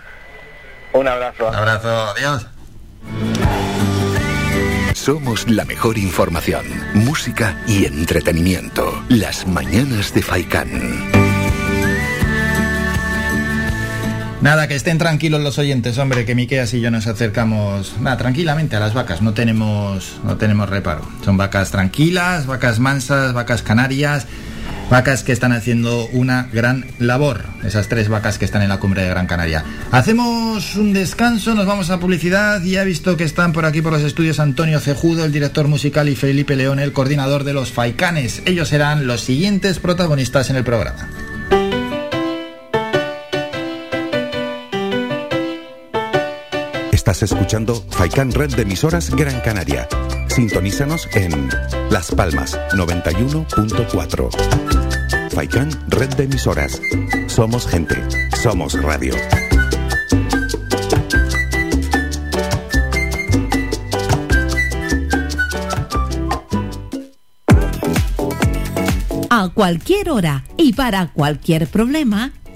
Un abrazo. Un abrazo, adiós. Somos la mejor información, música y entretenimiento. Las mañanas de Faikán. Nada, que estén tranquilos los oyentes, hombre, que Miqueas y yo nos acercamos, nada, tranquilamente a las vacas, no tenemos, no tenemos reparo. Son vacas tranquilas, vacas mansas, vacas canarias, vacas que están haciendo una gran labor, esas tres vacas que están en la cumbre de Gran Canaria. Hacemos un descanso, nos vamos a publicidad y he visto que están por aquí por los estudios Antonio Cejudo, el director musical, y Felipe León, el coordinador de los Faicanes. Ellos serán los siguientes protagonistas en el programa. Estás escuchando Faikan Red de emisoras Gran Canaria. Sintonízanos en Las Palmas 91.4. Faikan Red de emisoras. Somos gente. Somos radio. A cualquier hora y para cualquier problema,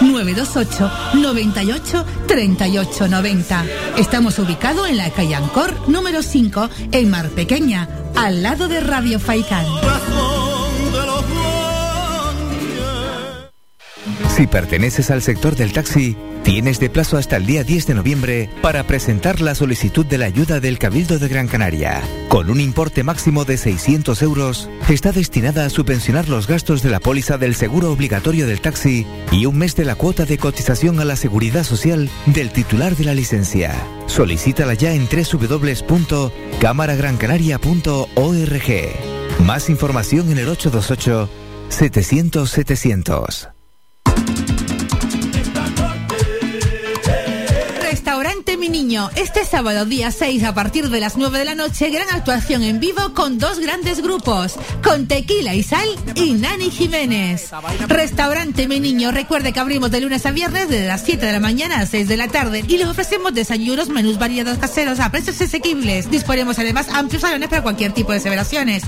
928 98 38 90. Estamos ubicados en la calle Ancor número 5 en Mar Pequeña, al lado de Radio Faicán. Si perteneces al sector del taxi, tienes de plazo hasta el día 10 de noviembre para presentar la solicitud de la ayuda del Cabildo de Gran Canaria. Con un importe máximo de 600 euros, está destinada a subvencionar los gastos de la póliza del seguro obligatorio del taxi y un mes de la cuota de cotización a la seguridad social del titular de la licencia. Solicítala ya en www.cámaragrancanaria.org. Más información en el 828 700-700. Mi Niño, este sábado día 6 a partir de las 9 de la noche, gran actuación en vivo con dos grandes grupos, con Tequila y Sal y Nani Jiménez. Restaurante Mi Niño, recuerde que abrimos de lunes a viernes desde las 7 de la mañana a 6 de la tarde y les ofrecemos desayunos, menús variados caseros a precios asequibles. Disponemos además amplios salones para cualquier tipo de celebraciones.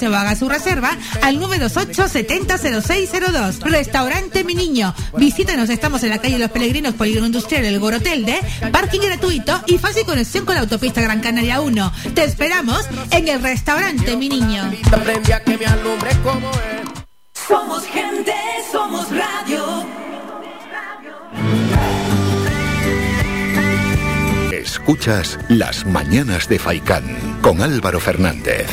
O haga su reserva al 928 700602. Restaurante Mi Niño. Visítanos, estamos en la calle Los Peregrinos, Polígono Industrial, el Gorotel de parking gratuito y fácil conexión con la autopista Gran Canaria 1. Te esperamos en el restaurante Mi Niño. Somos gente, somos radio. Escuchas Las Mañanas de Faicán con Álvaro Fernández.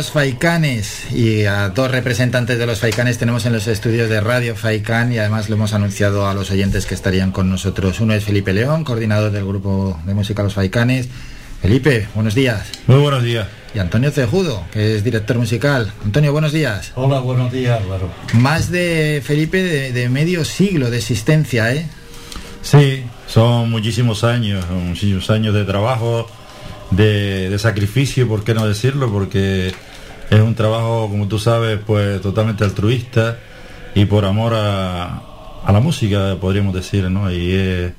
Los Faicanes y a dos representantes de los Faicanes tenemos en los estudios de Radio Faicán y además lo hemos anunciado a los oyentes que estarían con nosotros. Uno es Felipe León, coordinador del grupo de música Los Faicanes. Felipe, buenos días. Muy buenos días. Y Antonio Cejudo, que es director musical. Antonio, buenos días. Hola, buenos días, Álvaro. Más de Felipe de, de medio siglo de existencia, ¿eh? Sí, son muchísimos años, muchísimos años de trabajo, de, de sacrificio, ¿por qué no decirlo? Porque es un trabajo, como tú sabes, pues totalmente altruista y por amor a, a la música, podríamos decir, ¿no? Y es,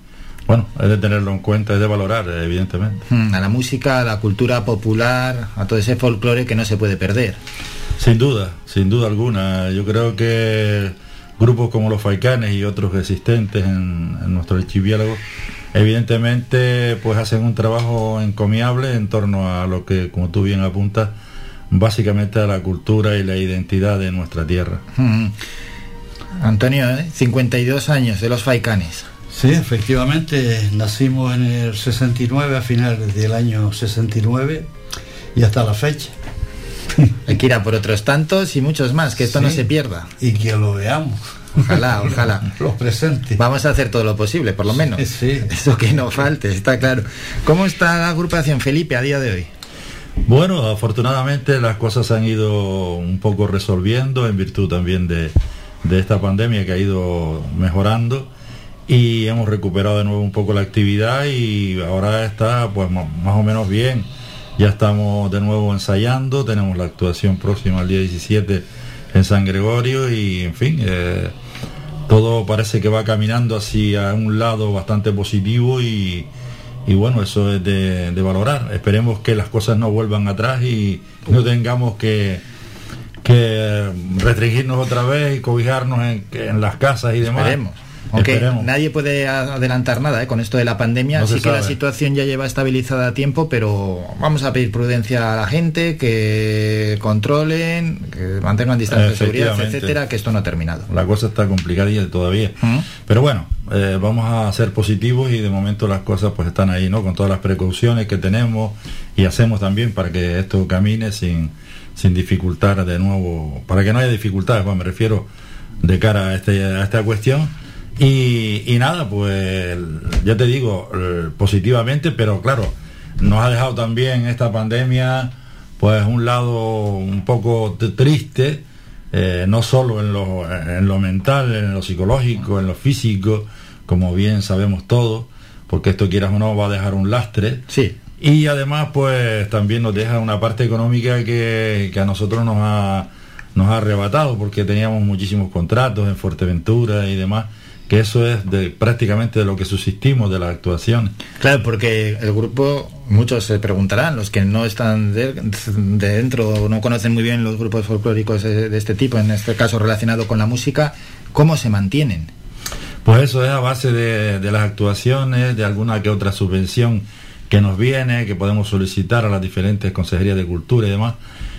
bueno, es de tenerlo en cuenta, es de valorar, evidentemente. Mm, A la música, a la cultura popular, a todo ese folclore que no se puede perder. Sin duda, sin duda alguna. Yo creo que grupos como los Faicanes y otros existentes en, en nuestro archipiélago, evidentemente, pues hacen un trabajo encomiable en torno a lo que, como tú bien apuntas, básicamente a la cultura y la identidad de nuestra tierra. Mm. Antonio, ¿eh? 52 años de los Faicanes. Sí, efectivamente, nacimos en el 69, a finales del año 69 y hasta la fecha. Hay que ir a por otros tantos y muchos más, que esto no Sí. se pierda. Y que lo veamos. Ojalá, ojalá. Los presentes. Vamos a hacer todo lo posible, por lo menos. Eso que no falte, está claro. ¿Cómo está la agrupación Felipe a día de hoy? Bueno, afortunadamente las cosas se han ido un poco resolviendo en virtud también de, de esta pandemia que ha ido mejorando y hemos recuperado de nuevo un poco la actividad y ahora está pues más o menos bien. Ya estamos de nuevo ensayando, tenemos la actuación próxima el día 17 en San Gregorio y en fin, eh, todo parece que va caminando hacia un lado bastante positivo y, y bueno, eso es de, de valorar. Esperemos que las cosas no vuelvan atrás y no tengamos que, que restringirnos otra vez y cobijarnos en, en las casas y demás. Aunque Esperemos. nadie puede adelantar nada ¿eh? con esto de la pandemia, No se sí que la situación ya lleva estabilizada a tiempo, pero vamos a pedir prudencia a la gente, que controlen, que mantengan distancia de seguridad, etcétera, que esto no ha terminado. La cosa está complicadilla todavía. Pero bueno, eh, vamos a ser positivos y de momento las cosas pues están ahí, ¿no? Con todas las precauciones que tenemos y hacemos también para que esto camine sin, sin dificultar de nuevo, para que no haya dificultades, pues me refiero de cara a, este, a esta cuestión. Y, y nada, pues ya te digo, eh, positivamente, pero claro, nos ha dejado también esta pandemia pues un lado un poco triste, eh, no solo en lo, en lo mental, en lo psicológico, en lo físico, como bien sabemos todos, porque esto quieras o no va a dejar un lastre. Sí. Y además pues también nos deja una parte económica que, que a nosotros nos ha, nos ha arrebatado porque teníamos muchísimos contratos en Fuerteventura y demás que eso es de prácticamente de lo que subsistimos de la actuación. Claro, porque el grupo, muchos se preguntarán, los que no están de, dentro o no conocen muy bien los grupos folclóricos de, de, este tipo, en este caso relacionado con la música, ¿cómo se mantienen? Pues eso es a base de, las actuaciones, de alguna que otra subvención que nos viene, que podemos solicitar a las diferentes consejerías de cultura y demás,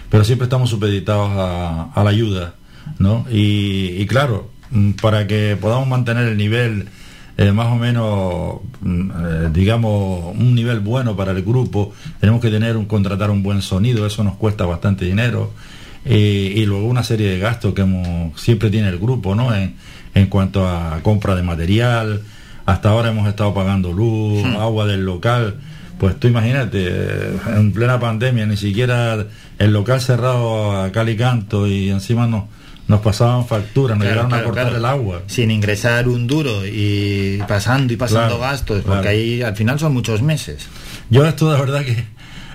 pero siempre estamos supeditados a, a la ayuda, ¿no? Y, y claro, para que podamos mantener el nivel eh, más o menos, mm, eh, digamos, un nivel bueno para el grupo, tenemos que tener un contratar un buen sonido, eso nos cuesta bastante dinero. Eh, y luego una serie de gastos que hemos, siempre tiene el grupo, ¿no? En, en cuanto a compra de material, hasta ahora hemos estado pagando luz, Hmm. agua del local. Pues tú imagínate, en plena pandemia, ni siquiera el local cerrado a cal y canto y encima nos, nos pasaban facturas, nos Claro, llegaron claro, a cortar claro. el agua. Sin ingresar un duro y pasando y pasando gastos, porque ahí al final son muchos meses. Yo esto de verdad que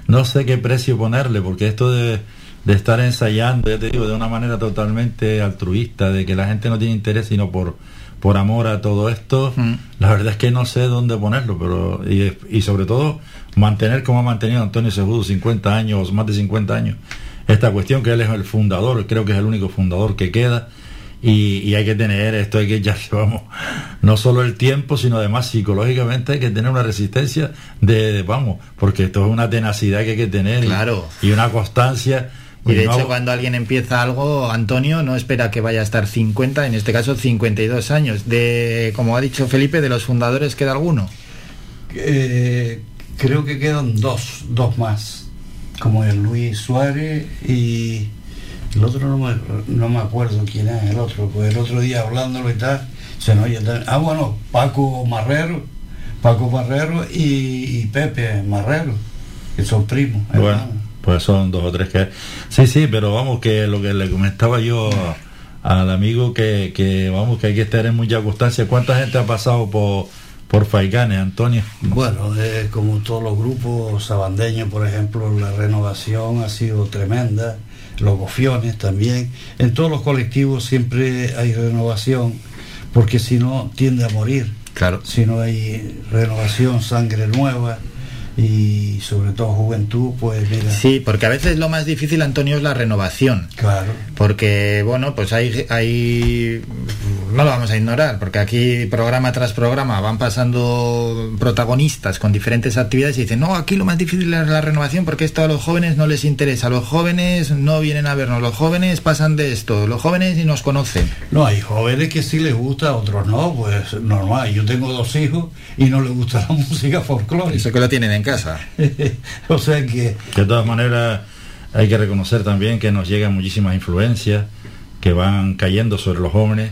no sé qué precio ponerle, porque esto de, de estar ensayando, ya te digo, de una manera totalmente altruista, de que la gente no tiene interés sino por, por amor a todo esto, la verdad es que no sé dónde ponerlo, pero y, y sobre todo mantener como ha mantenido Antonio Segudo 50 años, más de 50 años, esta cuestión que él es el fundador, creo que es el único fundador que queda. Y, y hay que tener esto, hay que ya vamos, no solo el tiempo, sino además psicológicamente hay que tener una resistencia de, de, vamos, porque esto es una tenacidad que hay que tener y- Claro. y, una constancia. Y de no hecho, cuando alguien empieza algo, Antonio no espera que vaya a estar 50, en este caso 52 años. De, como ha dicho Felipe, de los fundadores queda alguno. Eh, creo que quedan dos, dos más, como el Luis Suárez y el otro no me, no me acuerdo quién es el otro, pues el otro día hablándolo y tal, se nos oye tan- Ah, bueno, Paco Marrero, Paco Marrero y, y Pepe Marrero, que son primos. Bueno, hermanos. pues son dos o tres que... Sí, sí, pero vamos, que lo que le comentaba yo al amigo, que, que vamos, que hay que estar en mucha constancia. ¿Cuánta gente ha pasado por, por Faicanes, Antonio? Bueno, como todos los grupos sabandeños, por ejemplo, la renovación ha sido tremenda, los gofiones también. En todos los colectivos siempre hay renovación, porque si no tiende a morir. Claro. Si no hay renovación, sangre nueva y sobre todo juventud, pues mira. Sí, porque a veces lo más difícil, Antonio, es la renovación. Claro. Porque, bueno, pues hay, hay, no lo vamos a ignorar, porque aquí programa tras programa van pasando protagonistas con diferentes actividades y dicen, no, aquí lo más difícil es la renovación porque esto a los jóvenes no les interesa, los jóvenes no vienen a vernos, los jóvenes pasan de esto, los jóvenes ni nos conocen. No, hay jóvenes que sí les gusta, otros no, pues normal. Yo tengo dos hijos y no les gusta la música folclórica. Eso que lo tienen en casa. o sea que De todas maneras, hay que reconocer también que nos llegan muchísimas influencias que van cayendo sobre los jóvenes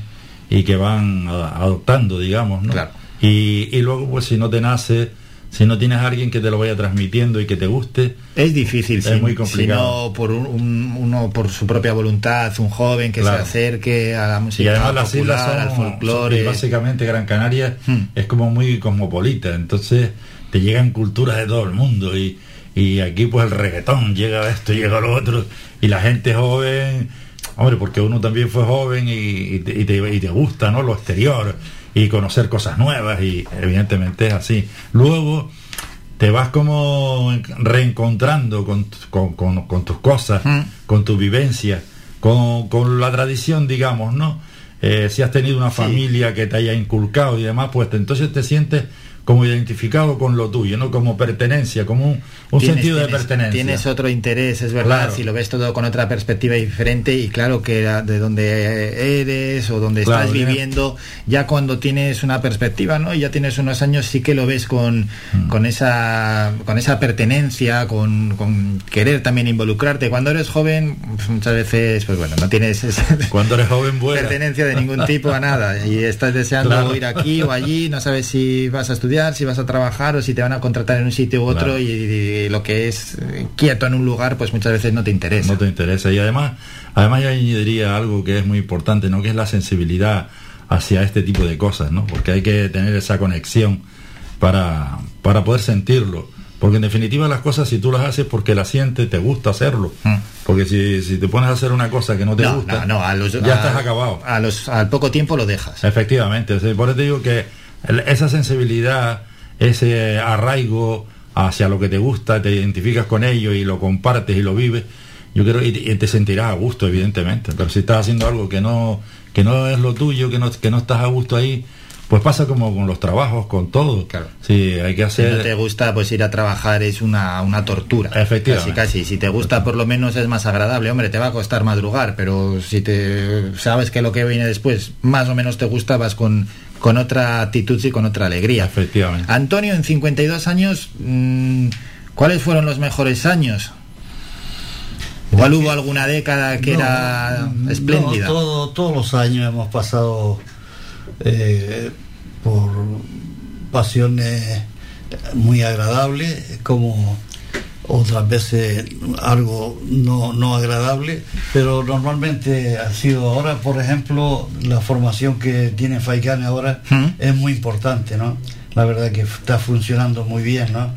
y que van adoptando, digamos, ¿no? Y, y luego, pues si no te nace, si no tienes a alguien que te lo vaya transmitiendo y que te guste, Es difícil, es si, muy si complicado. no por un- un- uno por su propia voluntad, un joven que Claro. se acerque a la música y además las popular, islas al son, folclore. Hmm. son- y básicamente Gran Canaria es como muy cosmopolita, entonces te llegan culturas de todo el mundo y, y aquí pues el reggaetón llega esto, llega lo otro y la gente joven, hombre, porque uno también fue joven y, y te, y te- y te gusta, ¿no? Lo exterior y conocer cosas nuevas y evidentemente es así. Luego te vas como en- reencontrando con, con- con- con tus cosas, con tu vivencia, con, con la tradición, digamos, ¿no? Eh, si has tenido una familia que te haya inculcado y demás, pues entonces te sientes como identificado con lo tuyo, ¿no? Como pertenencia, como un, un Tienes- sentido de pertenencia. Tienes otro interés, es verdad, Claro. si lo ves todo con otra perspectiva diferente y claro que de donde eres o donde Claro, estás viviendo, ya cuando tienes una perspectiva, ¿no? Y ya tienes unos años, sí que lo ves con, Mm. con esa con esa pertenencia, con, con querer también involucrarte. Cuando eres joven, pues, muchas veces, pues bueno, no tienes esa Cuando eres joven, pertenencia de ningún tipo a nada y estás deseando Claro. ir aquí o allí, no sabes si vas a estudiar, si vas a trabajar o si te van a contratar en un sitio u otro Claro. y, y lo que es eh, quieto en un lugar pues muchas veces no te interesa. No te interesa. Y además, además yo añadiría algo que es muy importante, ¿no? Que es la sensibilidad hacia este tipo de cosas, ¿no? Porque hay que tener esa conexión para, para poder sentirlo. Porque en definitiva las cosas si tú las haces porque las sientes, te gusta hacerlo. Porque si, si te pones a hacer una cosa que no te Mm. No, gusta, no, no, a los- ya a- estás acabado. A los, al poco tiempo lo dejas. Efectivamente, por eso te digo que esa sensibilidad, ese arraigo hacia lo que te gusta, te identificas con ello y lo compartes y lo vives, yo creo y te, sentirás a gusto, evidentemente. Pero si estás haciendo algo que no, que no es lo tuyo, que no, que no estás a gusto ahí, pues pasa como con los trabajos, con todo. Claro. Sí, hay que Si hacer. no te gusta, pues ir a trabajar es una, una tortura. Efectivamente. Casi, casi. Si te gusta, por lo menos es más agradable. Hombre, te va a costar madrugar, pero si te sabes que lo que viene después más o menos te gusta, vas con, con otra actitud y con otra alegría. Efectivamente. Antonio, en 52 años, mm, ¿cuáles fueron los mejores años? Igual hubo alguna década que No, era no, espléndida. todo- todos los años hemos pasado eh, por pasiones muy agradables, como otras veces algo no, no agradable, pero normalmente ha sido ahora, por ejemplo, la formación que tiene Faikane ahora es muy importante, ¿no? La verdad que está funcionando muy bien, ¿no?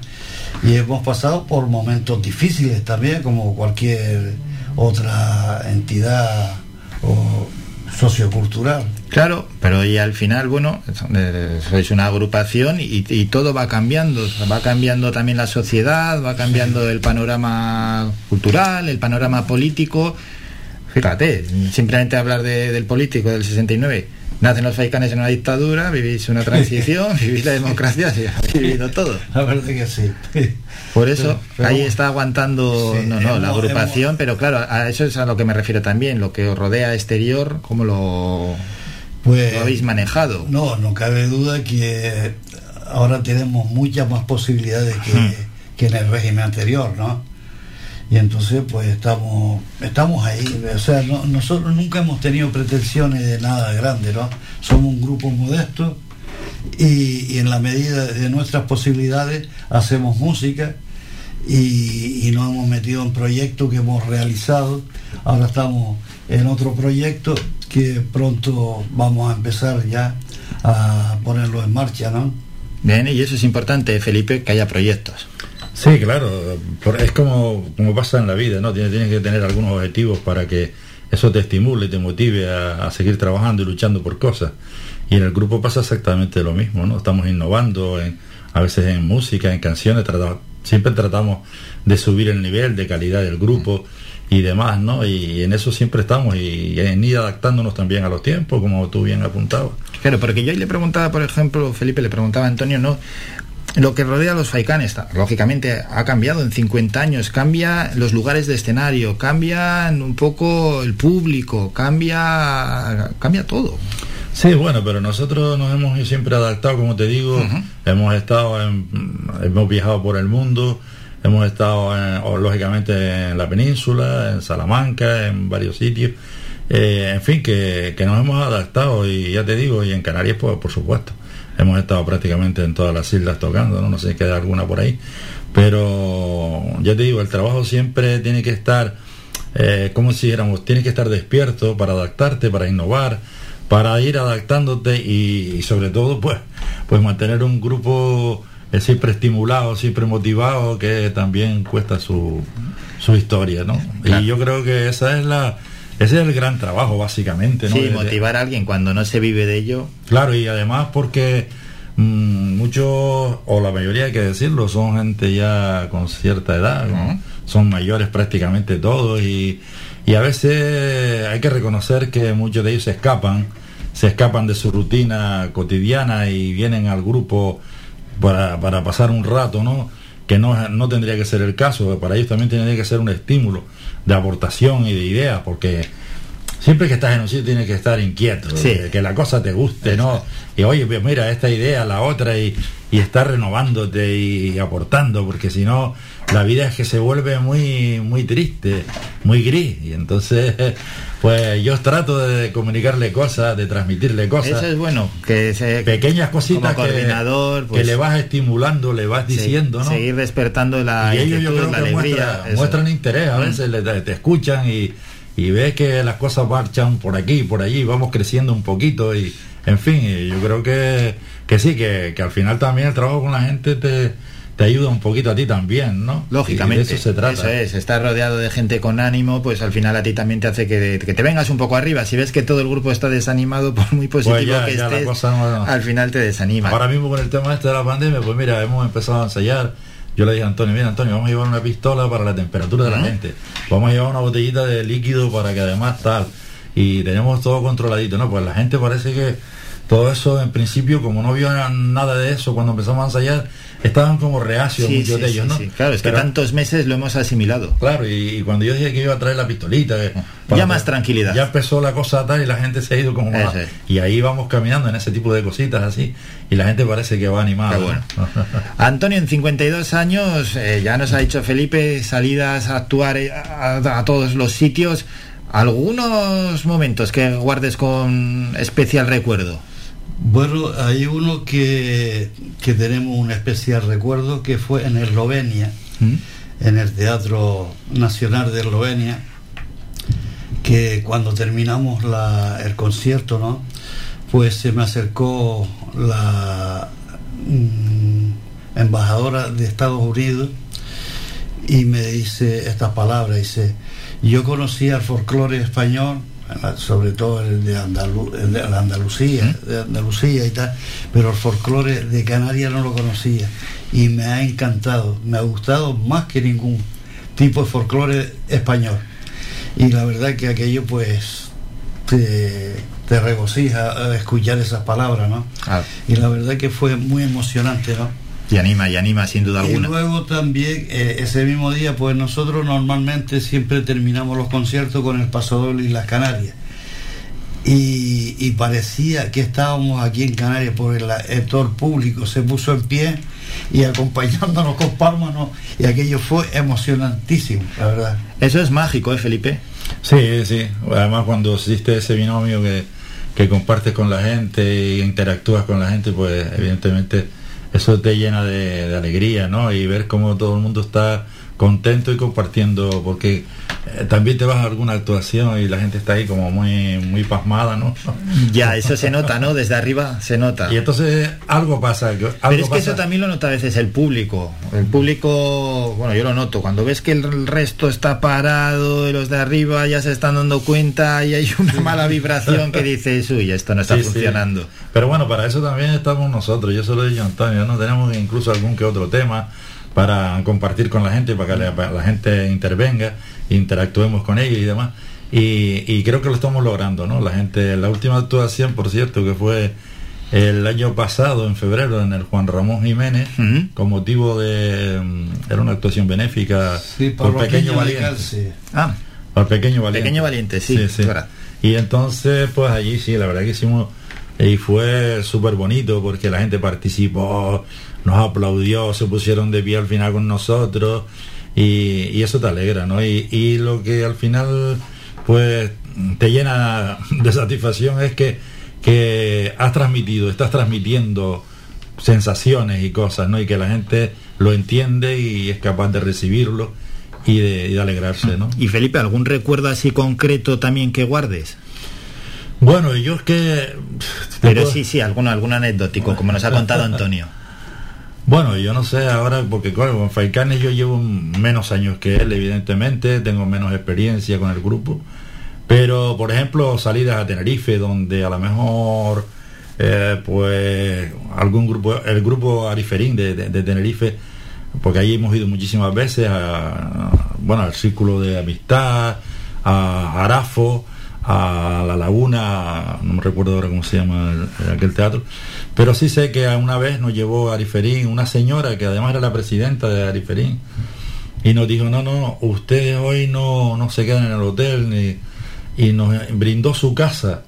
Y hemos pasado por momentos difíciles también, como cualquier otra entidad o sociocultural. Claro, pero y al final, bueno, eh, sois una agrupación y, y todo va cambiando. Va cambiando también la sociedad, va cambiando el panorama cultural, el panorama político. Fíjate, simplemente hablar de- del político del 69. Nacen los faicanes en una dictadura, vivís una transición, vivís la democracia, sí, habéis vivido todo. La verdad que sí. Por eso, Pero- pero- ahí está aguantando, Sí, no, no, la hemos- agrupación, pero claro, a eso es a lo que me refiero también, lo que os rodea exterior, cómo lo, Pues, lo habéis manejado. No, no cabe duda que ahora tenemos muchas más posibilidades que, que en el régimen anterior, ¿no? Y entonces pues estamos estamos ahí, o sea, no- nosotros nunca hemos tenido pretensiones de nada grande, ¿no? Somos un grupo modesto y, en la medida de nuestras posibilidades hacemos música y, y nos hemos metido en proyectos que hemos realizado. Ahora estamos en otro proyecto que pronto vamos a empezar ya a ponerlo en marcha, ¿no? Bien, y eso es importante, Felipe, que haya proyectos. Sí, claro, es como, como pasa en la vida, ¿no? Tienes, tienes que tener algunos objetivos para que eso te estimule, te motive a, seguir trabajando y luchando por cosas. Y en el grupo pasa exactamente lo mismo, ¿no? Estamos innovando, en, a veces en música, en canciones, siempre tratamos de subir el nivel de calidad del grupo y demás, ¿no? Y, en eso siempre estamos y en ir adaptándonos también a los tiempos, como tú bien apuntabas. Claro, porque yo le preguntaba, por ejemplo, Felipe le preguntaba a Antonio, ¿no? Lo que rodea a los faicanes, lógicamente, ha cambiado en 50 años, cambia los lugares de escenario, cambian un poco el público, cambia, cambia todo. Sí, bueno, pero nosotros nos hemos siempre adaptado, como te digo, hemos estado en, hemos viajado por el mundo, hemos estado en- o, lógicamente en la península, en Salamanca, en varios sitios, Eh, en fin, que, que nos hemos adaptado y ya te digo, y en Canarias pues por supuesto, hemos estado prácticamente en todas las islas tocando, no, no sé si queda alguna por ahí, pero ya te digo, el trabajo siempre tiene que estar, eh, como si dijéramos, tienes que estar despierto para adaptarte, para innovar, para ir adaptándote y, y sobre todo pues pues mantener un grupo eh, siempre estimulado siempre motivado que también cuesta su, su historia no Claro. y yo creo que esa es la ese es el gran trabajo básicamente ¿no? Sí, motivar a alguien cuando no se vive de ello. Claro, y además porque mm, muchos, o la mayoría hay que decirlo, son gente ya con cierta edad, ¿no? son mayores prácticamente todos y, y a veces hay que reconocer que muchos de ellos se escapan, se escapan de su rutina cotidiana y vienen al grupo para, para pasar un rato, ¿no? Que no, no tendría que ser el caso, para ellos también tendría que ser un estímulo de aportación y de ideas, porque siempre que estás en un sitio tienes que estar inquieto, Sí. que la cosa te guste, ¿no? Y oye, pues mira, esta idea, la otra, y, y estar renovándote y, aportando, porque si no, la vida es que se vuelve muy, muy triste, muy gris, y entonces, pues yo trato de comunicarle cosas, de transmitirle cosas. Eso es bueno, que se, Pequeñas cositas como coordinador, que, pues, le vas estimulando, le vas diciendo, ¿no? Seguir despertando la y ellos yo creo la que alegría. muestran interés, a veces le- te, escuchan y, y ves que las cosas marchan por aquí, por allí, vamos creciendo un poquito y, en fin, yo creo que, que sí, que, que al final también el trabajo con la gente te, te ayuda un poquito a ti también, ¿no? Lógicamente. De eso se trata. Eso es, estar rodeado de gente con ánimo, pues al final a ti también te hace que, que te vengas un poco arriba. Si ves que todo el grupo está desanimado, por muy positivo Pues ya- que ya la estés, cosa al final te desanima. Ahora mismo con el tema este de la pandemia, pues mira, hemos empezado a ensayar. Yo le dije a Antonio, mira Antonio, vamos a llevar una pistola para la temperatura de la gente. Vamos a llevar una botellita de líquido para que además tal. Y tenemos todo controladito, ¿no? Pues la gente parece que todo eso en principio, como no vio nada de eso cuando empezamos a ensayar, estaban como reacios Sí, muchos sí, de ellos, sí, ¿no? sí. Claro, es que tantos meses lo hemos asimilado. Claro, y, y cuando yo dije que iba a traer la pistolita, que- para- más tranquilidad. Ya empezó la cosa tal y la gente se ha ido como más. Y ahí vamos caminando en ese tipo de cositas así. Y la gente parece que va animada. Bueno. ¿no? Antonio, en 52 años, eh, ya nos ha dicho Felipe, salidas a actuar eh, a, a todos los sitios. ¿Algunos momentos que guardes con especial recuerdo? Bueno, hay uno que, que tenemos un especial recuerdo que fue en Eslovenia, en el Teatro Nacional de Eslovenia, que cuando terminamos la- el concierto, ¿no? Pues se me acercó la mm, embajadora de Estados Unidos y me dice estas palabras, dice, yo conocía el folclore español, sobre todo el de, Andalu- el de Andalucía, de Andalucía y tal, pero el folclore de Canarias no lo conocía y me ha encantado, me ha gustado más que ningún tipo de folclore español. Y la verdad que aquello pues te, te regocija escuchar esas palabras, ¿no? Y la verdad que fue muy emocionante, ¿no? Y anima, y anima sin duda Y alguna. luego también, eh, ese mismo día, pues nosotros normalmente siempre terminamos los conciertos con el Paso Doble y las Canarias. Y, y parecía que estábamos aquí en Canarias, porque la- eh, todo el público se puso en pie y acompañándonos con palmas, ¿no? y aquello fue emocionantísimo, la verdad. Eso es mágico, ¿eh, Felipe? Sí, sí. Además, cuando existe ese binomio que, que compartes con la gente y interactúas con la gente, pues evidentemente eso te llena de, de alegría, ¿no? Y ver cómo todo el mundo está contento y compartiendo, porque eh, también te vas a alguna actuación y la gente está ahí como muy, muy pasmada, ¿no? Ya, eso se nota, ¿no? Desde arriba se nota. Y entonces algo pasa. Pero es que eso también lo nota a veces el público. El público, bueno, yo lo noto, cuando ves que el resto está parado y los de arriba ya se están dando cuenta y hay una mala vibración que dices, uy, esto no está Sí, sí. funcionando. Pero bueno, para eso también estamos nosotros. Yo se lo he dicho a Antonio, ¿no? Tenemos incluso algún que otro tema para compartir con la gente, para que la, para la gente intervenga, interactuemos con ellos y demás. Y, y creo que lo estamos logrando, ¿no? La gente, la última actuación, por cierto, que fue el año pasado, en febrero, en el Juan Ramón Jiménez, con motivo de... mm, Era una actuación benéfica Sí, por Pequeño Valiente. Calce. Ah, Al pequeño valiente. Pequeño Valiente, sí, sí, sí. Y entonces, pues allí sí, la verdad que hicimos, y fue súper bonito porque la gente participó, nos aplaudió, se pusieron de pie al final con nosotros y, y eso te alegra, ¿no? Y, y lo que al final, pues, te llena de satisfacción es que, que has transmitido, estás transmitiendo sensaciones y cosas, ¿no? Y que la gente lo entiende y es capaz de recibirlo y de, y de alegrarse, ¿no? Y Felipe, ¿algún recuerdo así concreto también que guardes? Bueno, yo es que... Pero sí, sí, alguno, algún anecdótico, como nos ha contado Antonio. Bueno, yo no sé ahora, porque con Faikane yo llevo menos años que él, evidentemente, tengo menos experiencia con el grupo, pero por ejemplo salidas a Tenerife, donde a lo mejor, eh, pues, algún grupo, el grupo Ariferín de Tenerife, porque ahí hemos ido muchísimas veces, a, bueno, al Círculo de Amistad, a Arafo, a La Laguna, no me recuerdo ahora cómo se llama el- aquel teatro, pero sí sé que una vez nos llevó a Ariferín una señora que además era la presidenta de Ariferín y nos dijo, no, no, ustedes hoy no, no se quedan en el hotel ni, y nos brindó su casa.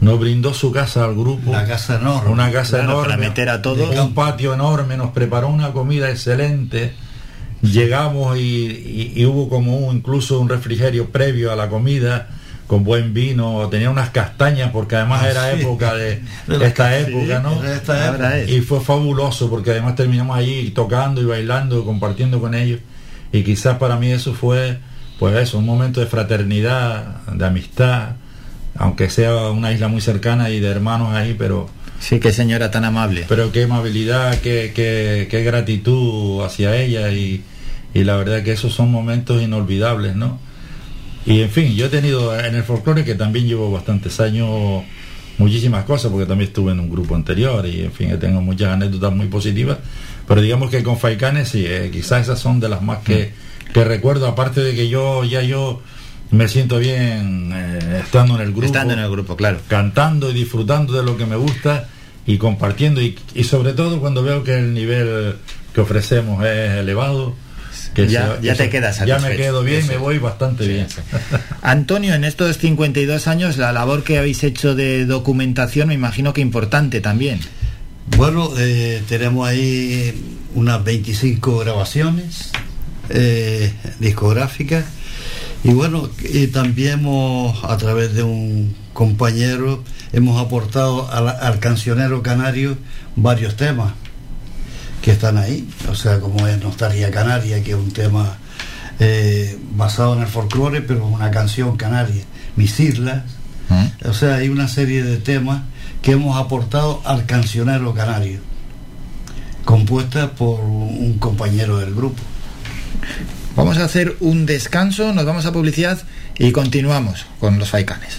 Nos brindó su casa al grupo. Una casa enorme. Una casa Claro, enorme. para meter a todos. Un patio enorme. Nos preparó una comida excelente. Llegamos y, y- y hubo como un- incluso un refrigerio previo a la comida con buen vino, tenía unas castañas porque además Ah, era sí. época de, esta ca- época, ¿no? de esta época. Y fue fabuloso porque además terminamos allí tocando y bailando, compartiendo con ellos. Y quizás para mí eso fue, pues eso, un momento de fraternidad, de amistad, aunque sea una isla muy cercana y de hermanos ahí, pero Sí, qué señora tan amable. Pero qué amabilidad, qué, qué, qué gratitud hacia ella y, y la verdad que esos son momentos inolvidables, ¿no? Y en fin, yo he tenido en el folclore que también llevo bastantes años muchísimas cosas, porque también estuve en un grupo anterior y en fin, tengo muchas anécdotas muy positivas, pero digamos que con Faicanes sí, eh, quizás esas son de las más que, que recuerdo, aparte de que yo ya yo me siento bien eh, estando en el grupo. Estando en el grupo, claro. Cantando y disfrutando de lo que me gusta y compartiendo y, y sobre todo cuando veo que el nivel que ofrecemos es elevado. Que Ya- ya te quedas Ya me quedo bien, Eso. me voy bastante bien. Antonio, en estos 52 años, la labor que habéis hecho de documentación, me imagino que importante también. Bueno, eh, tenemos ahí unas 25 grabaciones eh, discográficas y bueno, y también hemos, a través de un compañero, hemos aportado al, al cancionero canario varios temas que están ahí, o sea, como es Nostalgia Canaria, que es un tema eh, basado en el folclore, pero una canción canaria, Mis Islas, o sea, hay una serie de temas que hemos aportado al cancionero canario, compuesta por un compañero del grupo. Vamos a hacer un descanso, nos vamos a publicidad y continuamos con los Faicanes.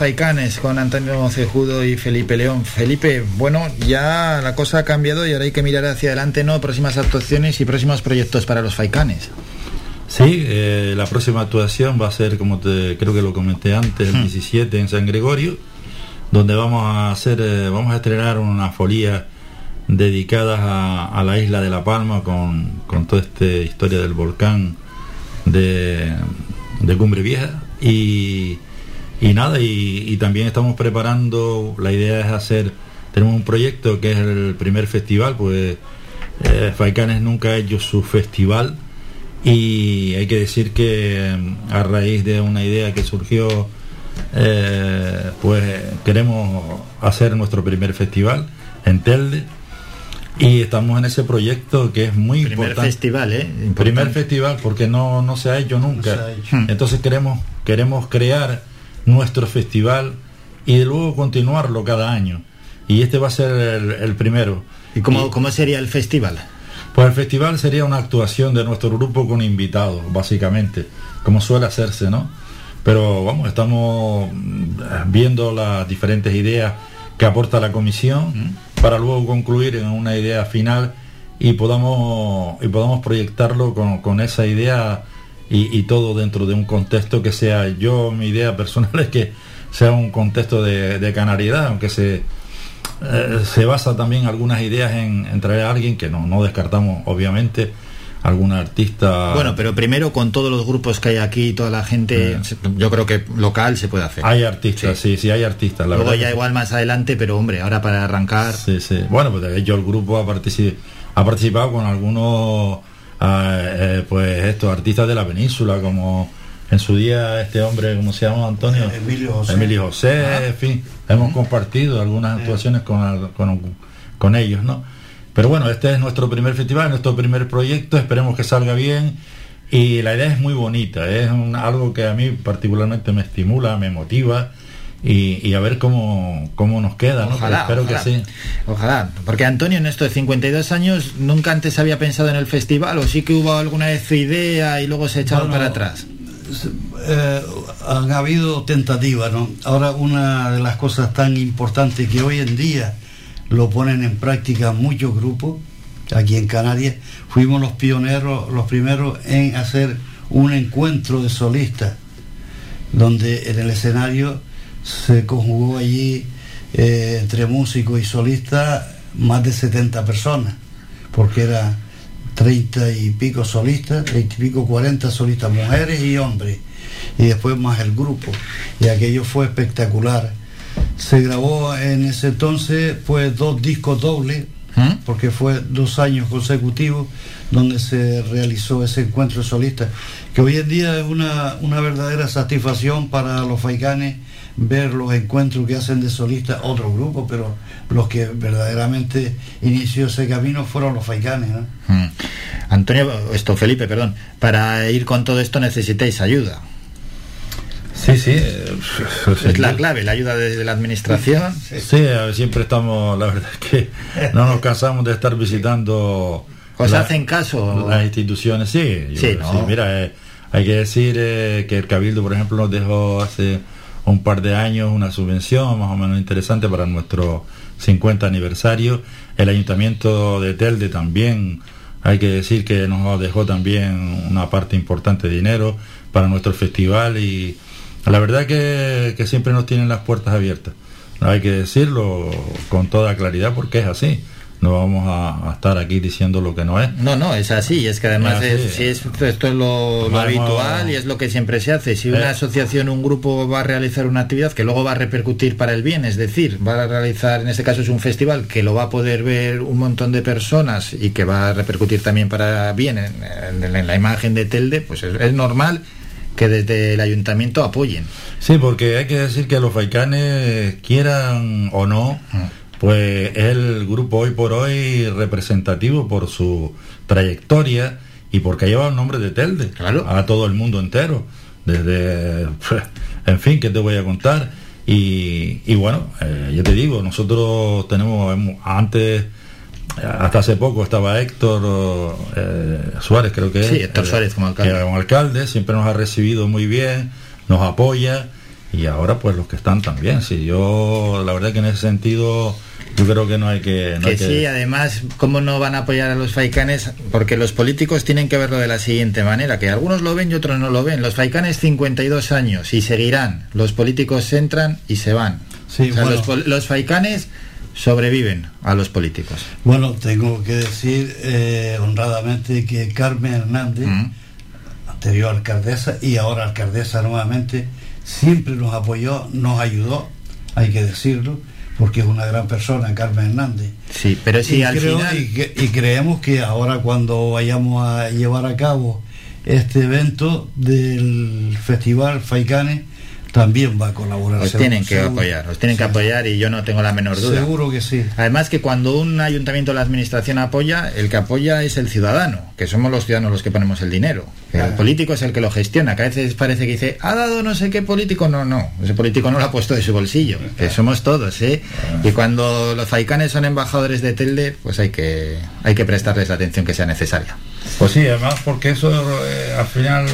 Con Faicanes, con Antonio Cejudo y Felipe León. Felipe, bueno, ya la cosa ha cambiado y ahora hay que mirar hacia adelante, ¿no? Próximas actuaciones y próximos proyectos para los Faicanes. Sí, eh, la próxima actuación va a ser, como te, creo que lo comenté antes, el 17 en San Gregorio, donde vamos a hacer, eh, vamos a estrenar una folía dedicada a, a la isla de La Palma con, con toda esta historia del volcán de, de Cumbre Vieja y, y nada, y, y también estamos preparando, la idea es hacer, tenemos un proyecto que es el primer festival, pues eh, Faicanes nunca ha hecho su festival y hay que decir que mm, a raíz de una idea que surgió eh, pues queremos hacer nuestro primer festival en Telde y estamos en ese proyecto que es muy Primer importante festival, ¿eh? Importante. primer festival porque no, no se ha hecho nunca ha hecho. entonces queremos queremos crear nuestro festival y de luego continuarlo cada año y este va a ser el, el primero ¿Y cómo, cómo sería el festival? pues el festival sería una actuación de nuestro grupo con invitados, básicamente, como suele hacerse, ¿no? Pero vamos, estamos mm, viendo las diferentes ideas que aporta la comisión para luego concluir en una idea final y podamos y podamos proyectarlo con, con esa idea y, y todo dentro de un contexto que sea yo mi idea personal es que sea un contexto de, de canariedad aunque se eh, se basa también algunas ideas en, en traer a alguien que no, no descartamos, obviamente, algún artista. Bueno, pero primero con todos los grupos que hay aquí, toda la gente, se- yo creo que local se puede hacer. Hay artistas, sí, sí, hay artistas. La Luego verdad ya que- igual más adelante, pero hombre, ahora para arrancar. Sí, sí. Bueno, pues de hecho el grupo ha, partici- ha participado con algunos, ah, eh, pues estos artistas de la península, como en su día este hombre, ¿cómo se llama Antonio? Emilio José. Emilio José, en fin, hemos compartido algunas actuaciones con, con, con ellos, ¿no? Pero bueno, este es nuestro primer festival, nuestro primer proyecto, esperemos que salga bien. Y la idea es muy bonita, es un- algo que a mí particularmente me estimula, me motiva y, y a ver cómo, cómo nos queda, ¿no? Ojalá, Pero espero ojalá. que sí. Ojalá, porque Antonio en estos 52 años nunca antes había pensado en el festival, o sí que hubo alguna vez su idea y luego se echaron Bueno, para atrás. Eh, han habido tentativas, ¿no? Ahora una de las cosas tan importantes que hoy en día lo ponen en práctica muchos grupos aquí en Canarias, fuimos los pioneros, los primeros en hacer un encuentro de solistas, donde en el escenario se conjugó allí eh, entre músicos y solistas más de 70 personas, porque era 30 y pico solistas, 30 y pico, 40 solistas, mujeres y hombres, y después más el grupo, y aquello fue espectacular. Se grabó en ese entonces pues dos discos dobles, porque fue dos años consecutivos donde se realizó ese encuentro solista, que hoy en día es una, una verdadera satisfacción para los faicanes ver los encuentros que hacen de solistas otros grupos, pero los que verdaderamente inició ese camino fueron los faicanes. ¿no? Mm. Antonio, esto Felipe, perdón, para ir con todo esto necesitáis ayuda. Sí, sí. eh, Es la clave, la ayuda de, de la administración. Sí, ver, siempre estamos, la verdad es que no nos cansamos de estar visitando. ¿Os la- hacen caso? Las instituciones, sí. yo- Sí, ¿no? mira, eh, hay que decir eh, que el Cabildo, por ejemplo, nos dejó hace un par de años una subvención más o menos interesante para nuestro 50 aniversario. El Ayuntamiento de Telde también, hay que decir que nos dejó también una parte importante de dinero para nuestro festival y la verdad que, que siempre nos tienen las puertas abiertas. Hay que decirlo con toda claridad porque es así. No vamos a, a estar aquí diciendo lo que no es. No, no, es así, es que además Es así. es, esto es lo, habitual y es lo que siempre se hace. Si una Eh. asociación, un grupo va a realizar una actividad que luego va a repercutir para el bien, es decir, va a realizar, en este caso es un festival que lo va a poder ver un montón de personas y que va a repercutir también para bien en, en- en la imagen de Telde, pues es, es normal que desde el ayuntamiento apoyen. Sí, porque hay que decir que los faicanes, quieran o no, pues es el grupo hoy por hoy representativo por su trayectoria y porque lleva el nombre de Telde a todo el mundo entero. Desde, en fin, ¿qué te voy a contar? Y, y bueno, eh, yo te digo, nosotros tenemos, hemos- antes, hasta hace poco estaba Héctor eh, Suárez, creo que es. Sí, Héctor Suárez como alcalde. era como alcalde, siempre nos ha recibido muy bien, nos apoya y ahora pues los que están también. Sí, yo la verdad que en ese sentido yo creo que no hay que... no que hay que- sí, además, ¿cómo no van a apoyar a los faicanes? Porque los políticos tienen que verlo de la siguiente manera, que algunos lo ven y otros no lo ven. Los faicanes 52 años y seguirán. Los políticos entran y se van. Sí, O sea, bueno. los, los faicanes sobreviven a los políticos. Bueno, tengo que decir eh, honradamente que Carmen Hernández, anterior alcaldesa y ahora alcaldesa nuevamente, siempre nos apoyó, nos ayudó, hay que decirlo, porque es una gran persona, Carmen Hernández. Sí, pero y, al creo- final... y, y creemos que ahora cuando vayamos a llevar a cabo este evento del Festival Faicanes, también va a colaborar. Os seguro, tienen que seguro. apoyar, os tienen que apoyar y yo no tengo la menor duda. Seguro que sí. Además que cuando un ayuntamiento o la administración apoya, el que apoya es el ciudadano, que somos los ciudadanos los que ponemos el dinero. El político es el que lo gestiona, que a veces parece que dice, ha dado no sé qué político, no, no, ese político no lo ha puesto de su bolsillo, que somos todos, ¿eh? Y cuando los faicanes son embajadores de Telde, pues hay que, hay que prestarles la atención que sea necesaria. Pues sí, además porque eso eh, al final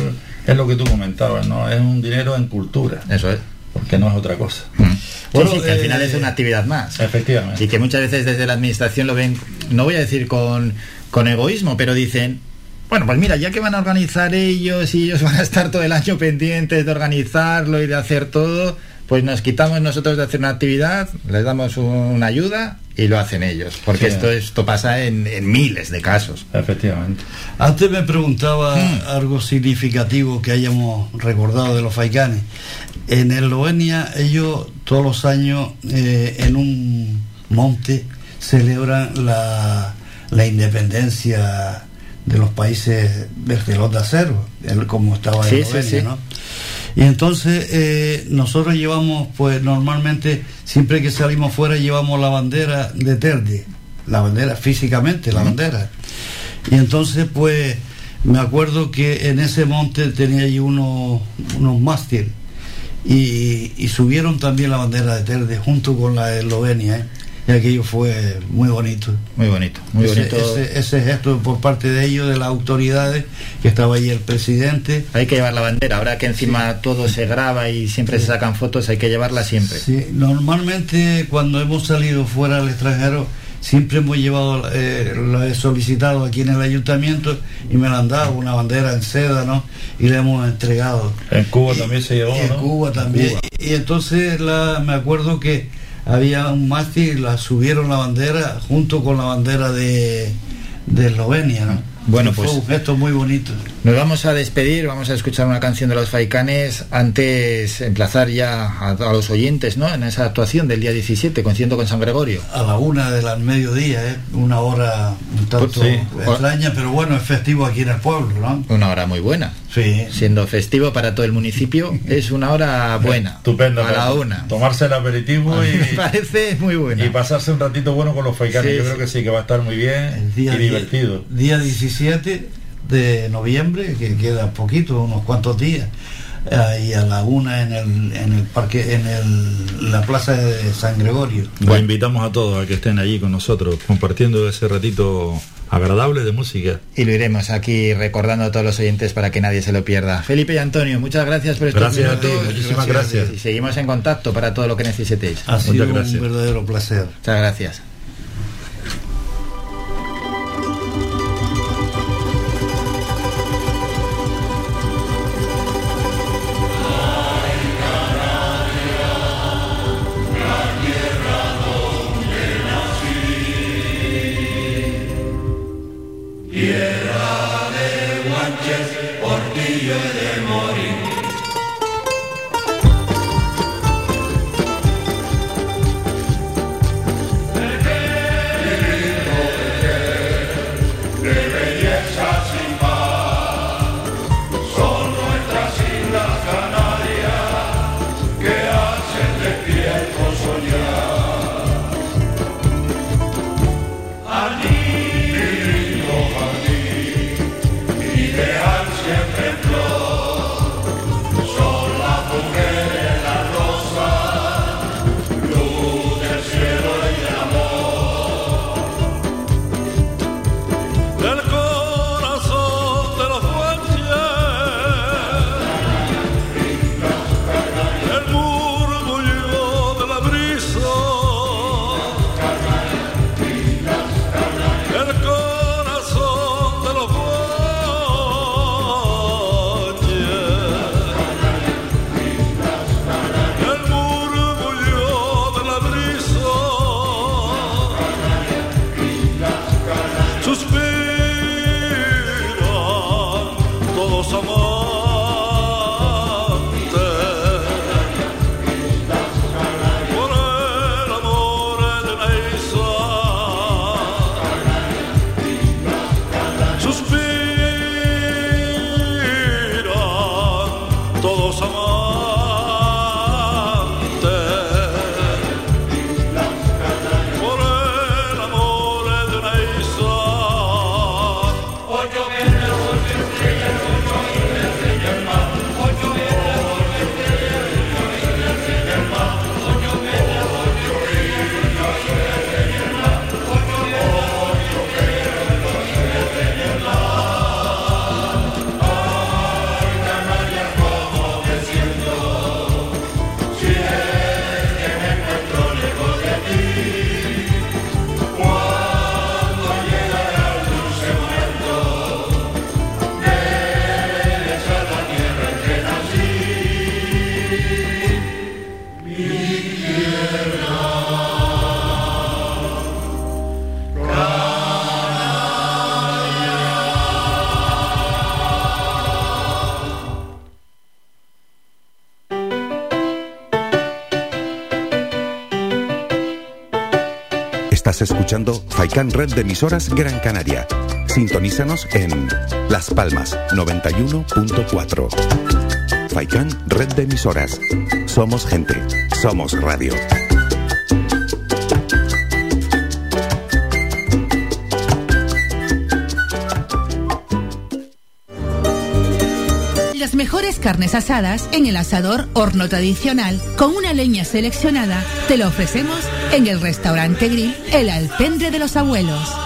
es lo que tú comentabas, ¿no? Es un dinero en cultura. Eso es. Porque no es otra cosa. Sí, sí, que al final es una actividad más. Efectivamente. Y que muchas veces desde la administración lo ven, no voy a decir con, con egoísmo, pero dicen, bueno, pues mira, ya que van a organizar ellos y ellos van a estar todo el año pendientes de organizarlo y de hacer todo, pues nos quitamos nosotros de hacer una actividad, les damos una ayuda y lo hacen ellos. Porque Sí. esto, esto pasa en, en miles de casos. Efectivamente. Antes me preguntaba algo significativo que hayamos recordado de los faicanes. En Eslovenia ellos todos los años eh, en un monte celebran la, la independencia de los países del telón de acero, el- como estaba Sí, sí, Eslovenia, sí. ¿no? Y entonces eh, nosotros llevamos, pues normalmente, siempre que salimos fuera, llevamos la bandera de Terde, la bandera físicamente, la bandera. Y entonces, pues, me acuerdo que en ese monte tenía allí unos, unos mástiles y, y subieron también la bandera de Terde junto con la de Eslovenia, ¿eh? Y aquello fue muy bonito. Muy bonito, muy ese, bonito. Ese, ese gesto por parte de ellos, de las autoridades, que estaba ahí el presidente. Hay que llevar la bandera. Ahora que encima todo se graba y siempre se sacan fotos, hay que llevarla siempre. Sí, normalmente cuando hemos salido fuera al extranjero siempre hemos llevado, eh, lo he solicitado aquí en el ayuntamiento y me la han dado una bandera en seda, ¿no? Y le hemos entregado. En Cuba también se llevó, Y en ¿no? Cuba también. Cuba. Y, y entonces la, me acuerdo que había un mástil, la subieron la bandera junto con la bandera de, de Eslovenia, ¿no? Bueno, Y fue pues- un gesto muy bonito. Nos vamos a despedir, vamos a escuchar una canción de los Faicanes. Antes, emplazar ya a, a los oyentes, ¿no? En esa actuación del día 17, concierto con San Gregorio. A la una del mediodía, ¿eh? una hora un tanto Sí. extraña, pero bueno, es festivo aquí en el pueblo, ¿no? Una hora muy buena. Sí. Siendo festivo para todo el municipio, es una hora buena. Estupendo. A la para una. Tomarse el aperitivo Me y, parece muy buena. y pasarse un ratito bueno con los faicanes. Sí, Yo creo que sí, que va a estar muy bien y día divertido. Día 17 de noviembre, que queda poquito, unos cuantos días, ahí a la una en el, en el parque, en el, la plaza de San Gregorio. Los invitamos a todos a que estén allí con nosotros, compartiendo ese ratito agradable de música. Y lo iremos aquí recordando a todos los oyentes para que nadie se lo pierda. Felipe y Antonio, muchas gracias por estos Gracias a ti, minutos. muchísimas gracias. Y seguimos en contacto para todo lo que necesitéis. Ha sido un verdadero placer. Muchas gracias. Red de Emisoras Gran Canaria. Sintonízanos en Las Palmas 91.4. Faikan Red de Emisoras. Somos gente. Somos radio. Carnes asadas en el asador horno tradicional con una leña seleccionada te lo ofrecemos en el restaurante grill El Alpendre de los Abuelos.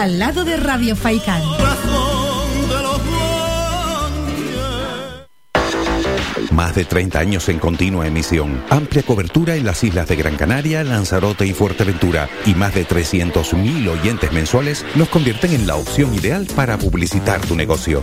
al lado de Radio Faicán. Más de 30 años en continua emisión, amplia cobertura en las islas de Gran Canaria, Lanzarote y Fuerteventura y más de 300.000 oyentes mensuales nos convierten en la opción ideal para publicitar tu negocio.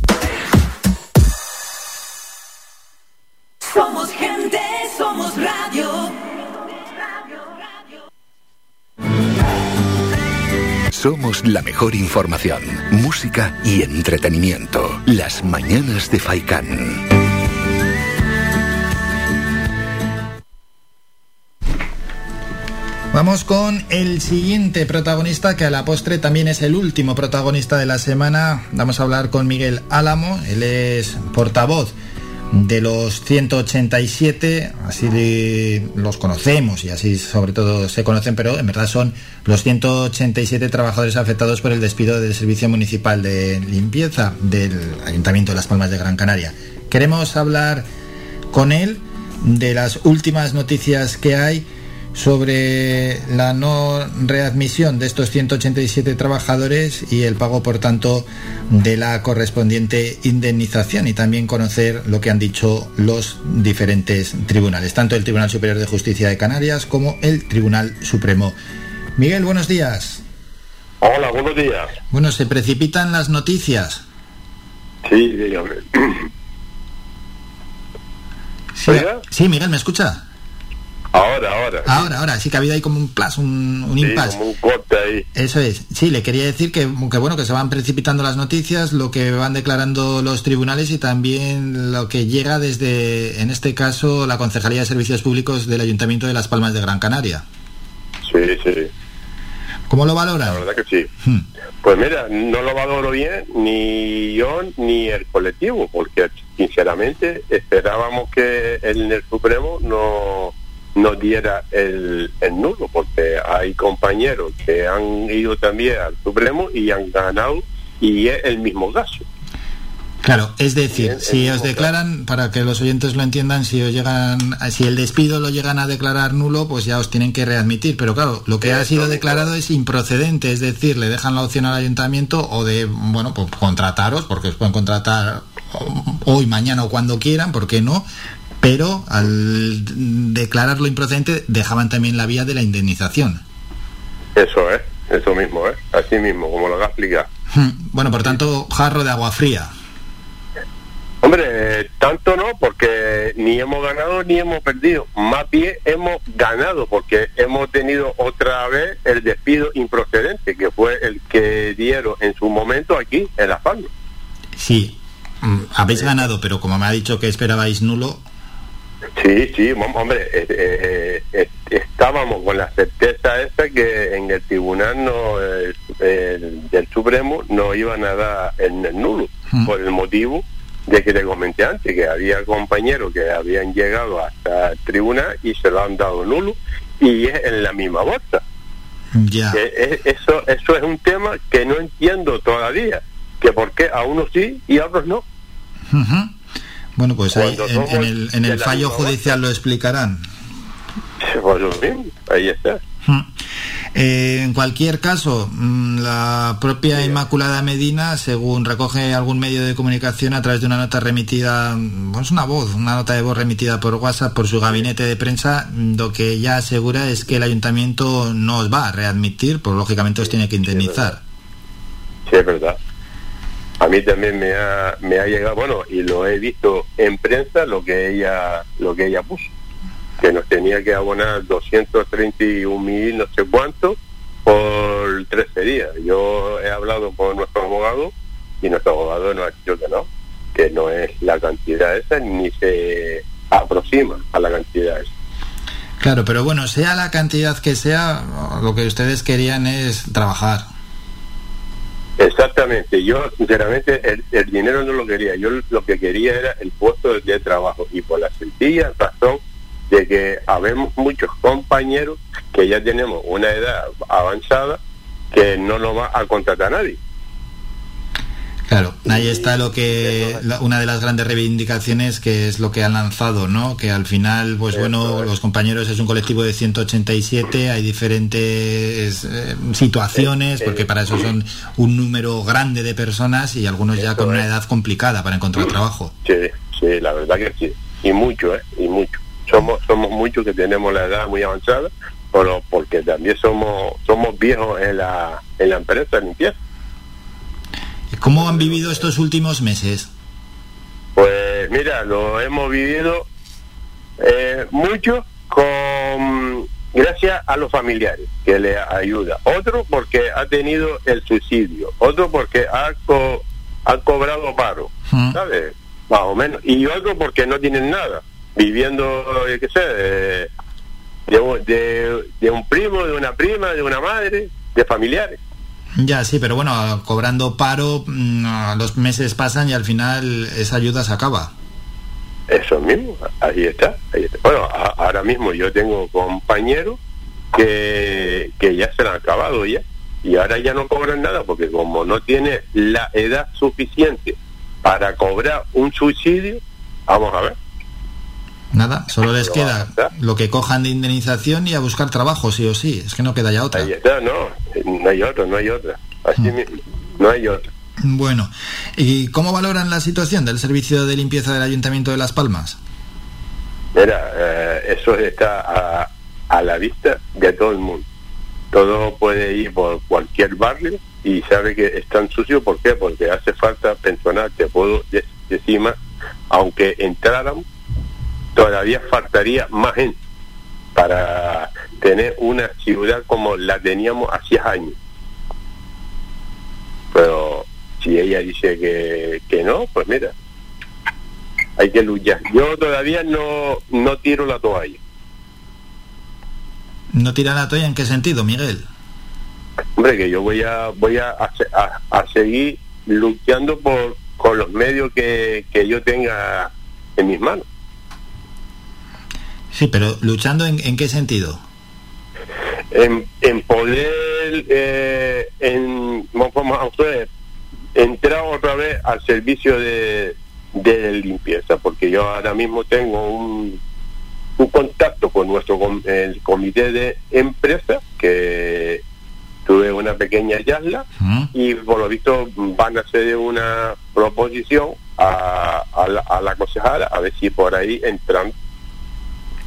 Somos la mejor información, música y entretenimiento. Las mañanas de Faikán. Vamos con el siguiente protagonista, que a la postre también es el último protagonista de la semana. Vamos a hablar con Miguel Álamo, él es portavoz de los 187, así los conocemos y así sobre todo se conocen, pero en verdad son los 187 trabajadores afectados por el despido del Servicio Municipal de Limpieza del Ayuntamiento de Las Palmas de Gran Canaria. Queremos hablar con él de las últimas noticias que hay sobre la no readmisión de estos 187 trabajadores y el pago, por tanto, de la correspondiente indemnización y también conocer lo que han dicho los diferentes tribunales, tanto el Tribunal Superior de Justicia de Canarias como el Tribunal Supremo. Miguel, buenos días. Hola, buenos días. Bueno, se precipitan las noticias. Sí, dígame. Sí, sí, Miguel, ¿me escucha? Ahora, ahora. Ahora, ahora, sí que ha habido ahí como un plus, un, un Sí, impasse. como un corte ahí. Eso es. Sí, le quería decir que, que bueno, que se van precipitando las noticias, lo que van declarando los tribunales y también lo que llega desde, en este caso, la Concejalía de Servicios Públicos del Ayuntamiento de Las Palmas de Gran Canaria. Sí, sí. ¿Cómo lo valora? La verdad que sí. Pues mira, no lo valoro bien ni yo ni el colectivo, porque sinceramente esperábamos que en el Supremo no nos diera el, el nulo, porque hay compañeros que han ido también al Supremo y han ganado y es el mismo caso. Claro, es decir, si os declaran, para que los oyentes lo entiendan, si os llegan, si el despido lo llegan a declarar nulo, pues ya os tienen que readmitir. Pero claro, lo que ha sido declarado es improcedente, es decir, le dejan la opción al ayuntamiento o de, bueno, pues contrataros, porque os pueden contratar hoy, mañana o cuando quieran, ¿por qué no? Pero al declararlo improcedente dejaban también la vía de la indemnización. Eso es, eso mismo, ¿eh? Así mismo, como lo ha explicado. Bueno, por tanto, jarro de agua fría. Hombre, tanto no, porque ni hemos ganado ni hemos perdido. Más bien hemos ganado, porque hemos tenido otra vez el despido improcedente, que fue el que dieron en su momento aquí, en La Palma. Sí, mm, habéis ganado, pero como me ha dicho que esperabais nulo, Sí, sí, hom- hombre, eh, eh, eh, estábamos con la certeza esa que en el tribunal no, el- del Supremo no iban a dar el, el nulo, por el motivo de que te comenté antes, que había compañeros que habían llegado hasta el tribunal y se lo han dado nulo y es en la misma bolsa. es- eso, eso es un tema que no entiendo todavía, que por qué a unos sí y a otros no. Bueno, pues ahí, en, el, en el fallo judicial lo explicarán. Pues lo mismo, ahí está. Eh, en cualquier caso, mm, la propia Inmaculada Medina, según recoge algún medio de comunicación a través de una nota remitida, mm, pues una voz, una nota de voz remitida por WhatsApp por su gabinete de prensa, mm, lo que ella asegura es que el ayuntamiento no os va a readmitir, pues lógicamente os tiene que indemnizar. Sí, es verdad. A mí también me ha, me ha llegado, bueno, y lo he visto en prensa lo que ella lo que ella puso, que nos tenía que abonar 231 mil no sé cuánto por 13 días. Yo he hablado con nuestro abogado y nuestro abogado nos ha dicho que no, que no es la cantidad esa ni se aproxima a la cantidad esa. Claro, pero bueno, sea la cantidad que sea, lo que ustedes querían es trabajar. Exactamente, yo sinceramente el, el dinero no lo quería, yo lo que quería era el puesto de, de trabajo y por la sencilla razón de que habemos muchos compañeros que ya tenemos una edad avanzada que no nos va a contratar nadie. Claro, ahí está lo que la- una de las grandes reivindicaciones que es lo que han lanzado, ¿no? Que al final, pues bueno, los compañeros es un colectivo de 187, hay diferentes eh, situaciones, porque para eso son un número grande de personas y algunos ya con una edad complicada para encontrar trabajo. Sí, sí, la verdad que sí. Y mucho, ¿eh? Y mucho. Somos, somos muchos que tenemos la edad muy avanzada, pero porque también somos, somos viejos en la, en la empresa de limpieza. ¿Cómo han vivido estos últimos meses? Pues mira, lo hemos vivido eh, mucho con gracias a los familiares que le ayuda. Otro porque ha tenido el suicidio. Otro porque ha, co- ha cobrado paro. ¿Sabes? Más o menos. Y otro porque no tienen nada. Viviendo, qué sé, de, un- de, de un primo, de una prima, de una madre, de familiares. Ya, sí, pero bueno, cobrando paro, mm, los meses pasan y al final esa ayuda se acaba. Eso mismo, ahí está. Bueno, ahora mismo yo tengo compañeros que, que ya se han acabado ya y ahora ya no cobran nada porque como no tiene la edad suficiente para cobrar un subsidio, vamos a ver. Nada, solo les queda lo que cojan de indemnización y a buscar trabajo, sí o sí. Es que no queda ya otra. No, no hay otra, no hay otra. Así mismo, no hay otra. Bueno, ¿y cómo valoran la situación del servicio de limpieza del Ayuntamiento de Las Palmas? Mira, eh, eso está a, a la vista de todo el mundo. Todo puede ir por cualquier barrio y sabe que están sucios. ¿Por qué? Porque hace falta personal. Te puedo de- decir más, aunque entraran, todavía faltaría más gente para tener una ciudad como la teníamos hacía años. Pero si ella dice que, que no, pues mira, hay que luchar. Yo todavía no, no tiro la toalla. ¿No tiran la toalla en qué sentido, Miguel? Hombre, que yo voy a voy a, a- a seguir luchando por con los medios que, que yo tenga en mis manos. Sí, pero luchando en, en qué sentido? En, en poder, eh, en, vamos a ustedes, entrar otra vez al servicio de, de limpieza, porque yo ahora mismo tengo un, un contacto con nuestro com- el comité de empresa que tuve una pequeña charla y por lo visto van a hacer una proposición a, a, la, a la concejala a ver si por ahí entran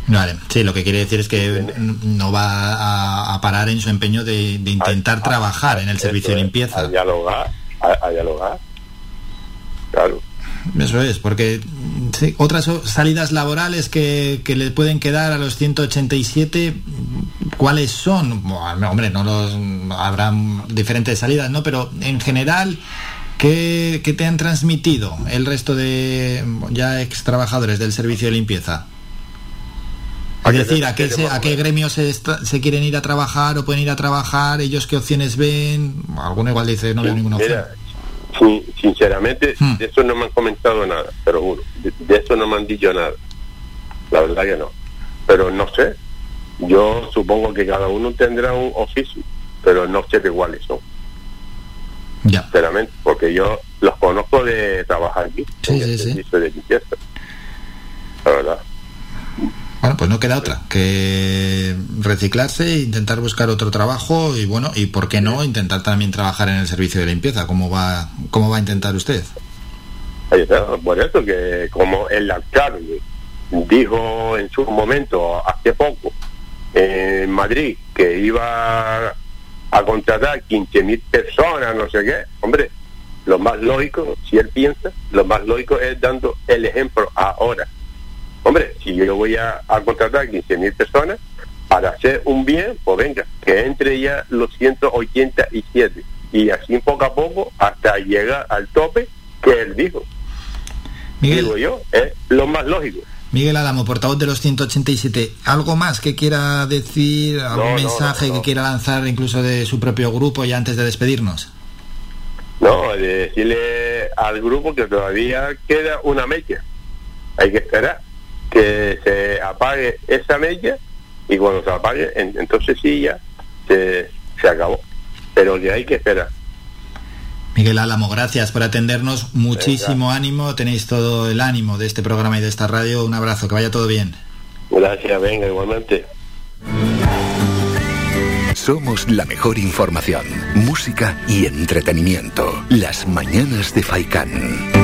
Vale, sí, lo que quiere decir es que no va a, a parar en su empeño de, de intentar trabajar en el servicio de limpieza. a dialogar a, dialogar claro Eso es, porque sí, otras salidas laborales que, que le pueden quedar a los 187, ¿cuáles son? Bueno, hombre, no los habrá diferentes salidas, ¿no? Pero en general, ¿qué, qué te han transmitido el resto de ya ex trabajadores del servicio de limpieza? Es decir, ¿a qué, se- a qué gremios se, está- se quieren ir a trabajar o pueden ir a trabajar? ¿Ellos qué opciones ven? Alguno igual dice, no veo ninguna opción. Mira, sin- sinceramente, de eso no me han comentado nada, pero juro. De, de eso no me han dicho nada. La verdad que no. Pero no sé. Yo supongo que cada uno tendrá un oficio, pero no sé de cuáles son. Ya. Sinceramente, porque yo los conozco de trabajar aquí. Sí, en el sí, sí. servicio de limpieza. La verdad. Bueno, pues no queda otra que reciclarse, intentar buscar otro trabajo y bueno, y por qué no intentar también trabajar en el servicio de limpieza. ¿Cómo va, cómo va a intentar usted? Por eso que como el alcalde dijo en su momento, hace poco, en Madrid, que iba a contratar 15.000 personas, no sé qué, hombre, lo más lógico, si él piensa, lo más lógico es dando el ejemplo ahora. Hombre, si yo voy a, a contratar 15.000 personas para hacer un bien, pues venga, que entre ya los 187 y así poco a poco hasta llegar al tope que él dijo. Digo yo, es lo más lógico. Miguel Álamo, portavoz de los 187, ¿algo más que quiera decir, algún no, mensaje no, no. que quiera lanzar incluso de su propio grupo ya antes de despedirnos? No, de decirle al grupo que todavía queda una mecha. Hay que esperar que se apague esa mecha y cuando se apague, en- entonces sí ya se, se acabó. Pero que hay que esperar. Miguel Álamo, gracias por atendernos, muchísimo ánimo, tenéis todo el ánimo de este programa y de esta radio, un abrazo, que vaya todo bien. Gracias, venga, igualmente. Somos la mejor información, música y entretenimiento. Las mañanas de Faikán.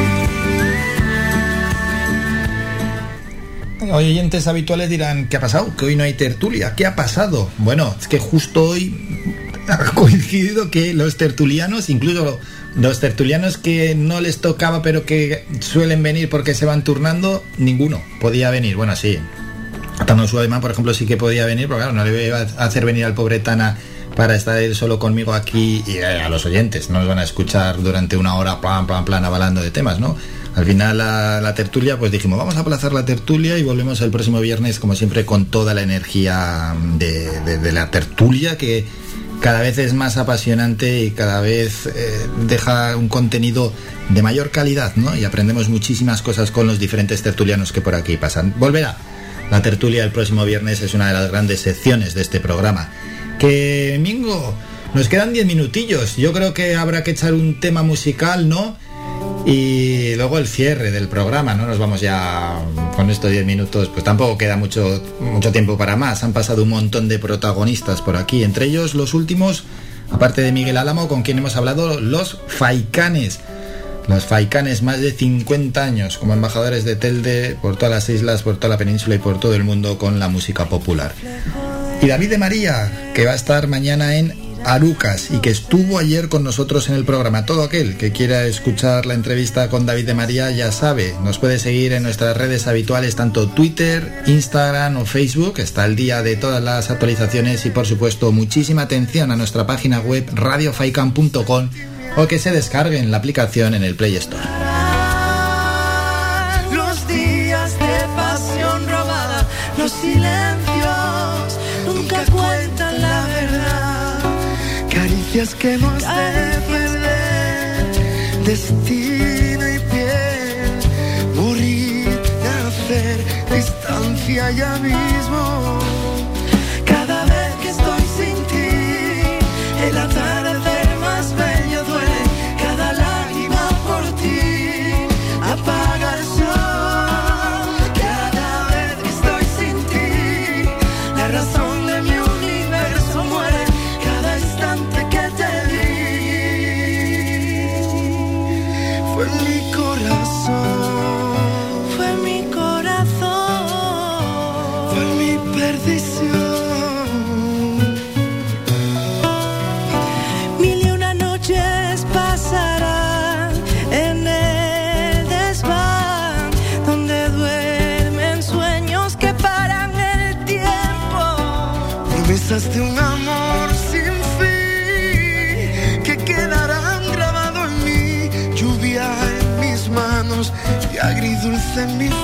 Oyentes habituales dirán, ¿qué ha pasado? Que hoy no hay tertulia. ¿Qué ha pasado? Bueno, es que justo hoy ha coincidido que los tertulianos, incluso los tertulianos que no les tocaba pero que suelen venir porque se van turnando, ninguno podía venir. Bueno, sí. Tano Suaimán, por ejemplo, sí que podía venir, pero claro, no le iba a hacer venir al pobre Tana para estar él solo conmigo aquí y eh, a los oyentes. No nos van a escuchar durante una hora, plan, plan, plan, avalando de temas, ¿no? Al final la, tertulia, pues dijimos, vamos a aplazar la tertulia y volvemos el próximo viernes, como siempre, con toda la energía de la tertulia que cada vez es más apasionante y cada vez eh, deja un contenido de mayor calidad, ¿no? Y aprendemos muchísimas cosas con los diferentes tertulianos que por aquí pasan. Volverá. La tertulia el próximo viernes es una de las grandes secciones de este programa. Que, Mingo, nos quedan 10 minutillos. Yo creo que habrá que echar un tema musical, ¿no? Y luego el cierre del programa, ¿no? Nos vamos ya con estos 10 minutos, pues tampoco queda mucho, mucho tiempo para más. Han pasado un montón de protagonistas por aquí, entre ellos los últimos, aparte de Miguel Álamo, con quien hemos hablado, los Faicanes. Los Faicanes, más de 50 años como embajadores de Telde por todas las islas, por toda la península y por todo el mundo con la música popular. Y David de María, que va a estar mañana en Arucas y que estuvo ayer con nosotros en el programa. Todo aquel que quiera escuchar la entrevista con David de María ya sabe, nos puede seguir en nuestras redes habituales, tanto Twitter, Instagram o Facebook. Está el día de todas las actualizaciones y por supuesto muchísima atención a nuestra página web radiofaikan.com o que se descarguen la aplicación en el Play Store. Los días de pasión robada, los silencios nunca cuentan. Caricias que de perder, destino y piel, morir, nacer, distancia ya mismo. En mis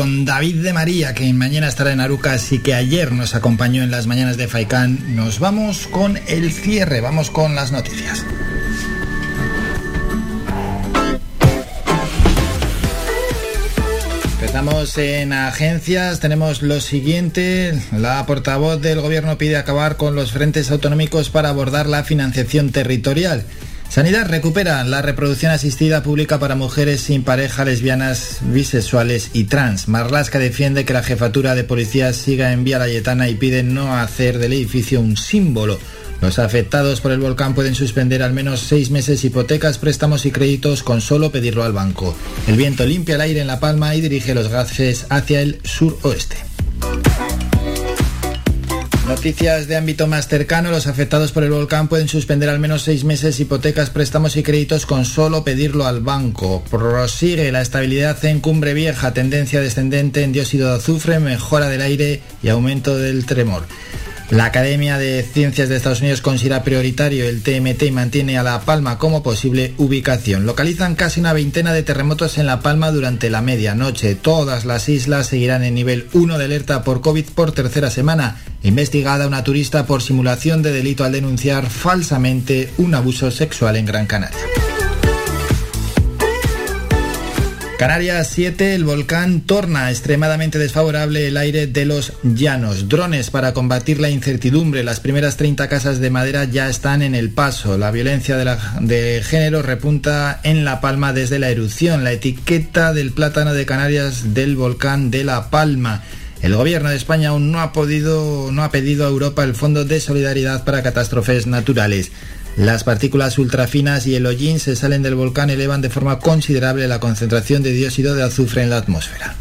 con David de María, que mañana estará en Arucas y que ayer nos acompañó en las mañanas de Faikán, nos vamos con el cierre, vamos con las noticias. Empezamos en agencias, tenemos lo siguiente, la portavoz del gobierno pide acabar con los frentes autonómicos para abordar la financiación territorial. Sanidad recupera la reproducción asistida pública para mujeres sin pareja, lesbianas, bisexuales y trans. Marlasca defiende que la jefatura de policía siga en Vía Layetana y pide no hacer del edificio un símbolo. Los afectados por el volcán pueden suspender al menos seis meses hipotecas, préstamos y créditos con solo pedirlo al banco. El viento limpia el aire en La Palma y dirige los gases hacia el suroeste. Noticias de ámbito más cercano. Los afectados por el volcán pueden suspender al menos seis meses hipotecas, préstamos y créditos con solo pedirlo al banco. Prosigue la estabilidad en Cumbre Vieja, tendencia descendente en dióxido de azufre, mejora del aire y aumento del tremor. La Academia de Ciencias de Estados Unidos considera prioritario el TMT y mantiene a La Palma como posible ubicación. Localizan casi una veintena de terremotos en La Palma durante la medianoche. Todas las islas seguirán en nivel 1 de alerta por COVID por tercera semana. Investigada una turista por simulación de delito al denunciar falsamente un abuso sexual en Gran Canaria. Canarias 7, el volcán torna extremadamente desfavorable el aire de los llanos. Drones para combatir la incertidumbre. Las primeras 30 casas de madera ya están en el paso. La violencia de, la, de género repunta en La Palma desde la erupción. La etiqueta del plátano de Canarias del volcán de La Palma. El gobierno de España aún no ha podido, no ha pedido a Europa el Fondo de Solidaridad para Catástrofes Naturales. Las partículas ultrafinas y el hollín se salen del volcán elevan de forma considerable la concentración de dióxido de azufre en la atmósfera.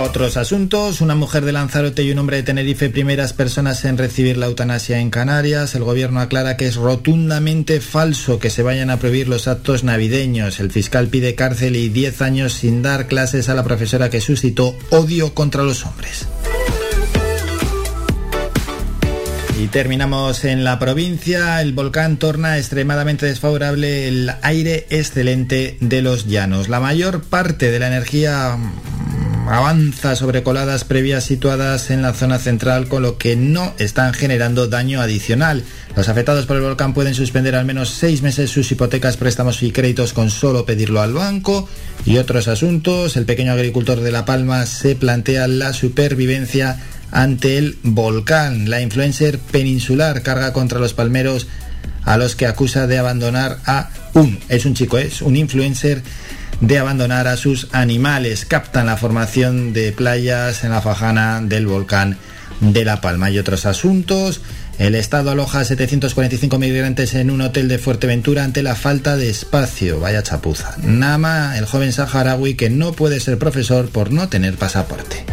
Otros asuntos. Una mujer de Lanzarote y un hombre de Tenerife, primeras personas en recibir la eutanasia en Canarias. El gobierno aclara que es rotundamente falso que se vayan a prohibir los actos navideños. El fiscal pide cárcel y 10 años sin dar clases a la profesora que suscitó odio contra los hombres. Y terminamos en la provincia. El volcán torna extremadamente desfavorable el aire excelente de los llanos. La mayor parte de la energía mm, avanza sobre coladas previas situadas en la zona central, con lo que no están generando daño adicional. Los afectados por el volcán pueden suspender al menos seis meses sus hipotecas, préstamos y créditos con solo pedirlo al banco. Y otros asuntos. El pequeño agricultor de La Palma se plantea la supervivencia ante el volcán. La influencer peninsular carga contra los palmeros a los que acusa de abandonar a un, es un chico, es un influencer de abandonar a sus animales. Captan la formación de playas en la fajana del volcán de La Palma y otros asuntos. El Estado aloja a 745 migrantes en un hotel de Fuerteventura ante la falta de espacio. Vaya chapuza. Nama, el joven saharaui que no puede ser profesor por no tener pasaporte.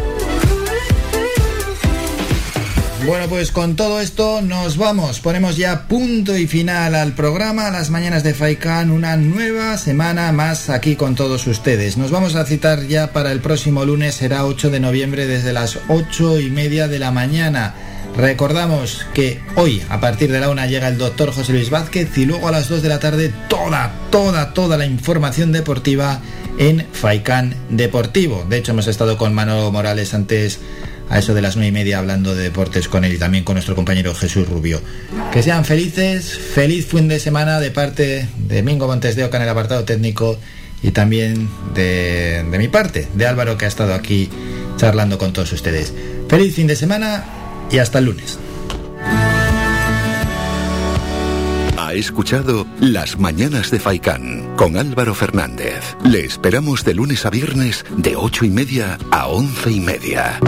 Bueno, pues con todo esto nos vamos. Ponemos ya punto y final al programa, las mañanas de Faikán, una nueva semana más aquí con todos ustedes. Nos vamos a citar ya para el próximo lunes, será 8 de noviembre desde las 8 y media de la mañana. Recordamos que hoy, a partir de la una, llega el doctor José Luis Vázquez y luego a las 2 de la tarde toda, toda, toda la información deportiva en Faikán Deportivo. De hecho, hemos estado con Manolo Morales antes a eso de las nueve y media hablando de deportes con él y también con nuestro compañero Jesús Rubio. Que sean felices, feliz fin de semana de parte de Mingo Montes de Oca en el apartado técnico y también de, de mi parte, de Álvaro que ha estado aquí charlando con todos ustedes. Feliz fin de semana y hasta el lunes. Ha escuchado Las Mañanas de Faicán con Álvaro Fernández. Le esperamos de lunes a viernes de ocho y media a once y media.